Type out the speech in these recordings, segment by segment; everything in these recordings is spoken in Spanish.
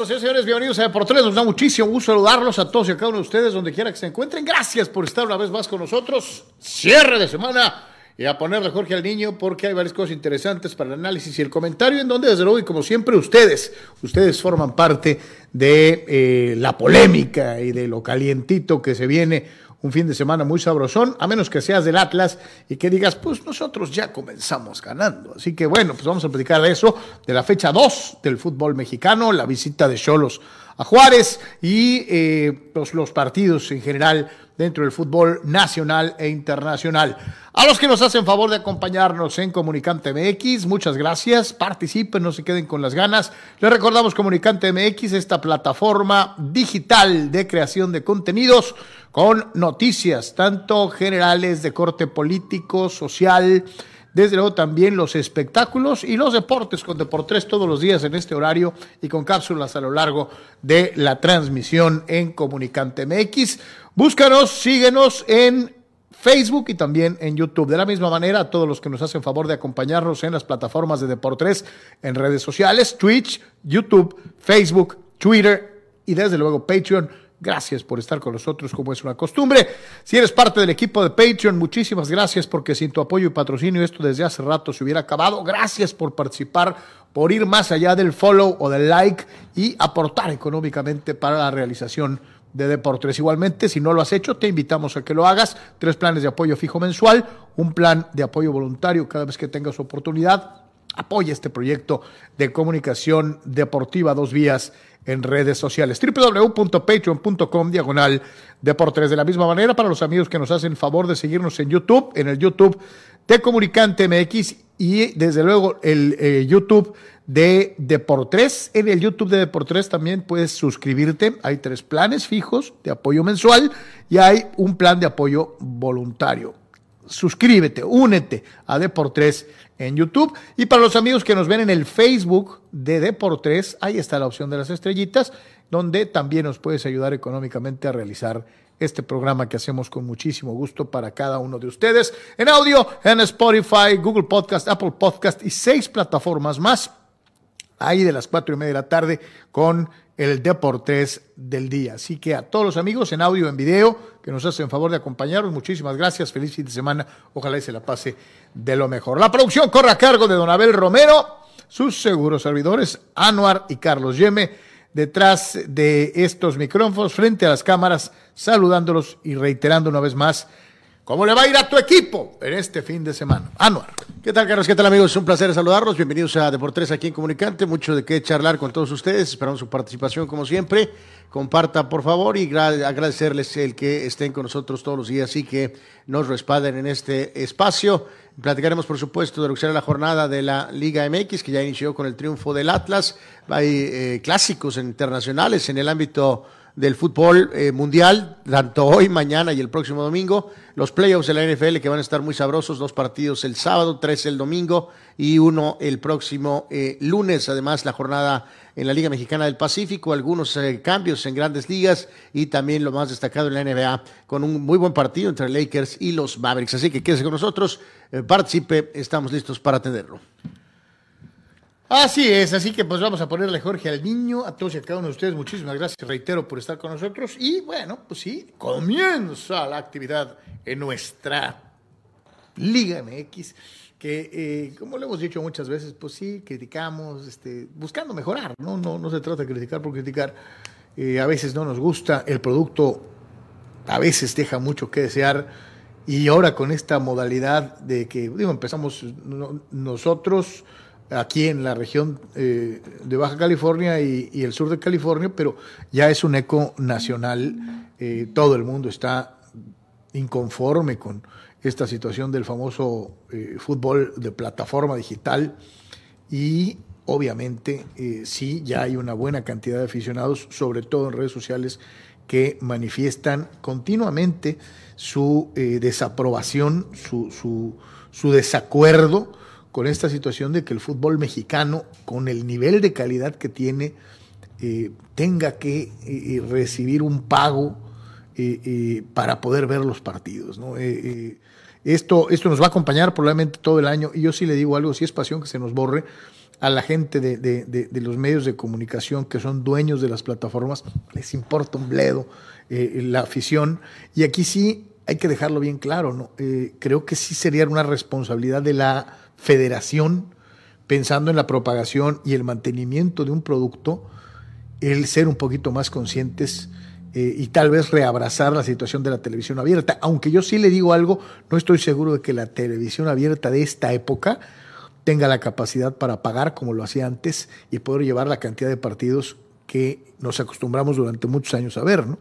Nosotros, señores, bienvenidos a Deportes. Nos da muchísimo gusto saludarlos a todos y a cada uno de ustedes, donde quiera que se encuentren. Gracias por estar una vez más con nosotros. Cierre de semana y a ponerle Jorge al niño porque hay varias cosas interesantes para el análisis y el comentario en donde desde luego y como siempre ustedes, ustedes forman parte de eh, la polémica y de lo calientito que se viene un fin de semana muy sabrosón, a menos que seas del Atlas y que digas, pues nosotros ya comenzamos ganando. Así que bueno, pues vamos a platicar de eso, de la fecha 2 del fútbol mexicano, la visita de Cholos a Juárez y eh, pues, los partidos en general dentro del fútbol nacional e internacional. A los que nos hacen favor de acompañarnos en Comunicante MX, muchas gracias. Participen, no se queden con las ganas. Les recordamos Comunicante MX, esta plataforma digital de creación de contenidos con noticias, tanto generales de corte político, social, desde luego también los espectáculos y los deportes con Deportes todos los días en este horario y con cápsulas a lo largo de la transmisión en Comunicante MX. Búscanos, síguenos en Facebook y también en YouTube. De la misma manera, a todos los que nos hacen favor de acompañarnos en las plataformas de Deportes en redes sociales, Twitch, YouTube, Facebook, Twitter y desde luego Patreon Gracias por estar con nosotros como es una costumbre. Si eres parte del equipo de Patreon, muchísimas gracias porque sin tu apoyo y patrocinio esto desde hace rato se hubiera acabado. Gracias por participar, por ir más allá del follow o del like y aportar económicamente para la realización de Deportes. Igualmente, si no lo has hecho, te invitamos a que lo hagas. Tres planes de apoyo fijo mensual, un plan de apoyo voluntario cada vez que tengas oportunidad. Apoya este proyecto de comunicación deportiva dos vías en redes sociales. www.patreon.com diagonal deportes. De la misma manera, para los amigos que nos hacen favor de seguirnos en YouTube, en el YouTube de Comunicante MX y desde luego el eh, YouTube de Deportes. En el YouTube de Deportes también puedes suscribirte. Hay tres planes fijos de apoyo mensual y hay un plan de apoyo voluntario. Suscríbete, únete a Deportes en YouTube. Y para los amigos que nos ven en el Facebook de Deportes, ahí está la opción de las estrellitas, donde también nos puedes ayudar económicamente a realizar este programa que hacemos con muchísimo gusto para cada uno de ustedes. En audio, en Spotify, Google Podcast, Apple Podcast y seis plataformas más. Ahí de las cuatro y media de la tarde con el Deportes del día. Así que a todos los amigos en audio, en video, que nos hacen favor de acompañarnos, muchísimas gracias. Feliz fin de semana. Ojalá se la pase de lo mejor. La producción corre a cargo de Don Abel Romero, sus seguros servidores, Anuar y Carlos Yeme, detrás de estos micrófonos, frente a las cámaras, saludándolos y reiterando una vez más ¿Cómo le va a ir a tu equipo en este fin de semana? Anuar. ¿Qué tal, Carlos? ¿Qué tal, amigos? Es un placer saludarlos. Bienvenidos a Deportes aquí en Comunicante. Mucho de qué charlar con todos ustedes. Esperamos su participación, como siempre. Comparta, por favor, y agradecerles el que estén con nosotros todos los días y que nos respalden en este espacio. Platicaremos, por supuesto, de lo que será la jornada de la Liga MX, que ya inició con el triunfo del Atlas. Hay eh, clásicos internacionales en el ámbito del fútbol eh, mundial, tanto hoy, mañana y el próximo domingo. Los playoffs de la NFL que van a estar muy sabrosos, dos partidos el sábado, tres el domingo y uno el próximo eh, lunes. Además, la jornada en la Liga Mexicana del Pacífico, algunos eh, cambios en grandes ligas y también lo más destacado en la NBA con un muy buen partido entre Lakers y los Mavericks. Así que quédese con nosotros, participe, estamos listos para atenderlo. Así es, así que pues vamos a ponerle Jorge al niño, a todos y a cada uno de ustedes, muchísimas gracias, reitero, por estar con nosotros. Y bueno, pues sí, comienza la actividad en nuestra Liga MX, que eh, como lo hemos dicho muchas veces, pues sí, criticamos, este, buscando mejorar, ¿no? No, no se trata de criticar por criticar. Eh, a veces no nos gusta, el producto a veces deja mucho que desear. Y ahora con esta modalidad de que, digo, empezamos nosotros aquí en la región eh, de Baja California y, el sur de California, pero ya es un eco nacional. Eh, todo el mundo está inconforme con esta situación del famoso eh, fútbol de plataforma digital y obviamente sí, ya hay una buena cantidad de aficionados, sobre todo en redes sociales, que manifiestan continuamente su desaprobación, su, su, su desacuerdo con esta situación de que el fútbol mexicano, con el nivel de calidad que tiene, eh, tenga que eh, recibir un pago eh, para poder ver los partidos. esto, esto nos va a acompañar probablemente todo el año y yo sí le digo algo, si es pasión que se nos borre a la gente de, de los medios de comunicación que son dueños de las plataformas, les importa un bledo la afición y aquí sí hay que dejarlo bien claro, ¿no? creo que sí sería una responsabilidad de la federación, pensando en la propagación y el mantenimiento de un producto, el ser un poquito más conscientes eh, y tal vez reabrazar la situación de la televisión abierta. Aunque yo sí le digo algo, no estoy seguro de que la televisión abierta de esta época tenga la capacidad para pagar como lo hacía antes y poder llevar la cantidad de partidos que nos acostumbramos durante muchos años a ver. ¿no?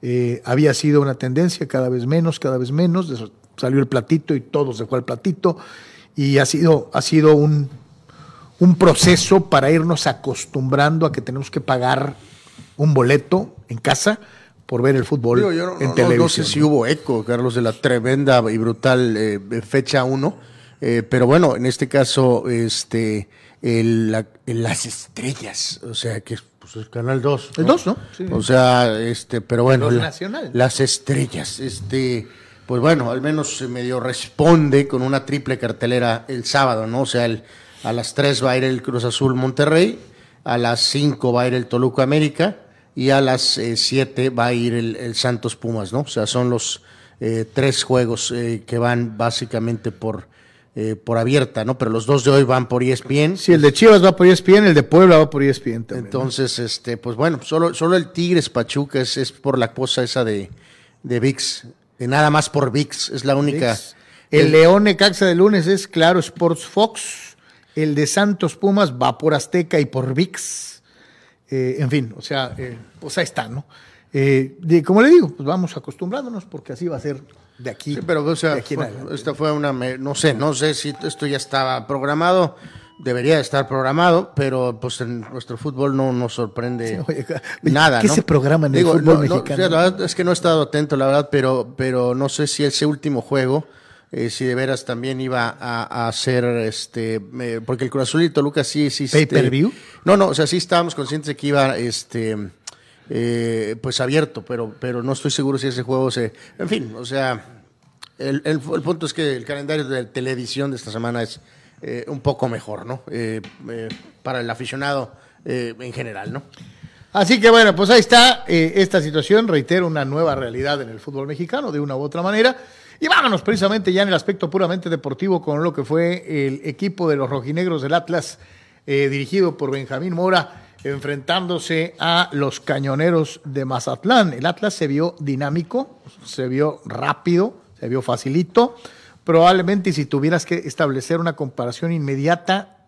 Eh, había sido una tendencia cada vez menos, cada vez menos, salió el platito y todo se fue al platito y ha sido, ha sido un, un proceso para irnos acostumbrando a que tenemos que pagar un boleto en casa por ver el fútbol en televisión. No sé si hubo eco, Carlos, de la tremenda y brutal eh, fecha 1, eh, pero bueno, en este caso, este, las estrellas, o sea, que pues, el Canal 2. El 2, ¿no? O sea, este, pero bueno, nacional. las estrellas, este pues bueno, al menos se medio responde con una triple cartelera el sábado, ¿no? O sea, a las 3 va a ir el Cruz Azul Monterrey, a las 5 va a ir el Toluca América y a las 7 eh, va a ir el, Santos Pumas, ¿no? O sea, son los eh, tres juegos eh, que van básicamente por, por abierta, ¿no? Pero los dos de hoy van por ESPN. Sí, el de Chivas va por ESPN, el de Puebla va por ESPN también. Entonces, este, pues bueno, solo, solo el Tigres Pachuca es, es por la cosa esa de, de VIX nada más por VIX, es la única. El, León Necaxa de lunes es Claro Sports Fox, el de Santos Pumas va por Azteca y por VIX. Eh, en fin, o sea, eh, pues ahí está, ¿no? Eh, como le digo, pues vamos acostumbrándonos porque así va a ser de aquí. pero o sea, esta fue una, no sé, no sé si esto ya estaba programado debería estar programado, pero pues en nuestro fútbol no nos sorprende nada. ¿Qué se programa en el fútbol mexicano? es que no he estado atento, la verdad, pero, pero no sé si ese último juego, eh, si de veras también iba a, hacer, este, porque el Cruz Azul y Toluca sí existe. ¿Pay per view? No, no, o sea, sí estábamos conscientes de que iba, este, eh, pues abierto, pero, pero no estoy seguro si ese juego se, en fin, o sea, el, el punto es que el calendario de televisión de esta semana es eh, un poco mejor, ¿no? Eh, eh, para el aficionado en general, ¿no? Así que bueno, pues ahí está esta situación, reitero, una nueva realidad en el fútbol mexicano, de una u otra manera. Y vámonos precisamente ya en el aspecto puramente deportivo con lo que fue el equipo de los rojinegros del Atlas, dirigido por Benjamín Mora, enfrentándose a los cañoneros de Mazatlán. El Atlas se vio dinámico, se vio rápido, se vio facilito probablemente si tuvieras que establecer una comparación inmediata,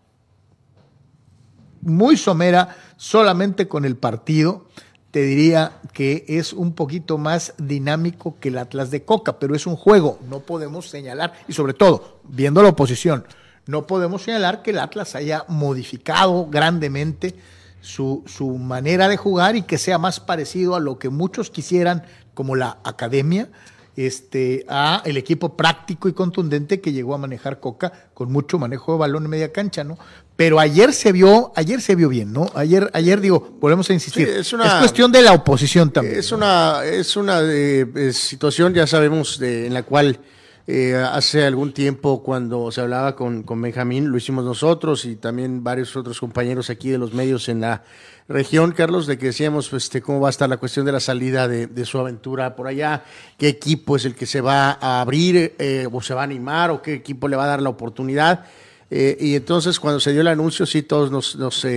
muy somera, solamente con el partido, te diría que es un poquito más dinámico que el Atlas de Coca, pero es un juego, no podemos señalar, y sobre todo, viendo la oposición, no podemos señalar que el Atlas haya modificado grandemente su, su manera de jugar y que sea más parecido a lo que muchos quisieran como la academia, este, a el equipo práctico y contundente que llegó a manejar Coca con mucho manejo de balón en media cancha, ¿no? Pero ayer se vio, ayer se vio bien, ¿no? Ayer, ayer digo, volvemos a insistir, es, una, cuestión de la oposición también. Es una, es una de, situación, ya sabemos, de, en la cual Eh, hace algún tiempo cuando se hablaba con, con, Benjamín, lo hicimos nosotros y también varios otros compañeros aquí de los medios en la región, Carlos, de que decíamos este, cómo va a estar la cuestión de la salida de, su aventura por allá, qué equipo es el que se va a abrir eh, o se va a animar o qué equipo le va a dar la oportunidad. Eh, y entonces cuando se dio el anuncio, sí, todos nos, nos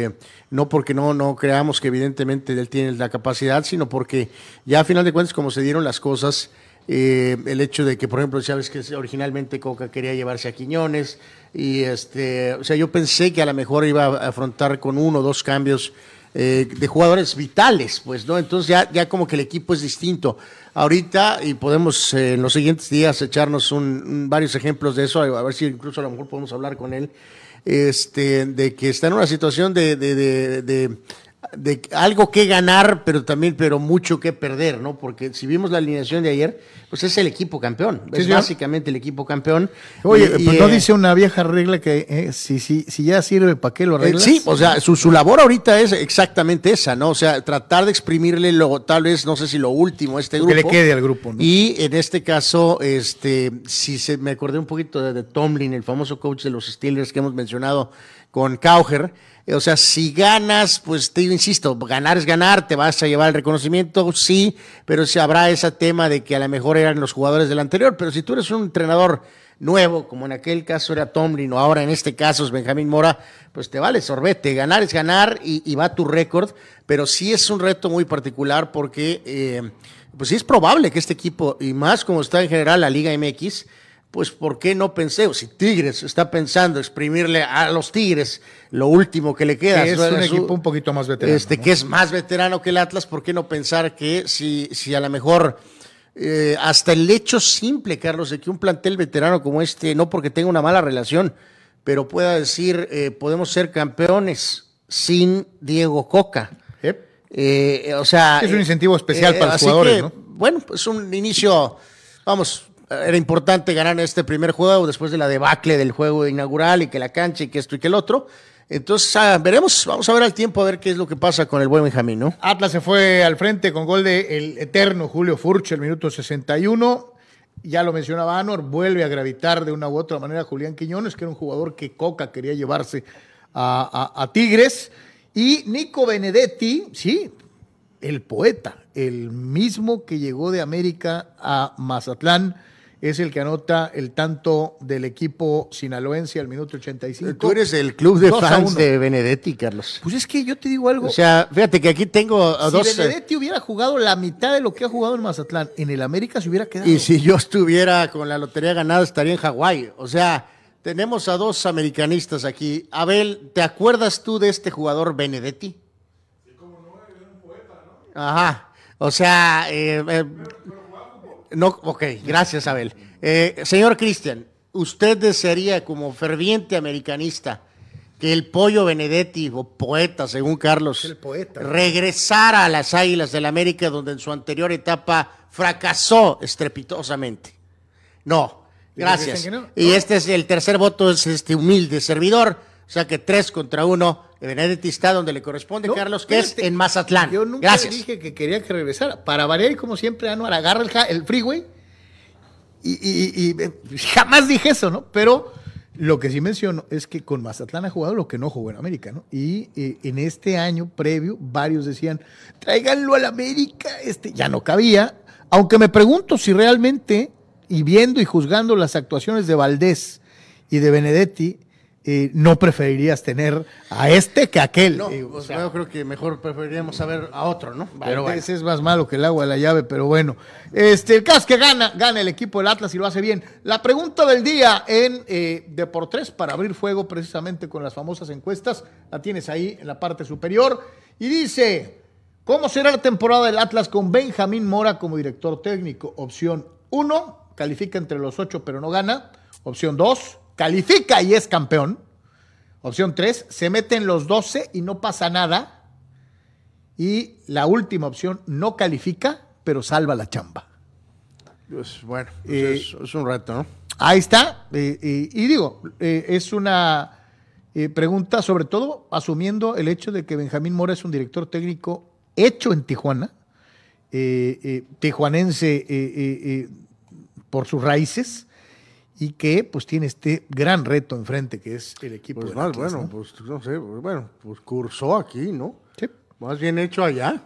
no porque no, no creamos que evidentemente él tiene la capacidad, sino porque ya a final de cuentas, como se dieron las cosas, eh, el hecho de que, por ejemplo, sabes que originalmente Coca quería llevarse a Quiñones y este, o sea, yo pensé que a lo mejor iba a afrontar con uno o dos cambios eh, de jugadores vitales, pues, ¿no? Entonces ya, ya como que el equipo es distinto. Ahorita, y podemos eh, en los siguientes días echarnos un, varios ejemplos de eso, a ver si incluso a lo mejor podemos hablar con él, este, de que está en una situación de algo que ganar, pero también, pero mucho que perder, ¿no? Porque si vimos la alineación de ayer, pues es el equipo campeón, es básicamente el equipo campeón. Oye, pues no eh, dice una vieja regla que eh, si, si, si ya sirve, ¿para qué lo eh, arreglas? sí, o sea, su, su labor ahorita es exactamente esa, ¿no? O sea, tratar de exprimirle lo, tal vez, no sé si lo último a este grupo. Que le quede al grupo, ¿no? Y en este caso, este, si se, me acordé un poquito de, de Tomlin, el famoso coach de los Steelers que hemos mencionado con Cauger, o sea, si ganas, pues te insisto, ganar es ganar, te vas a llevar el reconocimiento, sí, pero si habrá ese tema de que a lo mejor eran los jugadores del anterior, pero si tú eres un entrenador nuevo, como en aquel caso era Tomlin o ahora en este caso es Benjamín Mora, pues te vale sorbete, ganar es ganar y, va tu récord, pero sí es un reto muy particular porque eh, pues sí es probable que este equipo, y más como está en general la Liga MX, pues ¿por qué no pensé? O si Tigres está pensando exprimirle a los Tigres lo último que le queda. es un equipo un poquito más veterano. Este, Que es más veterano que el Atlas, ¿por qué no pensar que si, si a lo mejor eh, hasta el hecho simple, Carlos, de que un plantel veterano como este, no porque tenga una mala relación, pero pueda decir, eh, podemos ser campeones sin Diego Coca. Eh, o sea, es un incentivo especial para los jugadores, ¿no? Bueno, pues un inicio, vamos, era importante ganar este primer juego después de la debacle del juego inaugural y que la cancha y que esto y que el otro. Entonces, ah, veremos, vamos a ver al tiempo a ver qué es lo que pasa con el buen Benjamín, ¿no? Atlas se fue al frente con gol de el eterno Julio Furch, el minuto 61. Ya lo mencionaba Anor, vuelve a gravitar de una u otra manera Julián Quiñones, que era un jugador que Coca quería llevarse a, a Tigres. Y Nico Benedetti, sí, el poeta, el mismo que llegó de América a Mazatlán es el que anota el tanto del equipo sinaloense al minuto 85. Tú eres el club de fans de Benedetti, Carlos. Pues es que yo te digo algo. O sea, fíjate que aquí tengo a si dos. Si eh, Benedetti hubiera jugado la mitad de lo que ha jugado en Mazatlán, en el América se hubiera quedado. Y si yo estuviera con la lotería ganada, estaría en Hawái. O sea, tenemos a dos americanistas aquí. Abel, ¿te acuerdas tú de este jugador Benedetti? Sí, como no, era un poeta, ¿no? Ajá. O sea, eh, eh no, ok, gracias Abel. Eh, señor Cristian, ¿usted desearía como ferviente americanista que el pollo Benedetti, o poeta según Carlos, el poeta. regresara a las Águilas del América donde en su anterior etapa fracasó estrepitosamente? No, gracias. Y este es el tercer voto, es este humilde servidor, o sea que tres contra uno. Benedetti está donde le corresponde, Carlos, que es en Mazatlán. Yo nunca dije que quería que regresara. Para variar, como siempre, Anuar agarra el, freeway y, jamás dije eso, ¿no? Pero lo que sí menciono es que con Mazatlán ha jugado lo que no jugó en América, ¿no? Y en este año previo, varios decían, tráiganlo al América, este ya no cabía. Aunque me pregunto si realmente, y viendo y juzgando las actuaciones de Valdés y de Benedetti, eh, no preferirías tener a este que a aquel. No, yo creo que mejor preferiríamos saber a otro, ¿no? Pero ese es más malo que el agua de la llave, pero bueno. Este, el caso es que gana, gana el equipo del Atlas y lo hace bien. La pregunta del día en eh, Deportes para abrir fuego precisamente con las famosas encuestas, la tienes ahí en la parte superior y dice, ¿cómo será la temporada del Atlas con Benjamín Mora como director técnico? Opción 1, califica entre los ocho pero no gana. Opción 2, califica y es campeón. Opción 3, se meten los 12 y no pasa nada. Y la última opción, no califica, pero salva la chamba. Pues bueno, pues es, un reto, ¿no? Ahí está. Eh, eh, y digo, eh, es una pregunta sobre todo asumiendo el hecho de que Benjamín Mora es un director técnico hecho en Tijuana, tijuanense por sus raíces y que pues tiene este gran reto enfrente que es el equipo Pues más, Atlas, bueno, ¿no? pues no sé, pues, bueno, pues cursó aquí, ¿no? Sí. Más bien hecho allá.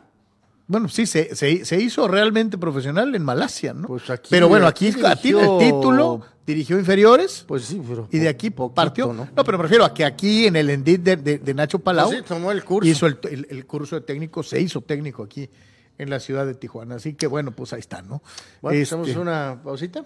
Bueno, sí, se, se- se hizo realmente profesional en Malasia, ¿no? Pues aquí- pero bueno, aquí, aquí aquí dirigió- el título dirigió inferiores Pues sí, pero. y de aquí poquito, partió. ¿no? ¿no? pero me refiero a que aquí en el Endit de, de- de Nacho Palau Pues sí, tomó el curso. hizo el, el- el curso de técnico, se hizo técnico aquí en la ciudad de Tijuana. Así que bueno, pues ahí está, ¿no? Bueno, Este, hacemos una pausita.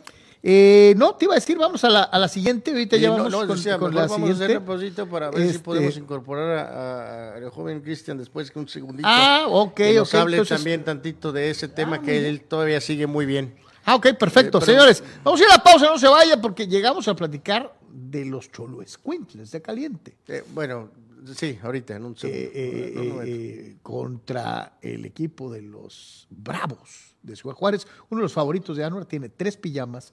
Eh, no, te iba a decir, vamos a la, a la siguiente. Ahorita Sí, ya no, vamos no, con, decía, con la vamos a hacer siguiente. una pausita para ver si Este- podemos incorporar a- a- al joven Cristian después que un segundito. Ah, ok, que nos ok, hable entonces- también tantito de ese tema que él todavía sigue muy bien. Ah, ok, perfecto. Eh, pero- Señores, vamos a ir a la pausa, no se vaya, porque llegamos a platicar de los Choluescuintles de Caliente. Eh, bueno, sí, ahorita, en un segundo. eh, eh, en un momento. eh, contra el equipo de los Bravos de Ciudad Juárez. Uno de los favoritos de Anuar tiene tres pijamas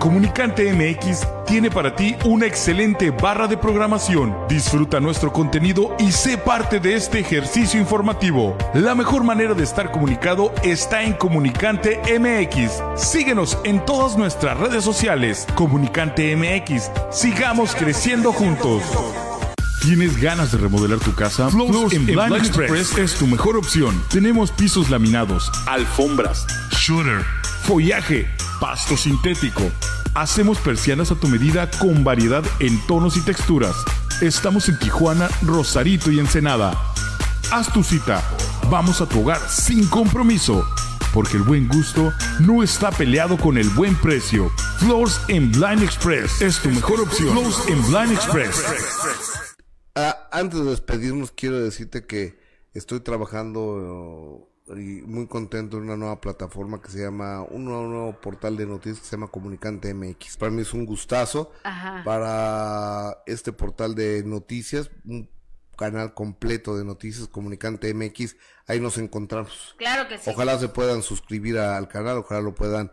Comunicante MX tiene para ti una excelente barra de programación. Disfruta nuestro contenido y sé parte de este ejercicio informativo. La mejor manera de estar comunicado está en Comunicante MX. Síguenos en todas nuestras redes sociales. Comunicante MX. Sigamos creciendo juntos. ¿Tienes ganas de remodelar tu casa? Floors en Blind Express es tu mejor opción. Tenemos pisos laminados, alfombras, shooter, follaje, pasto sintético. Hacemos persianas a tu medida con variedad en tonos y texturas. Estamos en Tijuana, Rosarito y Ensenada. Haz tu cita. Vamos a tu hogar sin compromiso. Porque el buen gusto no está peleado con el buen precio. Floors en Blind Express es tu mejor opción. Floors en Blind Express. Ah, antes de despedirnos, quiero decirte que estoy trabajando y muy contento en una nueva plataforma que se llama, un nuevo, nuevo portal de noticias que se llama Comunicante MX. Para mí es un gustazo para este portal de noticias, un canal completo de noticias, Comunicante MX. Ahí nos encontramos. Claro que sí. Ojalá se puedan suscribir al canal, ojalá lo puedan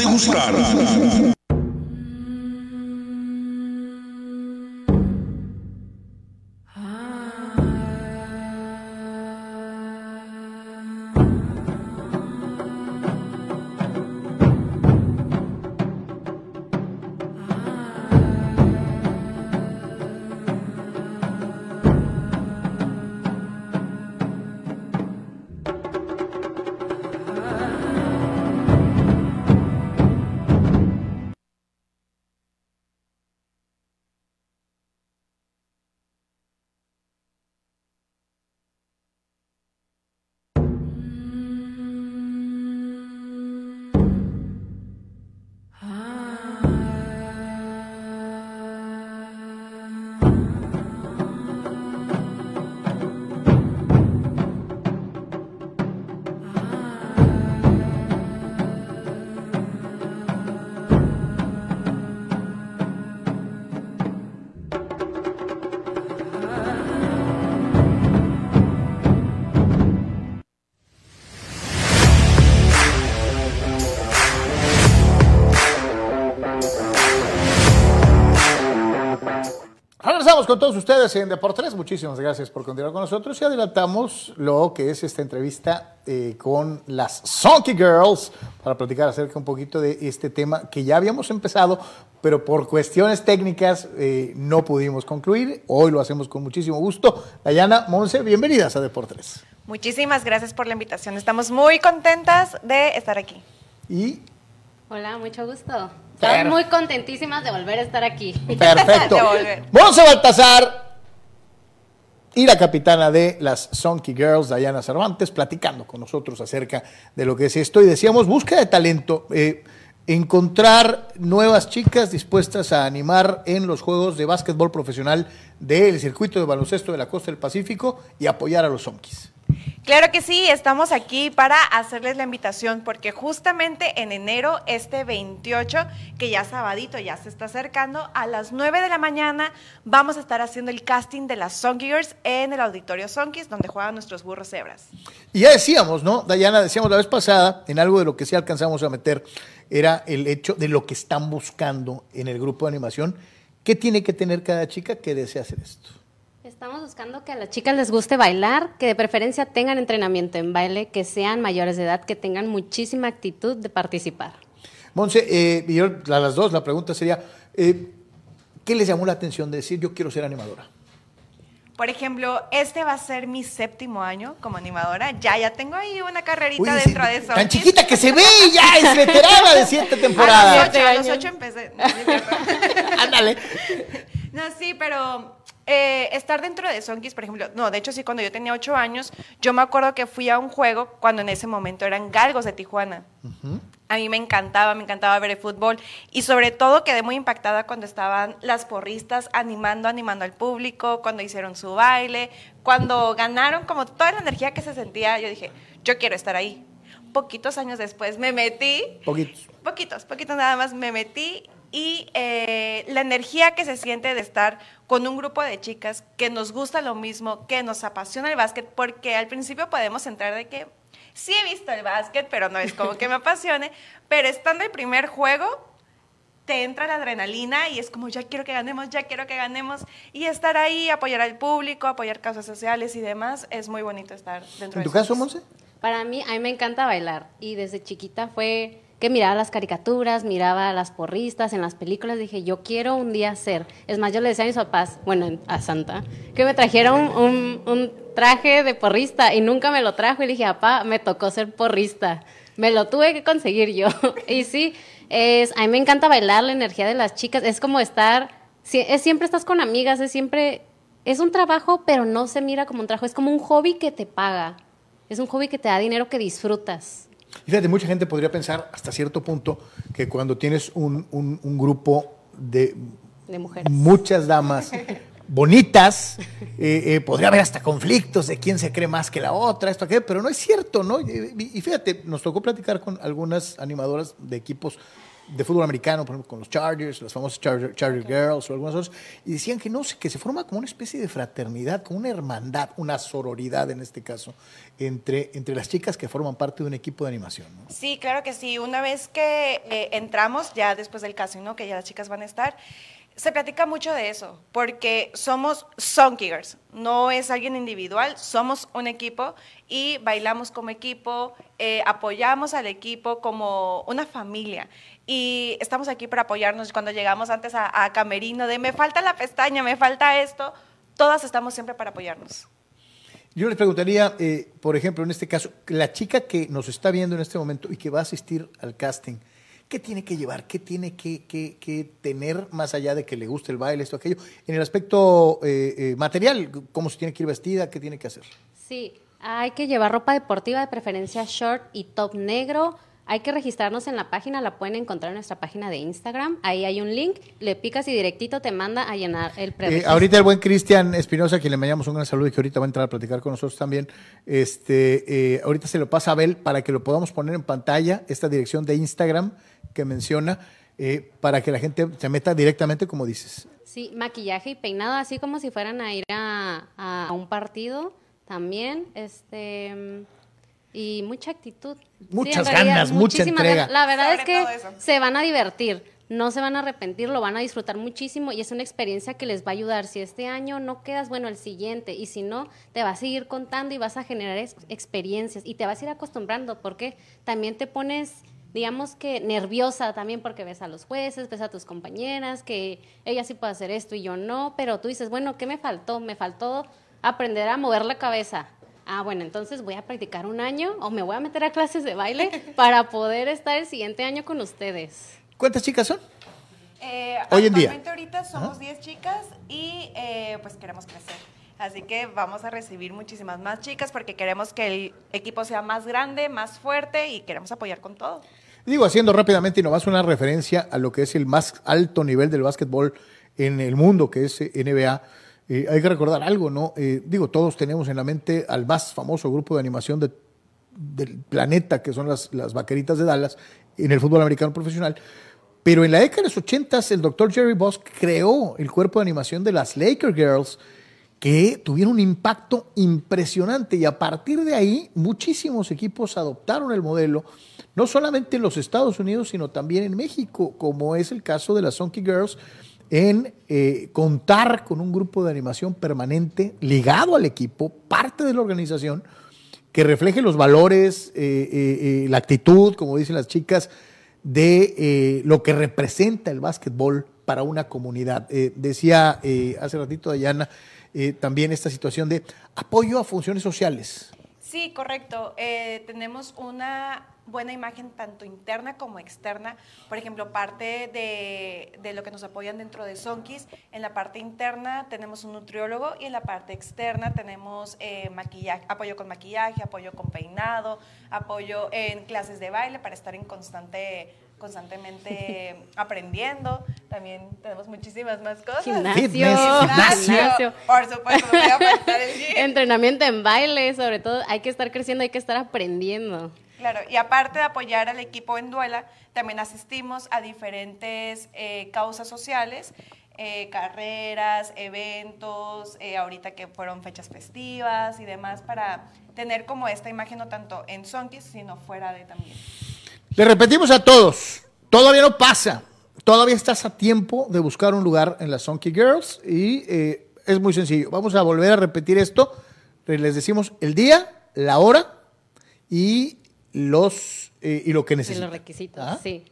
degustar. Regresamos con todos ustedes en Deportes. Muchísimas gracias por continuar con nosotros y adelantamos lo que es esta entrevista eh, con las Sonky Girls para platicar acerca un poquito de este tema que ya habíamos empezado, pero por cuestiones técnicas eh, no pudimos concluir. Hoy lo hacemos con muchísimo gusto. Dayana, Monse, bienvenidas a Deportes. Muchísimas gracias por la invitación. Estamos muy contentas de estar aquí. Y Hola, mucho gusto. Estamos muy contentísimas de volver a estar aquí. Perfecto. Monse Baltasar y la capitana de las Sonky Girls, Dayana Cervantes, platicando con nosotros acerca de lo que es esto. Y decíamos, búsqueda de talento, eh, encontrar nuevas chicas dispuestas a animar en los juegos de básquetbol profesional del circuito de baloncesto de la costa del Pacífico y apoyar a los Sonkis. Claro que sí, estamos aquí para hacerles la invitación porque justamente en enero, este 28, que ya sabadito ya se está acercando, a las 9 de la mañana vamos a estar haciendo el casting de las Sonkiers en el auditorio Sonkis, donde juegan nuestros burros cebras. Y ya decíamos, ¿no? Dayana, decíamos la vez pasada, en algo de lo que sí alcanzamos a meter, era el hecho de lo que están buscando en el grupo de animación. ¿Qué tiene que tener cada chica que desea hacer esto? Estamos buscando que a las chicas les guste bailar, que de preferencia tengan entrenamiento en baile, que sean mayores de edad, que tengan muchísima actitud de participar. Monse, eh, yo, a las dos, la pregunta sería, eh, ¿qué les llamó la atención de decir yo quiero ser animadora? Por ejemplo, este va a ser mi séptimo año como animadora. Ya, ya tengo ahí una carrerita Uy, dentro sí, de Sonkis. Tan chiquita que se ve y ya es veterana de siete A los temporadas. ocho, a los ocho empecé. Ándale. No, sí, pero eh, estar dentro de Sonkis, por ejemplo, no, de hecho sí, cuando yo tenía ocho años, yo me acuerdo que fui a un juego cuando en ese momento eran galgos de Tijuana. A mí me encantaba, me encantaba ver el fútbol y sobre todo quedé muy impactada cuando estaban las porristas animando, animando al público, cuando hicieron su baile, cuando ganaron, como toda la energía que se sentía, yo dije, yo quiero estar ahí. Poquitos años después me metí Poquitos. poquitos, poquitos nada más me metí y eh, la energía que se siente de estar con un grupo de chicas que nos gusta lo mismo, que nos apasiona el básquet, porque al principio podemos entrar de que sí he visto el básquet, pero no es como que me apasione, pero estando el primer juego, te entra la adrenalina y es como ya quiero que ganemos, ya quiero que ganemos y estar ahí, apoyar al público, apoyar causas sociales y demás, es muy bonito estar dentro ¿En de tu caso, Monse? Para mí, a mí me encanta bailar y desde chiquita fue que miraba las caricaturas, miraba a las porristas en las películas, dije, yo quiero un día ser. Es más, yo le decía a mis papás, bueno, a Santa, que me trajera un, un- traje de porrista y nunca me lo trajo y dije, papá, me tocó ser porrista. Me lo tuve que conseguir yo. y sí, es, a mí me encanta bailar, la energía de las chicas, es como estar, es, siempre estás con amigas, es siempre, es un trabajo, pero no se mira como un trabajo, es como un hobby que te paga. Es un hobby que te da dinero que disfrutas. Y Fíjate, mucha gente podría pensar hasta cierto punto que cuando tienes un, un- un grupo de De mujeres. muchas damas bonitas, eh, eh, podría haber hasta conflictos de quién se cree más que la otra, esto, aquello, pero no es cierto, ¿no? Y, y fíjate, nos tocó platicar con algunas animadoras de equipos de fútbol americano, por ejemplo, con los Chargers, las famosas Charger, Charger Girls o algunas otras, y decían que no, que se forma como una especie de fraternidad, como una hermandad, una sororidad en este caso, entre, entre las chicas que forman parte de un equipo de animación, ¿no? Sí, claro que sí. Una vez que eh, entramos, ya después del casting, ¿no? que ya las chicas van a estar, se platica mucho de eso, porque somos Sonkigers, no es alguien individual, somos un equipo y bailamos como equipo, eh, apoyamos al equipo como una familia. Y estamos aquí para apoyarnos. Cuando llegamos antes a, a Camerino, de me falta la pestaña, me falta esto, todas estamos siempre para apoyarnos. Yo les preguntaría, eh, por ejemplo, en este caso, la chica que nos está viendo en este momento y que va a asistir al casting, ¿qué tiene que llevar? ¿Qué tiene que, que- que tener más allá de que le guste el baile, esto, aquello? En el aspecto eh, eh, material, ¿cómo se tiene que ir vestida? ¿Qué tiene que hacer? Sí, hay que llevar ropa deportiva, de preferencia short y top negro. Hay que registrarnos en la página, la pueden encontrar en nuestra página de Instagram. Ahí hay un link, le picas y directito te manda a llenar el Eh, preregistro. ahorita el buen Cristian Espinosa, a quien le mandamos un gran saludo y que ahorita va a entrar a platicar con nosotros también, este, eh, ahorita se lo pasa a Abel para que lo podamos poner en pantalla, esta dirección de Instagram que menciona, eh, para que la gente se meta directamente, como dices. Sí, maquillaje y peinado, así como si fueran a ir a, a un partido también. Este. Y mucha actitud. Sí, Muchas en realidad, ganas, mucha entrega. ganas. La verdad Sobre es que se van a divertir. no se van a arrepentir, lo van a disfrutar muchísimo y es una experiencia que les va a ayudar. Si este año no quedas, bueno, el siguiente, y si no, te vas a seguir contando y vas a generar ex- experiencias y te vas a ir acostumbrando porque también te pones digamos que nerviosa también porque ves a los jueces, ves a tus compañeras, que ella sí puede hacer esto y yo no, pero tú dices, bueno, ¿qué me faltó? Me faltó aprender a mover la cabeza. Ah, bueno, entonces voy a practicar un año o me voy a meter a clases de baile para poder estar el siguiente año con ustedes. ¿Cuántas chicas son? Eh, Hoy en día. Actualmente ahorita somos 10 chicas y eh, pues queremos crecer. Así que vamos a recibir muchísimas más chicas porque queremos que el equipo sea más grande, más fuerte y queremos apoyar con todo. Digo, haciendo rápidamente y nomás una referencia a lo que es el más alto nivel del básquetbol en el mundo, que es NBA. Eh, hay que recordar algo, ¿no? Eh, digo, todos tenemos en la mente al más famoso grupo de animación de- del planeta, que son las, las vaqueritas de Dallas, en el fútbol americano profesional. Pero en la década de los 80 el doctor Jerry Boss creó el cuerpo de animación de las Laker Girls, que tuvieron un impacto impresionante y a partir de ahí muchísimos equipos adoptaron el modelo, no solamente en los Estados Unidos, sino también en México, como es el caso de las Sonky Girls, en eh, contar con un grupo de animación permanente ligado al equipo, parte de la organización, que refleje los valores, eh, eh, eh, la actitud, como dicen las chicas, de lo que representa el básquetbol para una comunidad. Decía hace ratito Dayana también esta situación de apoyo a funciones sociales. Sí, correcto. Tenemos una buena imagen tanto interna como externa. Por ejemplo, parte de, de lo que nos apoyan dentro de Sonkis, en la parte interna tenemos un nutriólogo y en la parte externa tenemos eh, maquillaje, apoyo con maquillaje, apoyo con peinado, apoyo en clases de baile para estar en constante constantemente aprendiendo. También tenemos muchísimas más cosas. Gimnasio, Fitness, gimnasio. Por supuesto, no voy a faltar el gym. Entrenamiento en baile, sobre todo, hay que estar creciendo, hay que estar aprendiendo. Claro, y aparte de apoyar al equipo en Duela, también asistimos a diferentes eh, causas sociales, eh, carreras, eventos, eh, ahorita que fueron fechas festivas y demás, para tener como esta imagen no tanto en Sonkis, sino fuera de también. Le repetimos a todos, todavía no pasa, todavía estás a tiempo de buscar un lugar en las Sonky Girls y es muy sencillo. Vamos a volver a repetir esto. Les decimos el día, la hora y los eh, y lo que Y necesitan. los requisitos, ¿Ah? sí.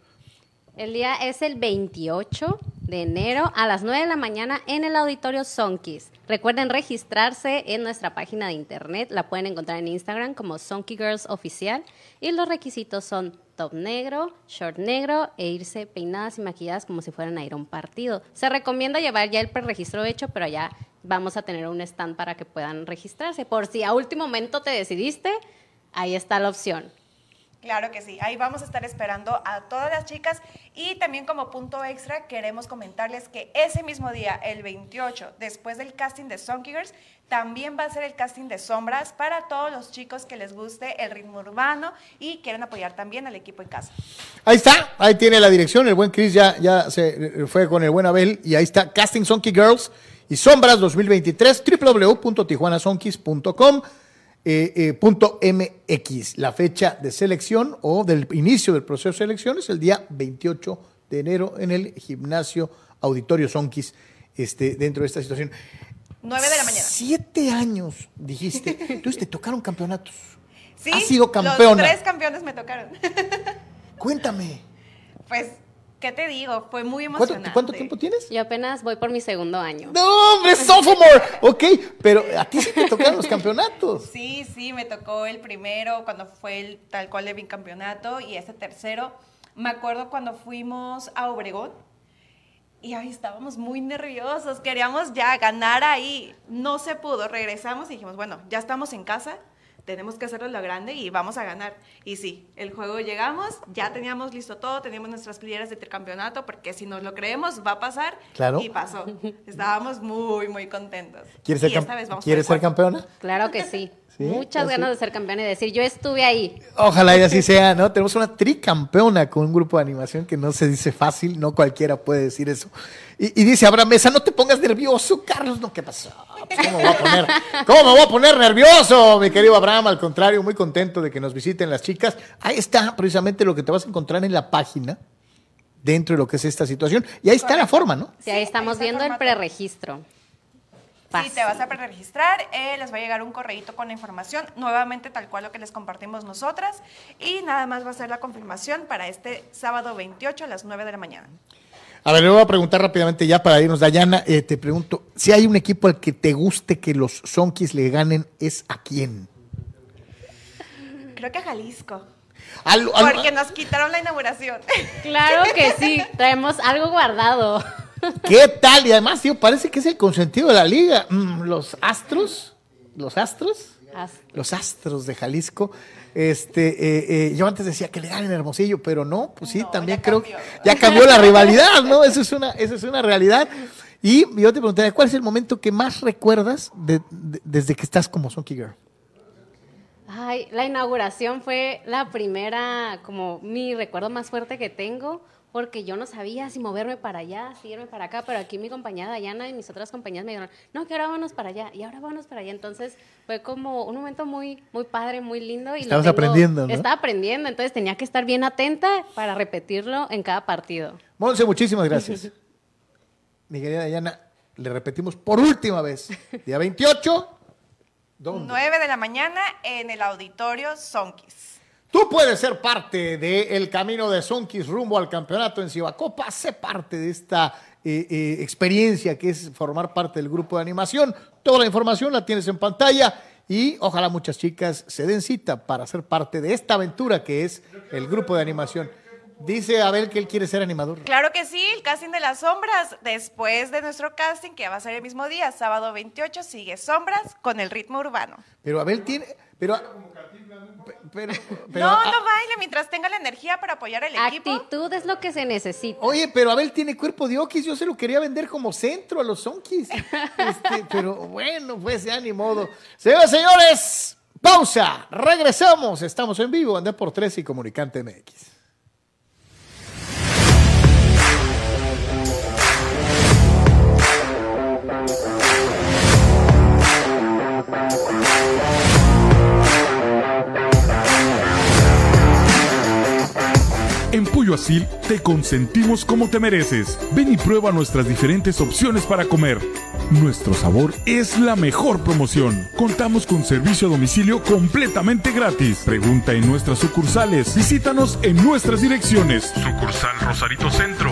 El día es el 28 de enero a las 9 de la mañana en el auditorio Sonkis. Recuerden registrarse en nuestra página de internet, la pueden encontrar en Instagram como Sonky Girls Oficial y los requisitos son top negro, short negro e irse peinadas y maquilladas como si fueran a ir a un partido. Se recomienda llevar ya el preregistro hecho, pero ya vamos a tener un stand para que puedan registrarse. Por si a último momento te decidiste, ahí está la opción. Claro que sí, ahí vamos a estar esperando a todas las chicas y también como punto extra queremos comentarles que ese mismo día, el 28, después del casting de Girls, también va a ser el casting de Sombras para todos los chicos que les guste el ritmo urbano y quieren apoyar también al equipo en casa. Ahí está, ahí tiene la dirección. El buen Chris ya, ya se eh, fue con el buen Abel y ahí está Casting Sonky Girls y Sombras 2023 www.tijuanasonkis.com eh, eh, punto MX. La fecha de selección o del inicio del proceso de selección es el día 28 de enero en el gimnasio Auditorio Sonkis este, dentro de esta situación. 9 de la mañana. Siete años, dijiste. Entonces te tocaron campeonatos. Sí, Has sido Los campeona. tres campeones me tocaron. Cuéntame. pues, ¿qué te digo? Fue muy ¿Cuánto, emocionante. cuánto tiempo tienes? Yo apenas voy por mi segundo año. No, hombre, sophomore. Ok, pero a ti sí te tocaron los campeonatos. Sí, sí, me tocó el primero cuando fue el tal cual el bicampeonato y este tercero. Me acuerdo cuando fuimos a Obregón y ahí estábamos muy nerviosos, queríamos ya ganar ahí. No se pudo, regresamos y dijimos, bueno, ya estamos en casa, tenemos que hacerlo lo grande y vamos a ganar. Y sí, el juego llegamos, ya teníamos listo todo, teníamos nuestras playeras de tricampeonato, porque si nos lo creemos va a pasar. Claro. Y pasó. Estábamos muy, muy contentos. ¿Quieres ser, Y cam- ¿quieres ser campeona? Claro que sí. ¿Sí? Muchas ¿Ah, ganas de ser campeona y decir, yo estuve ahí. Ojalá y así sea, ¿no? Tenemos una tricampeona con un grupo de animación que no se dice fácil, no cualquiera puede decir eso. Y, y dice Abraham Mesa, no te pongas nervioso, Carlos, no, ¿qué pasó? Pues, ¿Cómo me voy a poner, cómo me voy a poner nervioso, mi querido Abraham? Al contrario, muy contento de que nos visiten las chicas. Ahí está precisamente lo que te vas a encontrar en la página dentro de lo que es esta situación. Y ahí está la forma, ¿no? Sí, ahí estamos viendo el preregistro. Sí, te vas a preregistrar, eh, les va a llegar un correíto con la información, nuevamente tal cual lo que les compartimos nosotras, y nada más va a ser la confirmación para este sábado 28 a las 9 de la mañana. A ver, le voy a preguntar rápidamente ya para irnos, Dayana, eh, te pregunto, si hay un equipo al que te guste que los Sonkis le ganen, ¿es a quién? Creo que a Jalisco, Al- al- porque nos quitaron la inauguración. Claro que sí, traemos algo guardado. ¿Qué tal? Y además, tío, parece que es el consentido de la liga. Mm, los Astros, los Astros, As- los Astros de Jalisco. Este, eh, eh, yo antes decía que le ganen Hermosillo, pero no, pues sí, No, también creo cambió. que ya cambió la rivalidad, ¿no? Eso es una, eso es una realidad. Y yo te preguntaría, ¿cuál es el momento que más recuerdas de- de- desde que estás como Sonky Girl? Ay, la inauguración fue la primera, como mi recuerdo más fuerte que tengo, porque yo no sabía si moverme para allá, si irme para acá, pero aquí mi compañera Dayana y mis otras compañeras me dijeron, no, que ahora vámonos para allá, y ahora vámonos para allá. Entonces fue como un momento muy, muy padre, muy lindo. Y lo Estabas tengo- aprendiendo, ¿no? Estaba aprendiendo, entonces tenía que estar bien atenta para repetirlo en cada partido. Monse, muchísimas gracias. Mi querida Dayana, le repetimos por última vez. Día 28, ¿dónde? 9 de la mañana en el auditorio Sonkis. Tú puedes ser parte del camino de Sonkis rumbo al campeonato en Cibacopa. Sé parte de esta eh, eh, experiencia que es formar parte del grupo de animación. Toda la información la tienes en pantalla y ojalá muchas chicas se den cita para ser parte de esta aventura que es el grupo de animación. Dice Abel que él quiere ser animador. Claro que sí, el casting de las sombras. Después de nuestro casting, que va a ser el mismo día, sábado 28, sigue sombras con el ritmo urbano. Pero Abel tiene... Pero, pero, pero- no, no baile mientras tenga la energía para apoyar al equipo. Actitud es lo que se necesita. Oye, pero Abel tiene cuerpo de Okis, yo se lo quería vender como centro a los Sonkis. Este, pero bueno, pues ya ni modo. Señoras y señores, pausa, regresamos. Estamos en vivo en por 3 y Comunicante MX. Pollo Asil te consentimos como te mereces. Ven y prueba nuestras diferentes opciones para comer. Nuestro sabor es la mejor promoción. Contamos con servicio a domicilio completamente gratis. Pregunta en nuestras sucursales. Visítanos en nuestras direcciones. Sucursal Rosarito Centro.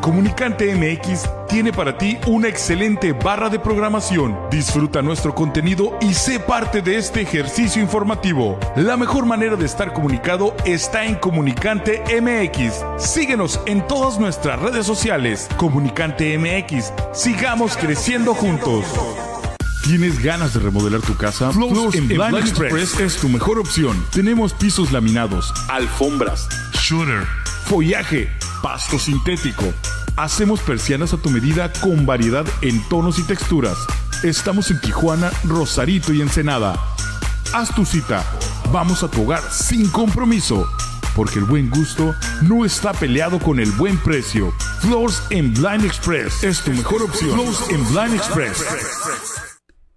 Comunicante MX tiene para ti una excelente barra de programación. Disfruta nuestro contenido y sé parte de este ejercicio informativo. La mejor manera de estar comunicado está en Comunicante MX. Síguenos en todas nuestras redes sociales. Comunicante MX. Sigamos creciendo juntos. ¿Tienes ganas de remodelar tu casa? Floors en Blind Express es tu mejor opción. Tenemos pisos laminados, alfombras, shooter, follaje, pasto sintético. Hacemos persianas a tu medida con variedad en tonos y texturas. Estamos en Tijuana, Rosarito y Ensenada. Haz tu cita. Vamos a tu hogar sin compromiso. Porque el buen gusto no está peleado con el buen precio. Floors en Blind Express es tu mejor opción. Floors en Blind Express.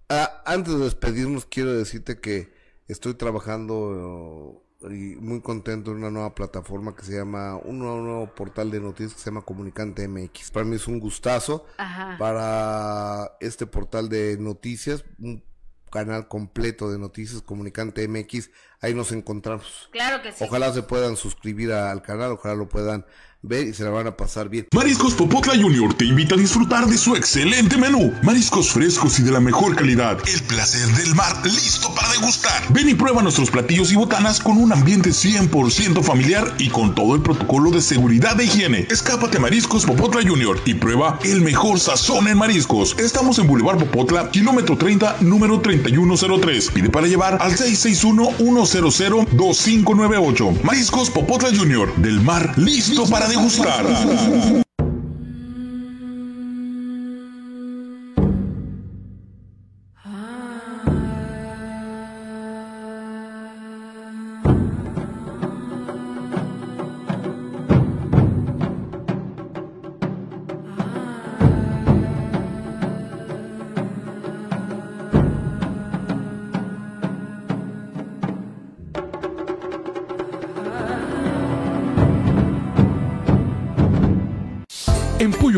Ah, antes de despedirnos, quiero decirte que estoy trabajando y muy contento en una nueva plataforma que se llama, un nuevo, nuevo portal de noticias que se llama Comunicante MX. Para mí es un gustazo Ajá. para este portal de noticias, un canal completo de noticias, Comunicante MX. Ahí nos encontramos. Claro que sí. Ojalá se puedan suscribir a- al canal, ojalá lo puedan ver y se la van a pasar bien. Mariscos Popotla Junior te invita a disfrutar de su excelente menú. Mariscos frescos y de la mejor calidad. El placer del mar listo para degustar. Ven y prueba nuestros platillos y botanas con un ambiente 100% familiar y con todo el protocolo de seguridad e higiene. Escápate a Mariscos Popotla Junior y prueba el mejor sazón en mariscos. Estamos en Boulevard Popotla, kilómetro 30, número 3103. Pide para llevar al 661-100-2598. Mariscos Popotla Junior. Del mar listo para degustar.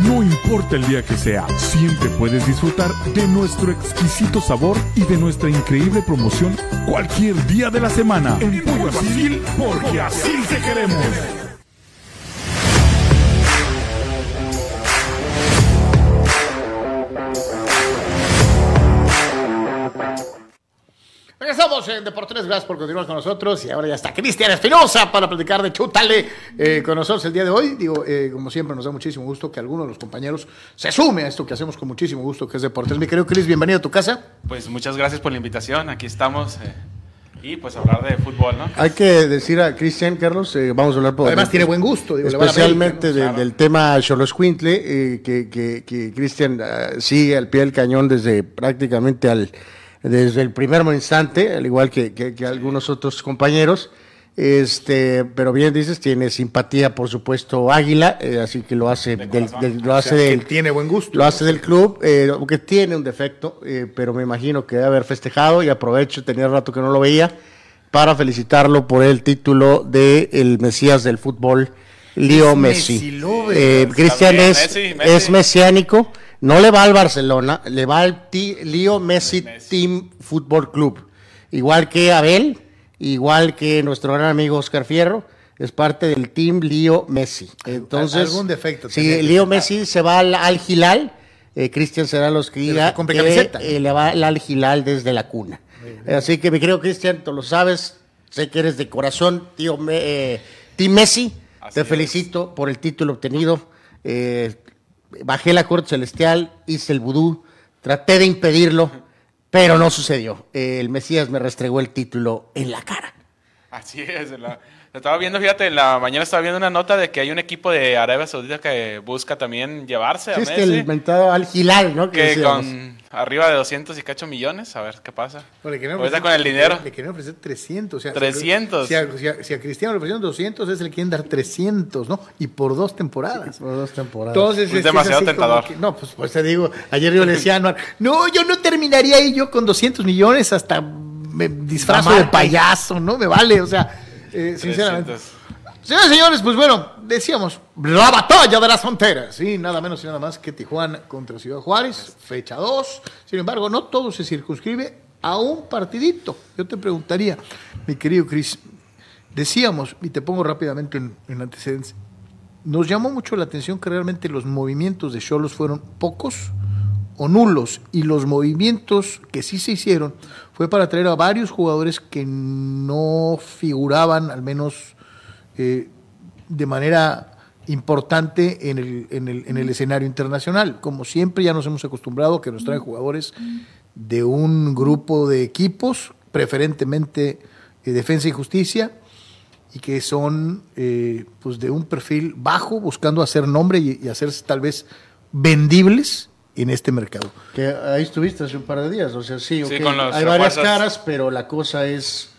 No importa el día que sea, siempre puedes disfrutar de nuestro exquisito sabor y de nuestra increíble promoción cualquier día de la semana. En Pollo Asil, porque así te queremos. En Deportes, gracias por continuar con nosotros. Y ahora ya está Cristian Espinosa para platicar de Chútale eh, con nosotros el día de hoy. Digo, eh, como siempre, nos da muchísimo gusto que alguno de los compañeros se sume a esto que hacemos con muchísimo gusto, que es Deportes. Mi querido Cris, bienvenido a tu casa. Pues muchas gracias por la invitación, aquí estamos. eh, y pues hablar de fútbol, ¿no? Hay que decir a Cristian, Carlos, eh, vamos a hablar por Además, tiene buen gusto. Digo, le va a la especialmente del tema Xoloscuintle, eh, que, que, que Cristian ah, sigue al pie del cañón desde prácticamente al desde el primer instante, al igual que, que- que algunos otros compañeros. Este, pero bien dices, tiene simpatía, por supuesto, Águila, eh, así que lo hace del, del- lo O hace sea, del, tiene buen gusto. lo hace del club, eh, aunque tiene un defecto, eh, pero me imagino que debe haber festejado y aprovecho, tenía rato que no lo veía, para felicitarlo por el título de el Mesías del fútbol, Leo Es Messi. Messi. Eh, Cristian es, Messi, Messi. es mesiánico, no le va al Barcelona, le va al Ti- Leo Messi, Team Fútbol Club. Igual que Abel, igual que nuestro gran amigo Oscar Fierro, es parte del Team Leo Messi. Entonces, algún defecto Leo tener. Messi se va al, al Gilal, eh, Cristian será los que diga que eh, le va al Al Gilal desde la cuna. Así que mi querido Cristian, tú lo sabes, sé que eres de corazón, tío Me- eh, Team Messi. Así Te es. felicito por el título obtenido. Eh, bajé la corte celestial, hice el vudú, traté de impedirlo, pero no sucedió. El Mesías me restregó el título en la cara. Así es. en la- estaba viendo, fíjate, en la mañana estaba viendo una nota de que hay un equipo de Arabia Saudita que busca también llevarse a Sí, es que Messi. el inventado al Gilal, ¿no? que decíamos. con arriba de 200 y cacho millones, a ver qué pasa. Pero le ofrecer- con el dinero. Le querían ofrecer 300. O sea, 300. Si a, si a- si a Cristiano le ofrecieron 200, es el que quieren dar 300, ¿no? Y por dos temporadas. Por dos temporadas. Entonces, Es es demasiado tentador. que- no, pues, pues te digo, ayer yo le decía a no, yo no terminaría ahí yo con 200 millones, hasta me disfrazo de payaso, ¿no? Me vale, o sea, eh, sinceramente. 300. Señores, señores, pues bueno, decíamos, la batalla de las fronteras, sí, nada menos y nada más que Tijuana contra Ciudad Juárez, fecha 2. Sin embargo, no todo se circunscribe a un partidito. Yo te preguntaría, mi querido Cris, decíamos, y te pongo rápidamente en, en antecedentes, nos llamó mucho la atención que realmente los movimientos de Cholos fueron pocos o nulos y los movimientos que sí se hicieron fue para traer a varios jugadores que no figuraban al menos eh, de manera importante en el, en, el, en el escenario internacional. Como siempre ya nos hemos acostumbrado a que nos traen jugadores de un grupo de equipos, preferentemente eh, defensa y justicia, y que son eh, pues de un perfil bajo, buscando hacer nombre y, y hacerse tal vez vendibles en este mercado. Que ahí estuviste hace un par de días, o sea, sí, Sí, ok, con los hay varias refuerzos. caras, pero la cosa es...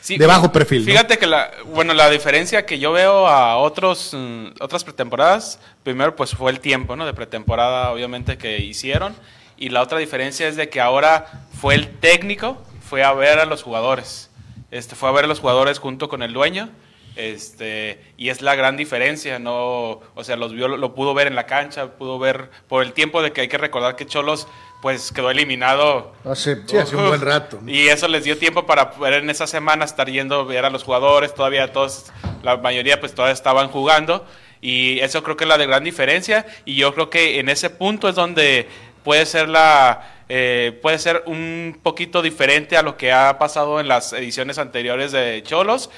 Sí, De bajo perfil, ¿no? Fíjate que la, bueno, la diferencia que yo veo a otros, mm, otras pretemporadas, primero pues fue el tiempo, ¿no? De pretemporada, obviamente, que hicieron. Y la otra diferencia es de que ahora fue el técnico, fue a ver a los jugadores. Este, fue a ver a los jugadores junto con el dueño. Este, y es la gran diferencia, no, o sea, los vio, lo pudo ver en la cancha, pudo ver por el tiempo de que hay que recordar que Cholos pues quedó eliminado. Hace, sí, hace un buen rato. Y eso les dio tiempo para poder en esa semana estar yendo a ver a los jugadores, todavía todos, la mayoría pues todavía estaban jugando. Y eso creo que es la de gran diferencia. Y yo creo que en ese punto es donde puede ser la eh, puede ser un poquito diferente a lo que ha pasado en las ediciones anteriores de Cholos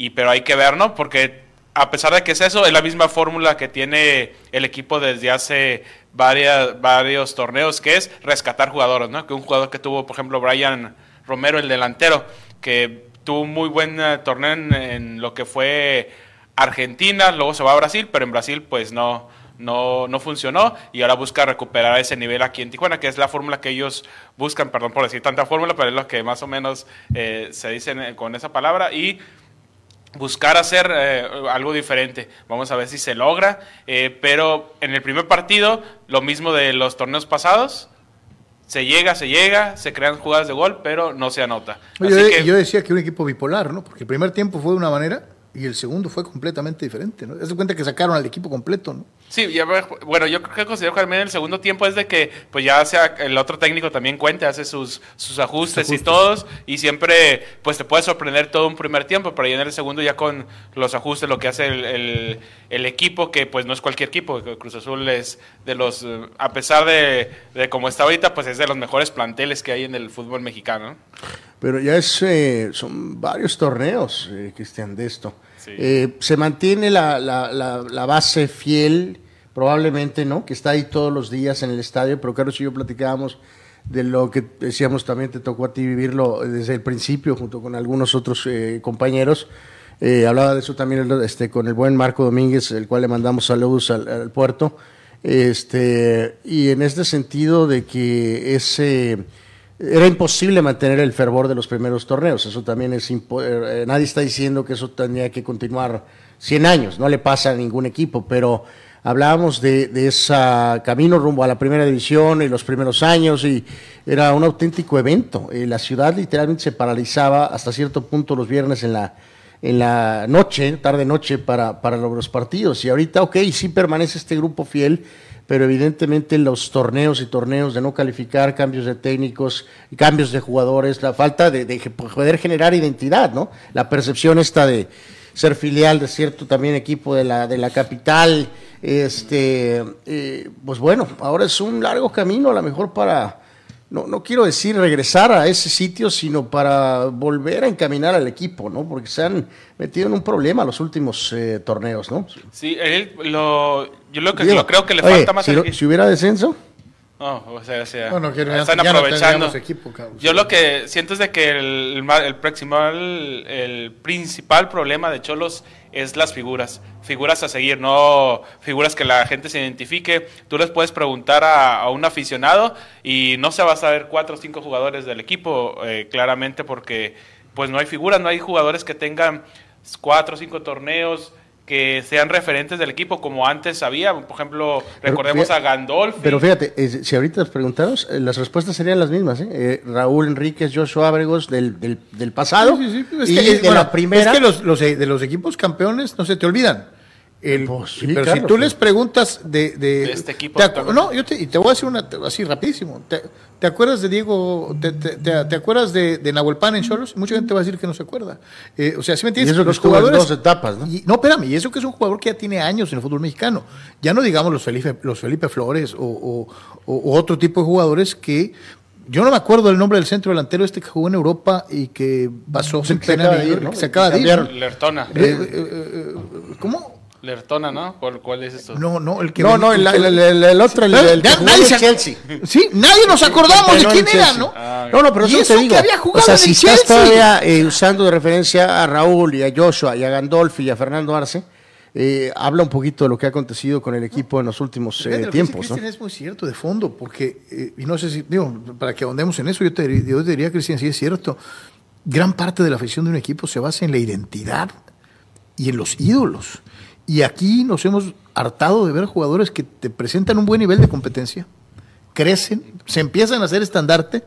y pero hay que ver, ¿no? Porque a pesar de que es eso, es la misma fórmula que tiene el equipo desde hace varias, varios torneos, que es rescatar jugadores, ¿no? Que un jugador que tuvo, por ejemplo, Brian Romero, el delantero, que tuvo un muy buen eh, torneo en, lo que fue Argentina, luego se va a Brasil, pero en Brasil pues no, no, no funcionó y ahora busca recuperar ese nivel aquí en Tijuana, que es la fórmula que ellos buscan, perdón por decir tanta fórmula, pero es lo que más o menos eh, se dice con esa palabra y buscar hacer eh, algo diferente. Vamos a ver si se logra. Eh, pero en el primer partido, lo mismo de los torneos pasados. Se llega, se llega, se crean jugadas de gol, pero no se anota. yo decía que un equipo bipolar, ¿no? Porque el primer tiempo fue de una manera y el segundo fue completamente diferente, ¿no? Te cuenta que sacaron al equipo completo, ¿no? Sí, ya, bueno, yo creo que considero que también el segundo tiempo es de que, pues ya sea el otro técnico también cuente, hace sus, sus ajustes, y todos, y siempre, pues te puede sorprender todo un primer tiempo, pero ya en el segundo ya con los ajustes, lo que hace el, el, equipo, que pues no es cualquier equipo, Cruz Azul es de los, a pesar de, de como está ahorita, pues es de los mejores planteles que hay en el fútbol mexicano. Pero ya es, eh, son varios torneos, eh, Cristian, de esto. Eh, se mantiene la, la, la, base fiel, probablemente, ¿no? Que está ahí todos los días en el estadio, pero Carlos y yo platicábamos de lo que decíamos también, te tocó a ti vivirlo desde el principio, junto con algunos otros compañeros. hablaba de eso también este, con el buen Marco Domínguez, el cual le mandamos saludos al, al puerto. Este, y en este sentido de que ese era imposible mantener el fervor de los primeros torneos. Eso también es. Eh, nadie está diciendo que eso tendría que continuar 100 años, no le pasa a ningún equipo, pero hablábamos de, de ese camino rumbo a la primera división y los primeros años, y era un auténtico evento. Eh, la ciudad literalmente se paralizaba hasta cierto punto los viernes en la, en la noche, tarde-noche, para, para los partidos. Y ahorita, ok, sí permanece este grupo fiel pero evidentemente los torneos y torneos de no calificar, cambios de técnicos, cambios de jugadores, la falta de, poder generar identidad, ¿no? La percepción esta de ser filial de cierto también equipo de la, de la capital, este, eh, pues bueno, ahora es un largo camino a lo mejor para no, no quiero decir regresar a ese sitio, sino para volver a encaminar al equipo, ¿no? Porque se han metido en un problema los últimos eh, torneos, ¿no? Sí, él lo, yo lo que creo que le falta más... Si, si hubiera descenso... No, o sea, o sea están aprovechando. equipo, Yo lo que siento es de que el, el, principal, el principal problema de Cholos es las figuras, figuras a seguir, no figuras que la gente se identifique. Tú les puedes preguntar a, un aficionado y no se va a saber cuatro o cinco jugadores del equipo, eh, claramente porque pues no hay figuras, no hay jugadores que tengan cuatro o cinco torneos, que sean referentes del equipo como antes había. Por ejemplo, recordemos a Gandolf. Pero fíjate, si ahorita nos preguntamos, eh, las respuestas serían las mismas. ¿eh? eh Raúl Enríquez, Joshua Ábregos del, del, pasado. Sí, sí, sí. y de la primera. Es que los, los, de los equipos campeones no se te olvidan. Pues pero si tú les preguntas de, de, este equipo. no, yo te, y te voy a decir una así rapidísimo. ¿Te, acuerdas de Diego? ¿Te, te, acuerdas de, de Nahuel Pan en Cholos? Mucha gente va a decir que no se acuerda. Eh, o sea, si me entiendes? los jugadores. dos etapas, ¿no? no, espérame, y eso que es un jugador que ya tiene años en el fútbol mexicano. Ya no digamos los Felipe, los Felipe Flores o, o, otro tipo de jugadores que yo no me acuerdo del nombre del centro delantero este que jugó en Europa y que pasó se, se acaba de ir, ¿no? Se acaba de ir. Lertona. Eh, eh, ¿Cómo? Lertona, ¿no? ¿Cuál, es esto? No, no, el que. No, no, el, el, otro, el, el, nadie Chelsea. Sí, nadie nos acordamos de quién era, ¿no? Ah, no, no, pero eso, te digo. o sea, si estás todavía eh, usando de referencia a Raúl y a Joshua y a Gandolfi y a Fernando Arce, eh, habla un poquito de lo que ha acontecido con el equipo en los últimos eh, tiempos. Cristian es muy cierto, de fondo, porque, eh, y no sé si, digo, para que ahondemos en eso, yo te, yo te diría, Cristian, sí es cierto, gran parte de la afición de un equipo se basa en la identidad y en los ídolos. Y aquí nos hemos hartado de ver jugadores que te presentan un buen nivel de competencia, crecen, se empiezan a hacer estandarte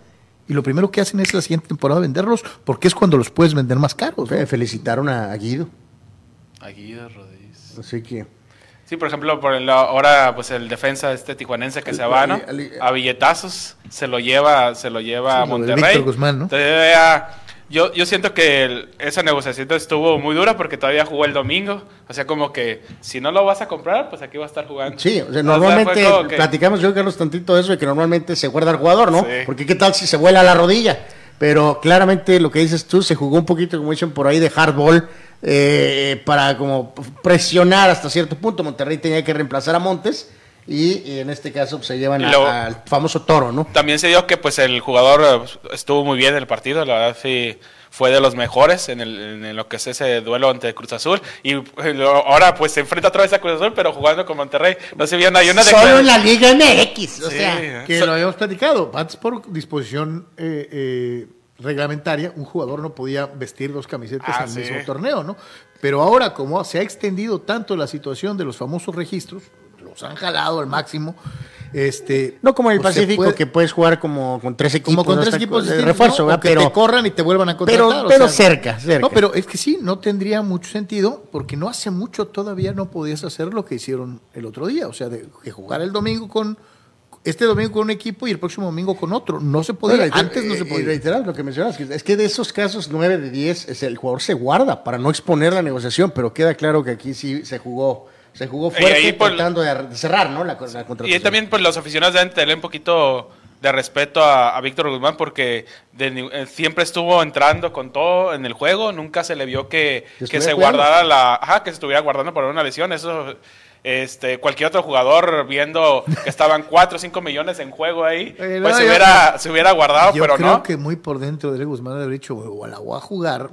Y lo primero que hacen es la siguiente temporada venderlos, porque es cuando los puedes vender más caros. Felicitaron a, a Guido. A Guido Rodríguez. Así que. Sí, por ejemplo, por el, ahora pues el defensa este tijuanense que se va, ¿no? Ali- Ali- A billetazos se lo lleva, se lo lleva a Sí, de Monterrey. Víctor Guzmán, ¿no? Entonces, ya- yo, yo siento que el- esa negociación estuvo muy dura porque todavía jugó el domingo. O sea, como que si no lo vas a comprar, pues aquí va a estar jugando. Sí, o sea, O sea, normalmente fue como que- platicamos yo Carlos tantito de eso, de que normalmente se guarda el jugador, ¿no? Sí. Porque qué tal si se vuela la rodilla. Pero claramente lo que dices tú, se jugó un poquito, como dicen por ahí, de hardball eh, para como presionar hasta cierto punto. Monterrey tenía que reemplazar a Montes y, y en este caso pues, se llevan a- luego- al famoso toro, ¿no? También se dio que pues el jugador eh, estuvo muy bien en el partido, la verdad sí fue de los mejores en, el, en lo que es ese duelo ante Cruz Azul y eh, lo- ahora pues se enfrenta otra vez a Cruz Azul pero jugando con Monterrey. No sé bien, hay una Solo en la Liga MX, o Sí, sea. Que so- lo habíamos platicado. Antes, por disposición eh, eh, reglamentaria, un jugador no podía vestir dos camisetas Ah, en el sí. mismo torneo, ¿no? Pero ahora, como se ha extendido tanto la situación de los famosos registros, los han jalado al máximo. Este, No como en el pues, Pacífico, puede- que puedes jugar como con tres equipos. como con ¿no? tres Está- equipos de refuerzo, ¿no? que pero te corran y te vuelvan a contratar. pero- o pero sea, cerca, cerca. No, pero es que sí, no tendría mucho sentido, porque no hace mucho todavía no podías hacer lo que hicieron el otro día, o sea, de que jugar el domingo con este domingo con un equipo y el próximo domingo con otro. No se podía, Bueno, y- antes no y- se Y podía. reiterar lo que mencionas, es que de esos casos 9 de 10, es el jugador se guarda para no exponer la negociación, pero queda claro que aquí sí se jugó se jugó Y fuerte ahí por- tratando de ar- de cerrar, ¿no? La, la Y también pues los aficionados deben tener un poquito de respeto a, a Víctor Guzmán porque de eh, siempre estuvo entrando con todo en el juego, nunca se le vio que, Que se cuidando. guardara la, ajá, que se estuviera guardando por una lesión, eso este cualquier otro jugador viendo que estaban 4 o 5 millones en juego ahí, Eh, no, pues se yo- hubiera, se hubiera guardado, Yo pero creo no. que muy por dentro de Guzmán haber dicho, o la voy a jugar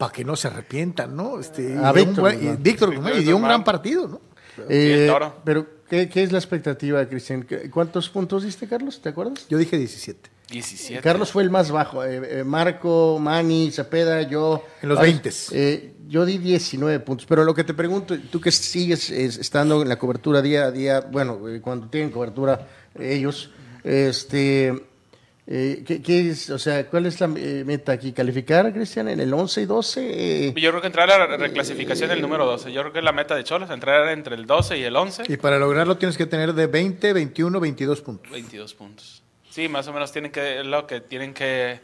para que no se arrepientan, ¿no? Este, A y dio un Víctor y. Víctor dio un gran partido, ¿no? Eh, pero, ¿qué, qué es la expectativa, Cristian? ¿Qué- ¿Cuántos puntos diste, Carlos? ¿Te acuerdas? Yo dije 17. 17. Carlos fue el más bajo. eh, eh, Marco, Manny, Cepeda, yo. En los Ay, 20. eh, yo di 19 puntos. Pero lo que te pregunto, tú que sigues es, estando en la cobertura día a día, bueno, eh, cuando tienen cobertura ellos, este. Eh, ¿qué, qué es, o sea, ¿cuál es la eh, meta aquí? ¿Calificar, Cristian, en el 11 y 12? Eh, Yo creo que entrar a la reclasificación del número 12. Yo creo que es la meta de Cholos, entrar entre el 12 y el 11. Y para lograrlo tienes que tener de 20, 21, 22 puntos. 22 puntos. Sí, más o menos tienen que es lo que tienen que,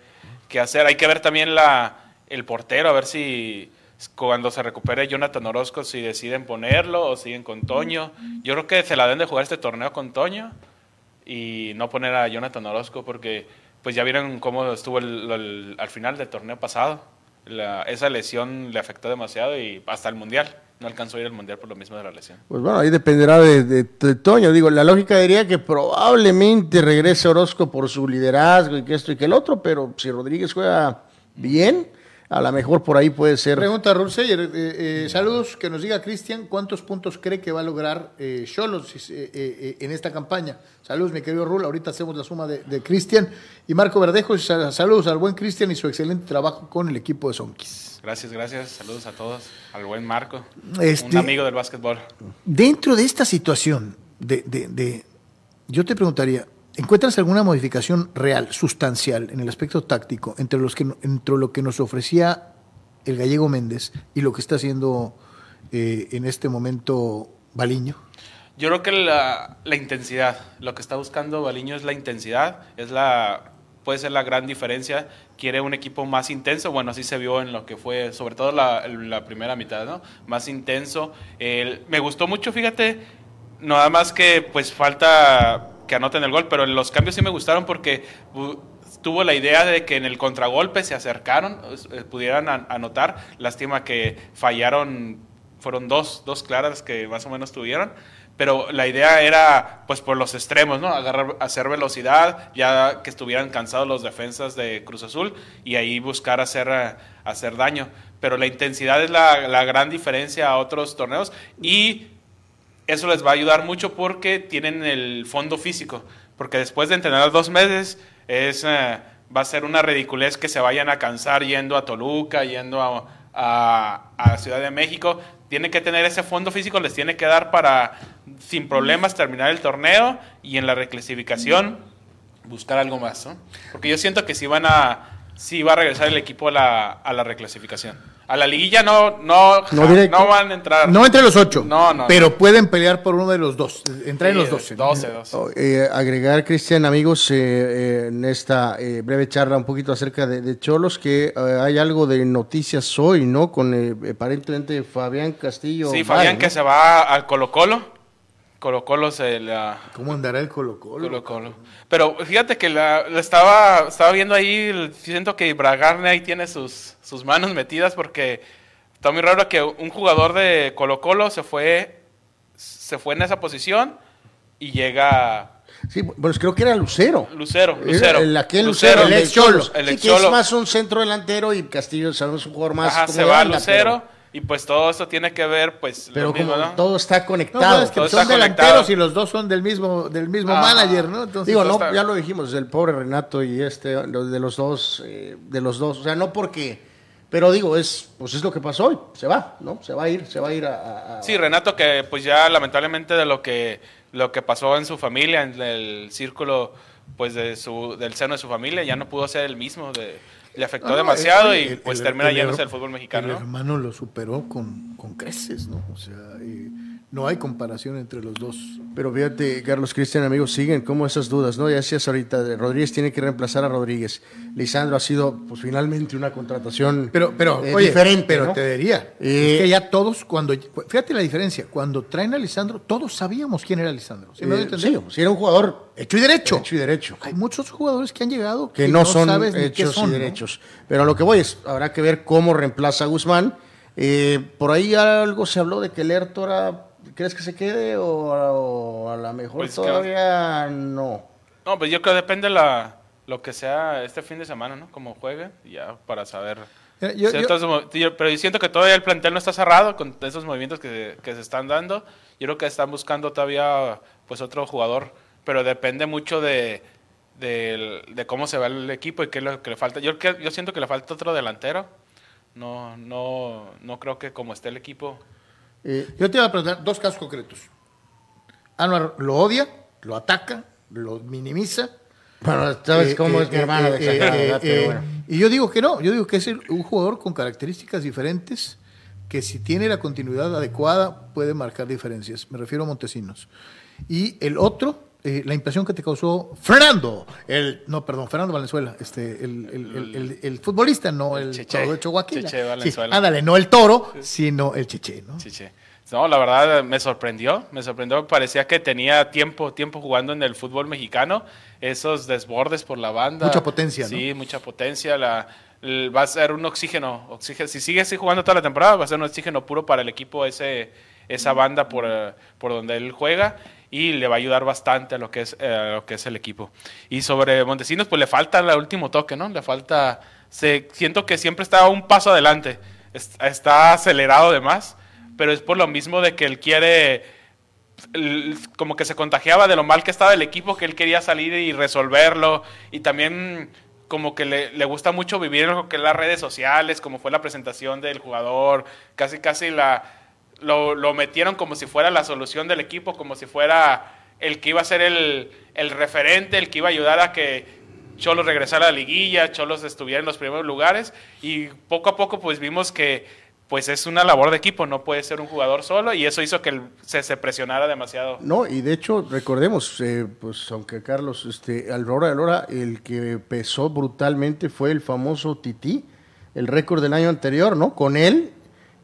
que hacer. Hay que ver también la el portero, a ver si cuando se recupere Jonathan Orozco, si deciden ponerlo o siguen con Toño. Yo creo que se la deben de jugar este torneo con Toño y no poner a Jonathan Orozco porque pues ya vieron cómo estuvo el- el- al final del torneo pasado. La- esa lesión le afectó demasiado y hasta el Mundial. No alcanzó a ir al Mundial por lo mismo de la lesión. Pues bueno, ahí dependerá de, de- de Toño. Digo, la lógica diría que probablemente regrese Orozco por su liderazgo y que esto y que el otro, pero si Rodríguez juega bien, a lo mejor por ahí puede ser. Pregunta Raúl Seyer, eh, eh, saludos, que nos diga Cristian cuántos puntos cree que va a lograr eh, Cholos eh, eh, en esta campaña. Saludos, mi querido Raúl, ahorita hacemos la suma de, de Cristian y Marco Verdejo. Sal- Saludos al buen Cristian y su excelente trabajo con el equipo de Sonquis. Gracias, gracias. Saludos a todos. Al buen Marco. Este- Un amigo del básquetbol. Dentro de esta situación, de, de- de- yo te preguntaría, ¿encuentras alguna modificación real, sustancial, en el aspecto táctico entre, los que, entre lo que nos ofrecía el gallego Méndez y lo que está haciendo eh, en este momento Baliño? Yo creo que la, intensidad, lo que está buscando Baliño es la intensidad, es la puede ser la gran diferencia. Quiere un equipo más intenso, bueno, así se vio en lo que fue, sobre todo la, primera mitad, ¿no? Más intenso. Me gustó mucho, fíjate, nada más que pues falta que anoten el gol, pero los cambios sí me gustaron porque bu- tuvo la idea de que en el contragolpe se acercaron, eh, pudieran an- anotar. Lástima que fallaron, fueron dos, dos claras que más o menos tuvieron. Pero la idea era, pues, por los extremos, ¿no? Agarrar, hacer velocidad, ya que estuvieran cansados los defensas de Cruz Azul y ahí buscar hacer, hacer daño. Pero la intensidad es la, la gran diferencia a otros torneos y eso les va a ayudar mucho porque tienen el fondo físico. Porque después de entrenar dos meses, es, eh, va a ser una ridiculez que se vayan a cansar yendo a Toluca, yendo a, a- Ciudad de México. Tienen que tener ese fondo físico, les tiene que dar para, sin problemas, terminar el torneo y en la reclasificación buscar algo más, ¿no? Porque yo siento que si van a, sí va a regresar el equipo a la reclasificación. A la liguilla no, no, No ja- directo. no van a entrar. No entre los ocho. No, no. Pero pueden pelear por uno de los dos. Entrar en los doce. 12, 12. Oh, eh, agregar, Cristian, amigos, eh, eh, en esta eh, breve charla un poquito acerca de, de Cholos, que eh, hay algo de noticias hoy, ¿no? Con eh, aparentemente Fabián Castillo. Sí, Fabián que se va al Colo Colo. Colo se la... ¿Cómo andará el Colo Colo? Colo Colo. Pero fíjate que la, la estaba, estaba viendo ahí, el- siento que Bragarne ahí tiene sus, sus manos metidas porque está muy raro que un jugador de Colo Colo se fue, se fue en esa posición y llega Sí, pues creo que era Lucero. Lucero, Lucero. El, aquel Lucero, Lucero, el el ex Cholos. el Sí, que es Cholo. más un centro delantero y Castillo sabemos un jugador más. Ajá, como se va banda, Lucero pero- y pues todo eso tiene que ver pues Pero, lo mismo, como ¿no? todo está conectado. no, es que Todo son está delanteros conectado. y los dos son del mismo, del mismo Ajá. manager, ¿no? Entonces, Digo, no, está- ya lo dijimos, el pobre Renato y este, los de los dos, eh, de los dos, o sea, no porque, pero digo, es, pues es lo que pasó hoy, se va, ¿no? Se va a ir, se va a ir a- Sí, Renato que pues ya lamentablemente de lo que lo que pasó en su familia, en el círculo pues de su del seno de su familia, ya no pudo ser el mismo, de, le afectó No, demasiado el- y el- pues el- termina yéndose del fútbol mexicano, El ¿no? hermano lo superó con, con creces, ¿no? O sea, eh, no hay comparación entre los dos. Pero fíjate, Carlos Cristian, amigos, siguen como esas dudas, ¿no? Ya decías ahorita, Rodríguez tiene que reemplazar a Rodríguez. Lisandro ha sido, pues finalmente una contratación Pero, pero, eh, oye, diferente, pero ¿no? te diría, Eh, es que ya todos, cuando, fíjate la diferencia, cuando traen a Lisandro, todos sabíamos quién era Lisandro. ¿sí me Eh, sí, si era un jugador Hecho y derecho. hecho y derecho. Hay muchos jugadores que han llegado que no, son sabes hechos son, y ¿no? derechos. Pero a lo que voy es, habrá que ver cómo reemplaza a Guzmán. Eh, por ahí algo se habló de que Lertora, ¿crees que se quede o, o a lo mejor Pues que- todavía no? No, pues yo creo que depende la lo que sea este fin de semana, ¿no? Como juegue, ya para saber. Yo- yo- yo- pero yo siento que todavía el plantel no está cerrado con esos movimientos que, que se están dando. Yo creo que están buscando todavía pues otro jugador, pero depende mucho de, de cómo se va el equipo y qué es lo que le falta. Yo, yo siento que le falta otro delantero. No, no, no creo que como esté el equipo. Eh, Yo te iba a preguntar dos casos concretos. Anuar lo odia, lo ataca, lo minimiza. bueno, sabes Eh, cómo eh, es mi hermano eh, de exagerado, eh, eh, bueno. Y yo digo que no, yo digo que es un jugador con características diferentes que si tiene la continuidad adecuada puede marcar diferencias. Me refiero a Montesinos. Y el otro, eh, la impresión que te causó Fernando, el, no, perdón, Fernando Valenzuela, este, el, el- el- el- el futbolista, no el, Cheche, toro de Chihuahua. Cheche Sí, Valenzuela. ándale, no el toro, sino el cheche, ¿no? Sí. No, la verdad me sorprendió, me sorprendió, parecía que tenía tiempo, tiempo jugando en el fútbol mexicano, esos desbordes por la banda. Mucha potencia, ¿no? Sí, mucha potencia, la, el- va a ser un oxígeno, oxígeno, si sigue así jugando toda la temporada, va a ser un oxígeno puro para el equipo, ese, esa banda por, eh, por donde él juega y le va a ayudar bastante a lo que es, eh, a lo que es el equipo. Y sobre Montesinos, pues le falta el último toque, ¿no? Le falta, se, siento que siempre está un paso adelante, es- está acelerado de más pero es por lo mismo de que él quiere, como que se contagiaba de lo mal que estaba el equipo, que él quería salir y resolverlo, y también como que le, le gusta mucho vivir en lo que es las redes sociales, como fue la presentación del jugador, casi casi la, lo, lo metieron como si fuera la solución del equipo, como si fuera el que iba a ser el, el referente, el que iba a ayudar a que Cholos regresara a la liguilla, Cholos estuviera en los primeros lugares y poco a poco pues vimos que pues es una labor de equipo, no puede ser un jugador solo y eso hizo que el- se, se presionara demasiado. No, y de hecho, recordemos, eh, pues aunque Carlos, este, al hora de hora, el que pesó brutalmente fue el famoso Tití, el récord del año anterior, ¿no? Con él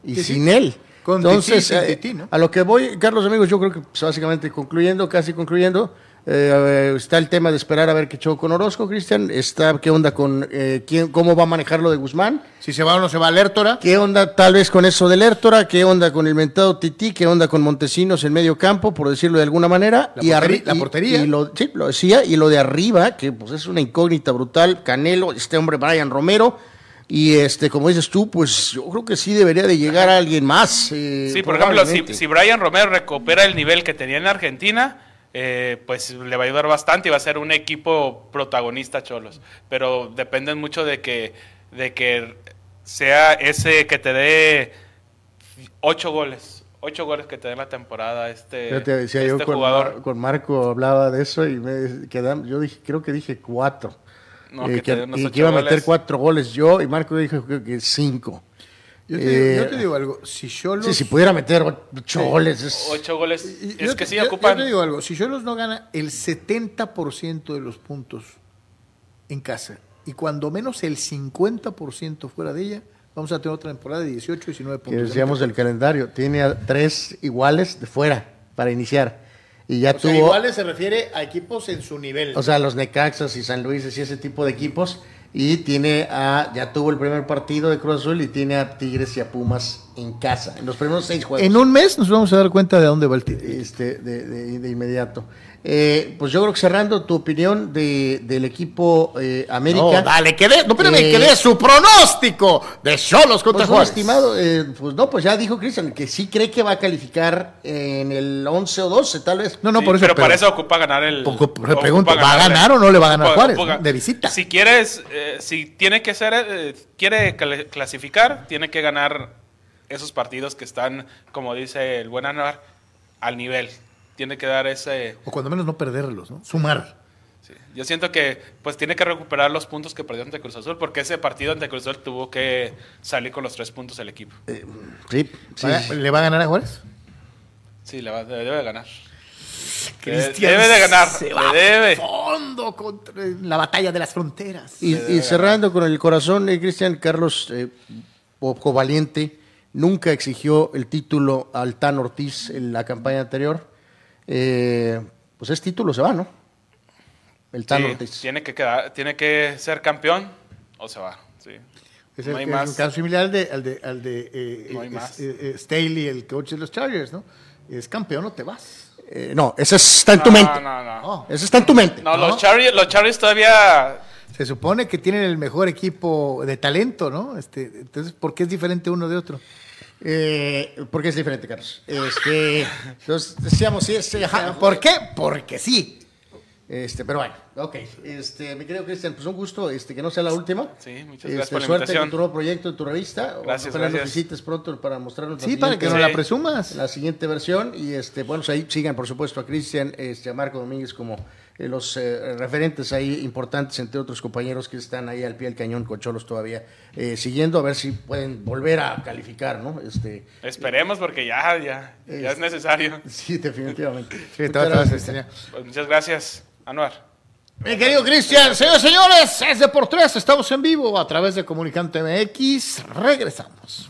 y Sí, sí. sin él. Con Entonces, Tití eh, Tití, ¿no? a lo que voy, Carlos, amigos, yo creo que pues, básicamente concluyendo, casi concluyendo, eh, está el tema de esperar a ver qué show con Orozco, Cristian, está qué onda con eh, quién, cómo va a manejar lo de Guzmán, Si se va o no se va Lertora. ¿Qué onda tal vez con eso del Lertora? ¿Qué onda con el mentado Tití? ¿Qué onda con Montesinos en medio campo, por decirlo de alguna manera? La y portería- la y- portería. Y, lo, sí, lo decía, y lo de arriba, que pues es una incógnita brutal, Canelo, este hombre Brian Romero, y este, como dices tú, pues yo creo que sí debería de llegar a alguien más. eh, Sí, por ejemplo, si, si Brian Romero recupera el nivel que tenía en Argentina, eh, pues le va a ayudar bastante y va a ser un equipo protagonista Cholos. Pero dependen mucho de que, de que sea ese que te dé ocho goles ocho goles que te en la temporada este, Yo te decía este yo con, jugador. Mar- con Marco hablaba de eso y me quedamos, yo dije, creo que dije cuatro. No, Eh, que que, y que iba a meter goles. cuatro goles yo y Marco dijo creo que cinco. Yo te, digo, Eh, yo te digo algo, si Cholos... Sí, si pudiera meter ocho Sí. goles es- Ocho goles. Y- es yo que te- sí yo- ocupan. Yo te digo algo, si Cholos no gana el 70% de los puntos en casa y cuando menos el 50% fuera de ella, vamos a tener otra temporada de 18, 19 que puntos. decíamos del calendario, tiene a tres iguales de fuera para iniciar. Y ya O sea, tuvo, iguales se refiere a equipos en su nivel. o sea, los Necaxas y San Luis y ese tipo de equipos. Y tiene a, ya tuvo el primer partido de Cruz Azul y tiene a Tigres y a Pumas en casa, en los primeros seis juegos. en un mes nos vamos a dar cuenta de dónde va el tiro. este, de, de- de inmediato. Eh, pues yo creo que cerrando tu opinión de, del equipo eh, América. No, dale, que dé, no, espérame, Eh, que dé su pronóstico de Cholos contra Pues no, Juárez. estimado, eh, pues no, pues ya dijo Cristian que sí cree que va a calificar en el 11 o 12, tal vez. No, no, Sí, por eso. pero, para eso ocupa ganar el. Poco- ocupa pregunto, ¿va a ganar o no le va a ganar Ocupa- Juárez, ocupa-? De visita. Si quieres, eh, si tiene que ser, eh, quiere cl- clasificar, tiene que ganar esos partidos que están, como dice el buen Anuar, al nivel. Tiene que dar ese. O cuando menos no perderlos, ¿no? Sumar. sí. Yo siento que pues tiene que recuperar los puntos que perdió ante Cruz Azul, porque ese partido ante Cruz Azul tuvo que salir con los tres puntos el equipo. Sí, sí. ¿Va- ¿Le va a ganar a Juárez? Sí, le va- debe de ganar. Cristian debe de ganar, se va a debe. fondo contra la batalla de las fronteras. Y, y cerrando con el corazón, eh, Cristian Carlos eh, Poco Valiente nunca exigió el título al Tan Ortiz en la campaña anterior. Eh, pues es título, se va, ¿no? El Tan Sí, Ortiz. tiene que quedar, tiene que ser campeón o se va. Sí. Es, no hay es más. un caso similar al de, al de, al de, eh, No hay eh, más. eh, Staley, el coach de los Chargers, ¿no? Es campeón o te vas. Eh, no, ese está en tu mente. no, no. No. Ese está en tu mente. No, No. los Chargers, los Chargers todavía Se supone que tienen el mejor equipo de talento, ¿no? Este, entonces, ¿por qué es diferente uno de otro? Eh, ¿Por qué es diferente, Carlos? Este, entonces, decíamos, sí, es, ajá, ¿Por qué? Porque sí. Este, pero bueno, ok. Este, mi querido Cristian, pues un gusto este, que no sea la última. Sí, muchas Este, gracias por la suerte invitación. con tu nuevo proyecto, en tu revista. Gracias, Ojalá nos gracias. visites pronto para mostrarnos la Sí, para que nos la presumas. la siguiente versión. Y este, bueno, pues ahí sigan, por supuesto, a Cristian, este, a Marco Domínguez como los eh, referentes ahí importantes, entre otros compañeros que están ahí al pie del cañón con Cholos todavía, eh, siguiendo a ver si pueden volver a calificar, ¿no? Este, esperemos porque ya, ya, ya es necesario. sí, definitivamente. Sí, Muchas te vas a gracias. extrañar. Pues muchas gracias, Anuar. Mi querido Cristian, señores y señores, es de por tres, estamos en vivo a través de Comunicante MX. Regresamos.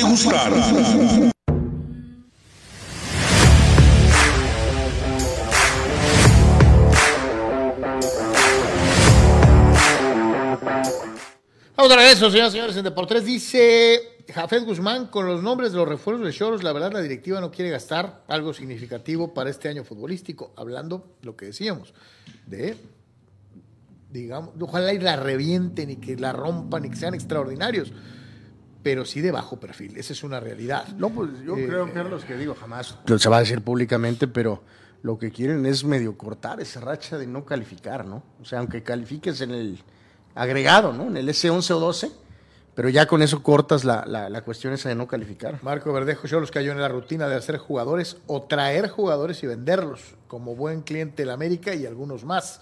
Vamos a regreso, señoras y señores, en Deportes. Dice Jafet Guzmán, con los nombres de los refuerzos de Choros, la verdad la directiva no quiere gastar algo significativo para este año futbolístico. Hablando lo que decíamos, de, digamos, ojalá y la revienten y que la rompan y que sean extraordinarios, pero sí de bajo perfil. Esa es una realidad. No, pues yo Eh, creo, Carlos, que digo, jamás se va a decir públicamente, pero lo que quieren es medio cortar esa racha de no calificar, ¿no? O sea, aunque califiques en el agregado, ¿no? En el S11 o 12, pero ya con eso cortas la, la, la cuestión esa de no calificar. Marco Verdejo Cholos cayó en la rutina de hacer jugadores o traer jugadores y venderlos, como buen cliente del América y algunos más.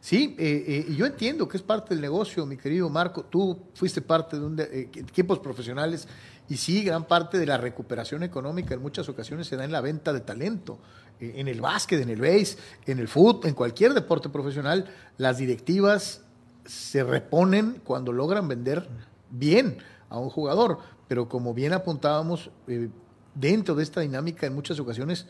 Sí, eh, eh, yo entiendo que es parte del negocio, mi querido Marco. Tú fuiste parte de un de- eh, equipos profesionales y sí, gran parte de la recuperación económica en muchas ocasiones se da en la venta de talento. Eh, en el básquet, en el base, en el fútbol, en cualquier deporte profesional, las directivas se reponen cuando logran vender bien a un jugador. Pero como bien apuntábamos, eh, dentro de esta dinámica en muchas ocasiones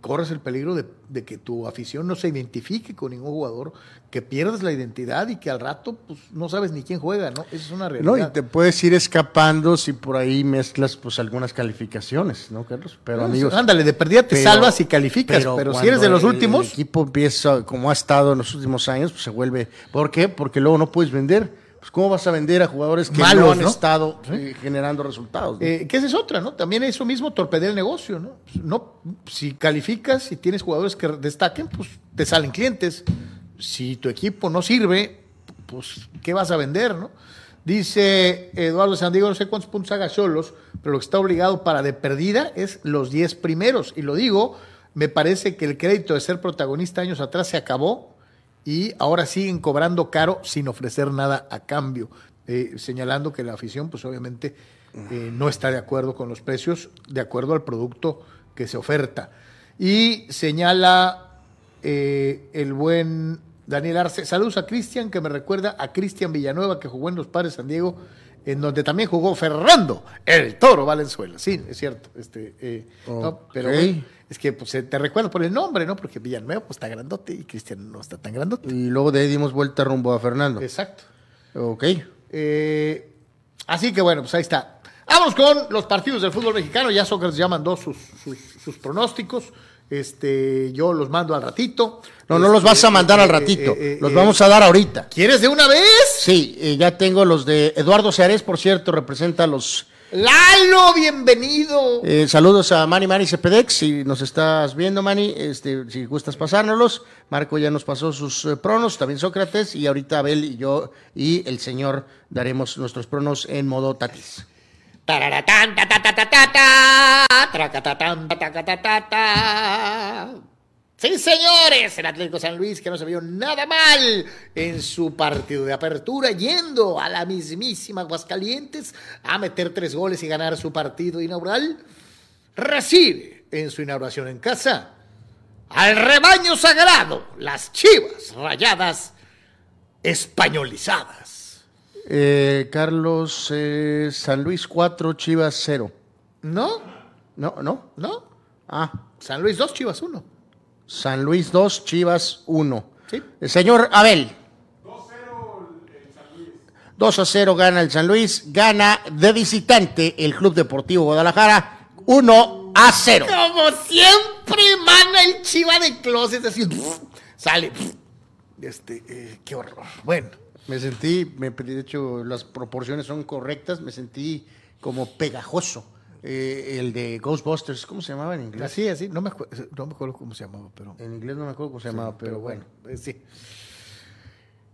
corres el peligro de, de que tu afición no se identifique con ningún jugador, que pierdas la identidad y que al rato pues, no sabes ni quién juega, ¿no? Esa es una realidad. No, y te puedes ir escapando si por ahí mezclas pues algunas calificaciones, ¿no, Carlos? Pero No, amigos, ándale, de perdida te pero- salvas y calificas, pero, si eres de los el últimos, equipo empieza como ha estado en los últimos años, pues se vuelve. ¿Por qué? Porque luego no puedes vender. Pues ¿cómo vas a vender a jugadores que Malos, no han ¿no? estado eh, generando resultados? ¿no? Eh, que esa es otra, ¿no? También eso mismo torpedea el negocio, ¿no? No, si calificas y tienes jugadores que destaquen, pues te salen clientes. Si tu equipo no sirve, pues ¿qué vas a vender, no? Dice Eduardo Sandiego, no sé cuántos puntos haga solos, pero lo que está obligado para de perdida es los 10 primeros. Y lo digo, me parece que el crédito de ser protagonista años atrás se acabó y ahora siguen cobrando caro sin ofrecer nada a cambio, eh, señalando que la afición, pues obviamente eh, no está de acuerdo con los precios, de acuerdo al producto que se oferta. Y señala eh, el buen Daniel Arce, saludos a Cristian, que me recuerda a Cristian Villanueva, que jugó en los Padres San Diego, en donde también jugó Fernando, el Toro Valenzuela. Sí, es cierto. Este, eh, no, pero es que pues, se te recuerda por el nombre, ¿no? Porque Villanueva pues, está grandote y Cristian no está tan grandote. Y luego de ahí dimos vuelta rumbo a Fernando. Exacto. Ok. Eh, así que bueno, pues ahí está. Vamos con los partidos del fútbol mexicano. Ya Sócrates ya mandó sus, sus, sus pronósticos. Este, yo los mando al ratito. No, no los vas a mandar Eh, al eh, ratito. eh, eh, los eh, vamos a dar ahorita. ¿Quieres de una vez? Sí, eh, ya tengo los de Eduardo Seares, por cierto, representa a los. Lalo, bienvenido. Eh, saludos a Mani Mani Cepedex, si nos estás viendo, Mani, este, si gustas pasárnoslos. Marco ya nos pasó sus eh, pronos, también Sócrates, y ahorita Abel y yo y el señor daremos nuestros pronos en modo tatis. Tararatán, ta, ta, ta, Sí, señores, el Atlético San Luis que no se vio nada mal en su partido de apertura, yendo a la mismísima Aguascalientes a meter tres goles y ganar su partido inaugural, recibe en su inauguración en casa al rebaño sagrado, las chivas rayadas españolizadas. Eh, Carlos, eh, San Luis 4, Chivas 0. ¿No? No, no. ¿No? Ah, San Luis 2, Chivas 1. San Luis 2, Chivas 1. Sí. El señor Abel. 2 a 0 gana el San Luis, gana de visitante el Club Deportivo Guadalajara 1 a 0. Como siempre, mana el chiva de closet, así, sale. Este, eh, qué horror. Bueno, Me sentí, me, de hecho, las proporciones son correctas, me sentí como pegajoso. Eh, el de Ghostbusters, ¿cómo se llamaba en inglés? Así, así, no me, acuerdo, no me acuerdo cómo se llamaba, pero... En inglés no me acuerdo cómo se llamaba, pero, bueno. eh, sí.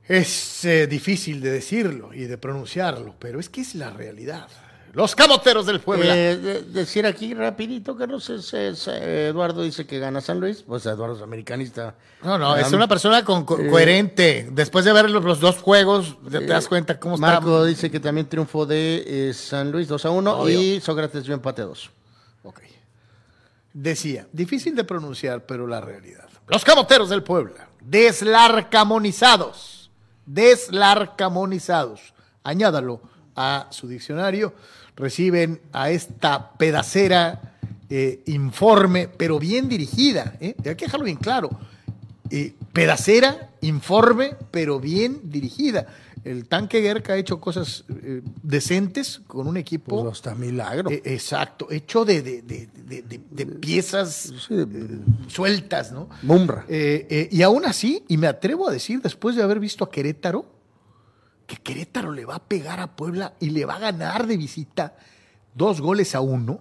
Es eh, difícil de decirlo y de pronunciarlo, pero es que es la realidad. Los camoteros del Puebla. Eh, de- decir aquí rapidito, Carlos, es, es, eh, Eduardo dice que gana San Luis, pues Eduardo es americanista. no, no, es una persona con, co- eh, coherente. Después de ver los, los dos juegos, te, te das cuenta cómo está. Marco dice que también triunfo de eh, San Luis 2 a 1 Obvio. y Sócrates dio empate a 2. Ok. Decía, difícil de pronunciar, pero la realidad. Los camoteros del Puebla, deslarcamonizados, deslarcamonizados, añádalo a su diccionario, reciben a esta pedacera eh, informe, pero bien dirigida, ¿eh? hay que dejarlo bien claro, eh, pedacera, informe, pero bien dirigida. El tanque Guerca ha hecho cosas eh, decentes con un equipo. Pues hasta milagro. Eh, exacto, hecho de, de- de- de- piezas sueltas, ¿no? Mumbra. Y aún así, y me atrevo a decir, después de haber visto a Querétaro, que Querétaro le va a pegar a Puebla y le va a ganar de visita dos goles a uno.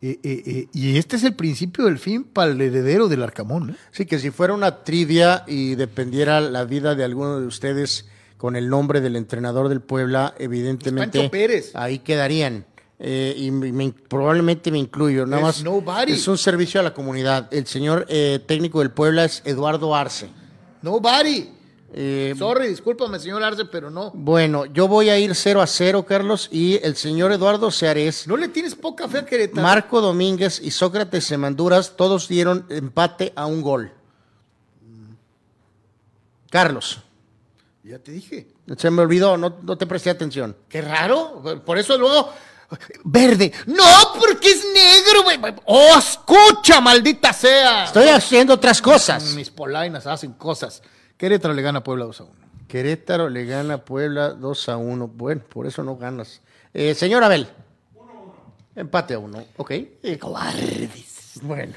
Eh, eh, eh, y este es el principio del fin para el heredero del Arcamón. Sí, que si fuera una trivia y dependiera la vida de alguno de ustedes con el nombre del entrenador del Puebla, evidentemente Pérez. ahí quedarían. Y me- me- probablemente me incluyo. Nada más nobody. es un servicio a la comunidad. El señor técnico del Puebla es Eduardo Arce. Nobody. Eh, Sorry, discúlpame, señor Arce, pero no. bueno, yo voy a ir 0 a 0, Carlos, y el señor Eduardo Seares, No le tienes poca fe a Querétaro. Marco Domínguez y Sócrates Semanduras, todos dieron empate a un gol. Carlos, Ya te dije. se me olvidó, no, no te presté atención. Qué raro. Por eso luego. Verde. No, porque es negro, güey. Oh, escucha, maldita sea. Estoy haciendo otras cosas. Mis polainas hacen cosas. Querétaro le gana a Puebla 2 a 1. Querétaro le gana a Puebla 2 a 1. Bueno, por eso no ganas. Eh, señor Abel. Empate a 1. Ok. Eh, Cobardes. bueno.